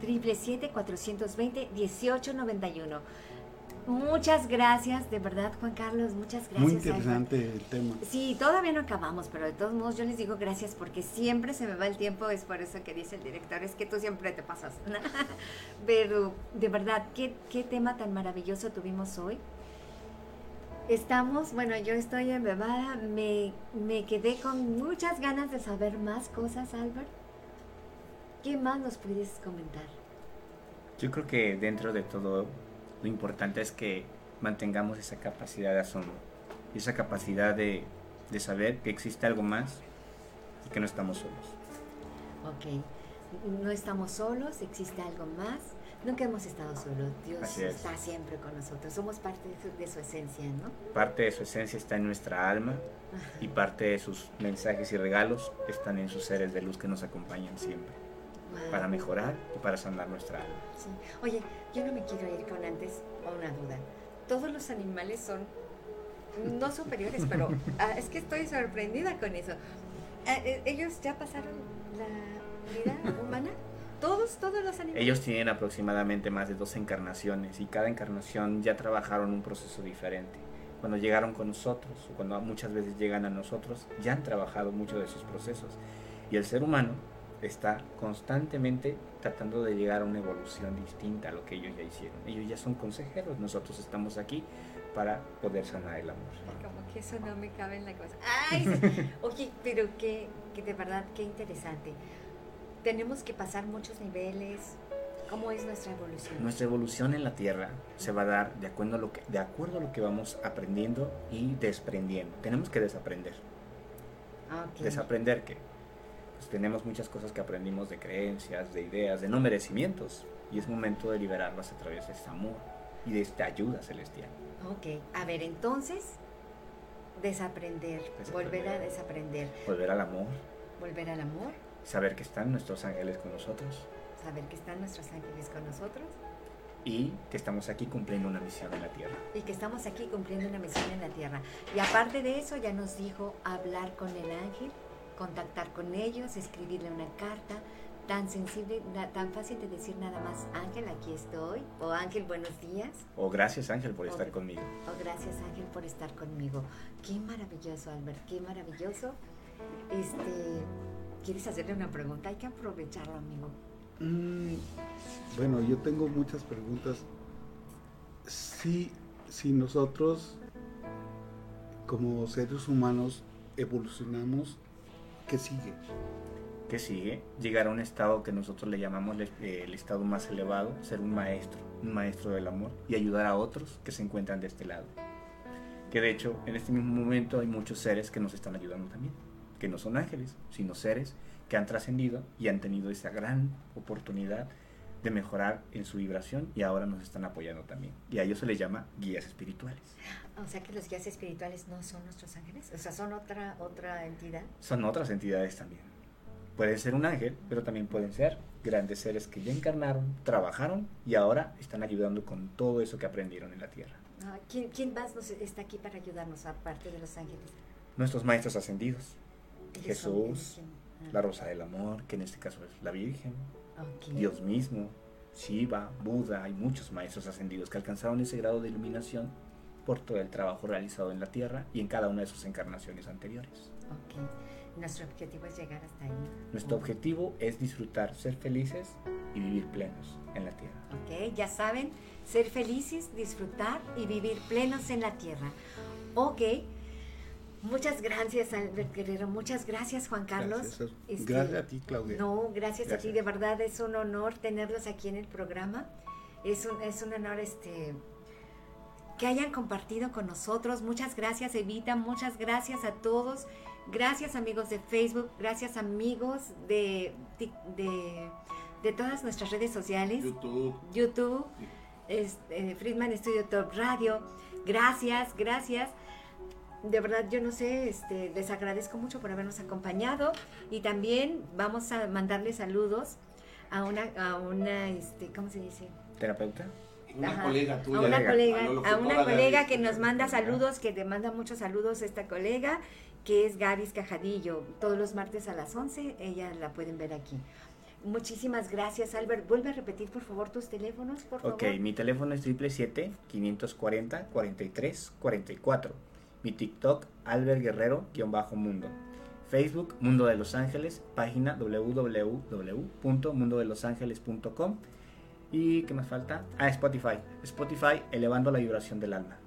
Triple 7 420 1891. 777-420-1891. Muchas gracias, de verdad, Juan Carlos, muchas gracias. Muy interesante el tema. Sí, todavía no acabamos, pero de todos modos yo les digo gracias porque siempre se me va el tiempo, es por eso que dice el director, es que tú siempre te pasas. pero de verdad, ¿qué, qué tema tan maravilloso tuvimos hoy. Estamos, bueno, yo estoy embebada, me, me quedé con muchas ganas de saber más cosas, Albert. ¿Qué más nos puedes comentar? Yo creo que dentro de todo lo importante es que mantengamos esa capacidad de asombro, y esa capacidad de, de saber que existe algo más y que no estamos solos. Ok, no estamos solos, existe algo más. Nunca hemos estado solos, Dios es. está siempre con nosotros, somos parte de su, de su esencia, ¿no? Parte de su esencia está en nuestra alma y parte de sus mensajes y regalos están en sus seres de luz que nos acompañan siempre Wow. para mejorar y para sanar nuestra alma. Sí. Oye, yo no me quiero ir con antes o una duda. Todos los animales son no superiores, pero ah, es que estoy sorprendida con eso. Ah, eh, ¿Ellos ya pasaron la vida humana? ¿Todos, todos los animales? Ellos tienen aproximadamente más de dos encarnaciones y cada encarnación ya trabajaron un proceso diferente. Cuando llegaron con nosotros, o cuando muchas veces llegan a nosotros, ya han trabajado mucho de sus procesos. Y el ser humano está constantemente tratando de llegar a una evolución distinta a lo que ellos ya hicieron. Ellos ya son consejeros, nosotros estamos aquí para poder sanar el amor. Como que eso no me cabe en la cabeza. Ay, oye, pero que, que de verdad, qué interesante. Tenemos que pasar muchos niveles. ¿Cómo es nuestra evolución? Nuestra evolución en la Tierra se va a dar de acuerdo a lo que, de acuerdo a lo que vamos aprendiendo y desprendiendo. Tenemos que desaprender. Ah, ok. Desaprender que pues, tenemos muchas cosas que aprendimos de creencias, de ideas, de no merecimientos. Y es momento de liberarlas a través de este amor y de esta ayuda celestial. Ok, a ver, entonces, desaprender, volver a desaprender, Volver al amor, volver al amor, saber que están nuestros ángeles con nosotros saber que están nuestros ángeles con nosotros y que estamos aquí cumpliendo una misión en la Tierra. y que estamos aquí cumpliendo una misión en la tierra. Y aparte de eso, ya nos dijo hablar con el ángel, contactar con ellos, escribirle una carta. Tan sensible, tan fácil de decir nada más, Ángel, aquí estoy, o Ángel, buenos días, O gracias Ángel por estar conmigo. o gracias Ángel por estar conmigo. Qué maravilloso, Albert, qué maravilloso. Este, ¿quieres hacerle una pregunta? Hay que aprovecharlo, amigo. Mm, bueno, yo tengo muchas preguntas. Si, si nosotros, como seres humanos, evolucionamos, ¿qué sigue? que sigue? Llegar a un estado que nosotros le llamamos eh, el estado más elevado, ser un maestro, un maestro del amor y ayudar a otros que se encuentran de este lado. Que de hecho, en este mismo momento hay muchos seres que nos están ayudando también, que no son ángeles, sino seres que han trascendido y han tenido esa gran oportunidad de mejorar en su vibración y ahora nos están apoyando también. Y a ellos se les llama guías espirituales. O sea que los guías espirituales no son nuestros ángeles, o sea, son otra otra entidad. Son otras entidades también. Pueden ser un ángel, pero también pueden ser grandes seres que ya encarnaron, trabajaron y ahora están ayudando con todo eso que aprendieron en la tierra. Ah, ¿quién, ¿Quién más nos está aquí para ayudarnos aparte de los ángeles? Nuestros maestros ascendidos. Jesús, ¿Quién? Ah. la Rosa del Amor, que en este caso es la Virgen, Dios mismo, Shiva, Buda, hay muchos maestros ascendidos que alcanzaron ese grado de iluminación por todo el trabajo realizado en la Tierra y en cada una de sus encarnaciones anteriores. Ok. Nuestro objetivo es llegar hasta ahí. Nuestro objetivo es disfrutar, ser felices y vivir plenos en la Tierra. Ok, ya saben, ser felices, disfrutar y vivir plenos en la tierra. Ok, muchas gracias Albert Guerrero, muchas gracias Juan Carlos. Gracias, Este, gracias a ti, Claudia. No, gracias, a ti, de verdad es un honor tenerlos aquí en el programa. Es un, es un honor este que hayan compartido con nosotros. Muchas gracias Evita, muchas gracias a todos. Gracias amigos de Facebook, gracias amigos de, de, de todas nuestras redes sociales. YouTube. YouTube, este, Friedman Studio Top Radio. Gracias, gracias. De verdad, yo no sé, este, les agradezco mucho por habernos acompañado y también vamos a mandarle saludos a una, a una, este, ¿cómo se dice? ¿Terapeuta? Una Ajá. colega tuya. A una colega, a una colega que nos manda saludos, que te manda muchos saludos esta colega, que es Garis Cajadillo. Todos los martes a las 11, ella la pueden ver aquí. Muchísimas gracias, Albert. Vuelve a repetir, por favor, tus teléfonos, por favor. Ok, mi teléfono es 777-540-4344. Mi TikTok, Albert Guerrero-Mundo. Facebook, Mundo de Los Ángeles, página www.mundodelosangeles.com. ¿Y qué más falta? Ah, Spotify. Spotify, elevando la vibración del alma.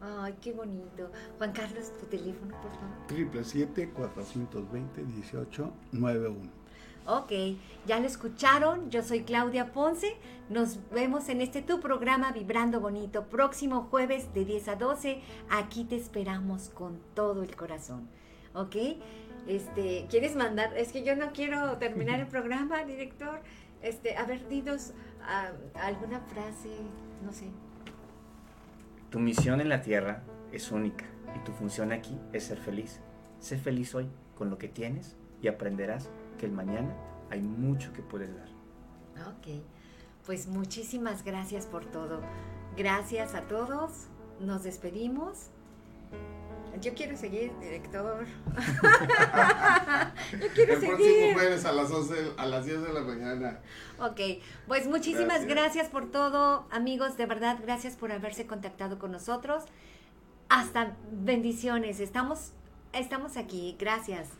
Ay, qué bonito. Juan Carlos, tu teléfono, por favor. Triple 420 1891 Ok, ya lo escucharon. Yo soy Claudia Ponce. Nos vemos en este tu programa Vibrando Bonito. Próximo jueves de 10 a 12. Aquí te esperamos con todo el corazón. ¿Ok? Este, ¿quieres mandar? Es que yo no quiero terminar el programa, director. Este, a ver, dinos ah, alguna frase, no sé. Tu misión en la tierra es única y tu función aquí es ser feliz. Sé feliz hoy con lo que tienes y aprenderás que el mañana hay mucho que puedes dar. Ok, pues muchísimas gracias por todo. Gracias a todos. Nos despedimos. Yo quiero seguir, director. Yo quiero El próximo seguir. jueves a las 11, a las 10 de la mañana. Ok, pues muchísimas Gracias. gracias. por todo, amigos. De verdad, gracias por haberse contactado con nosotros. Hasta bendiciones. Estamos, estamos aquí. Gracias.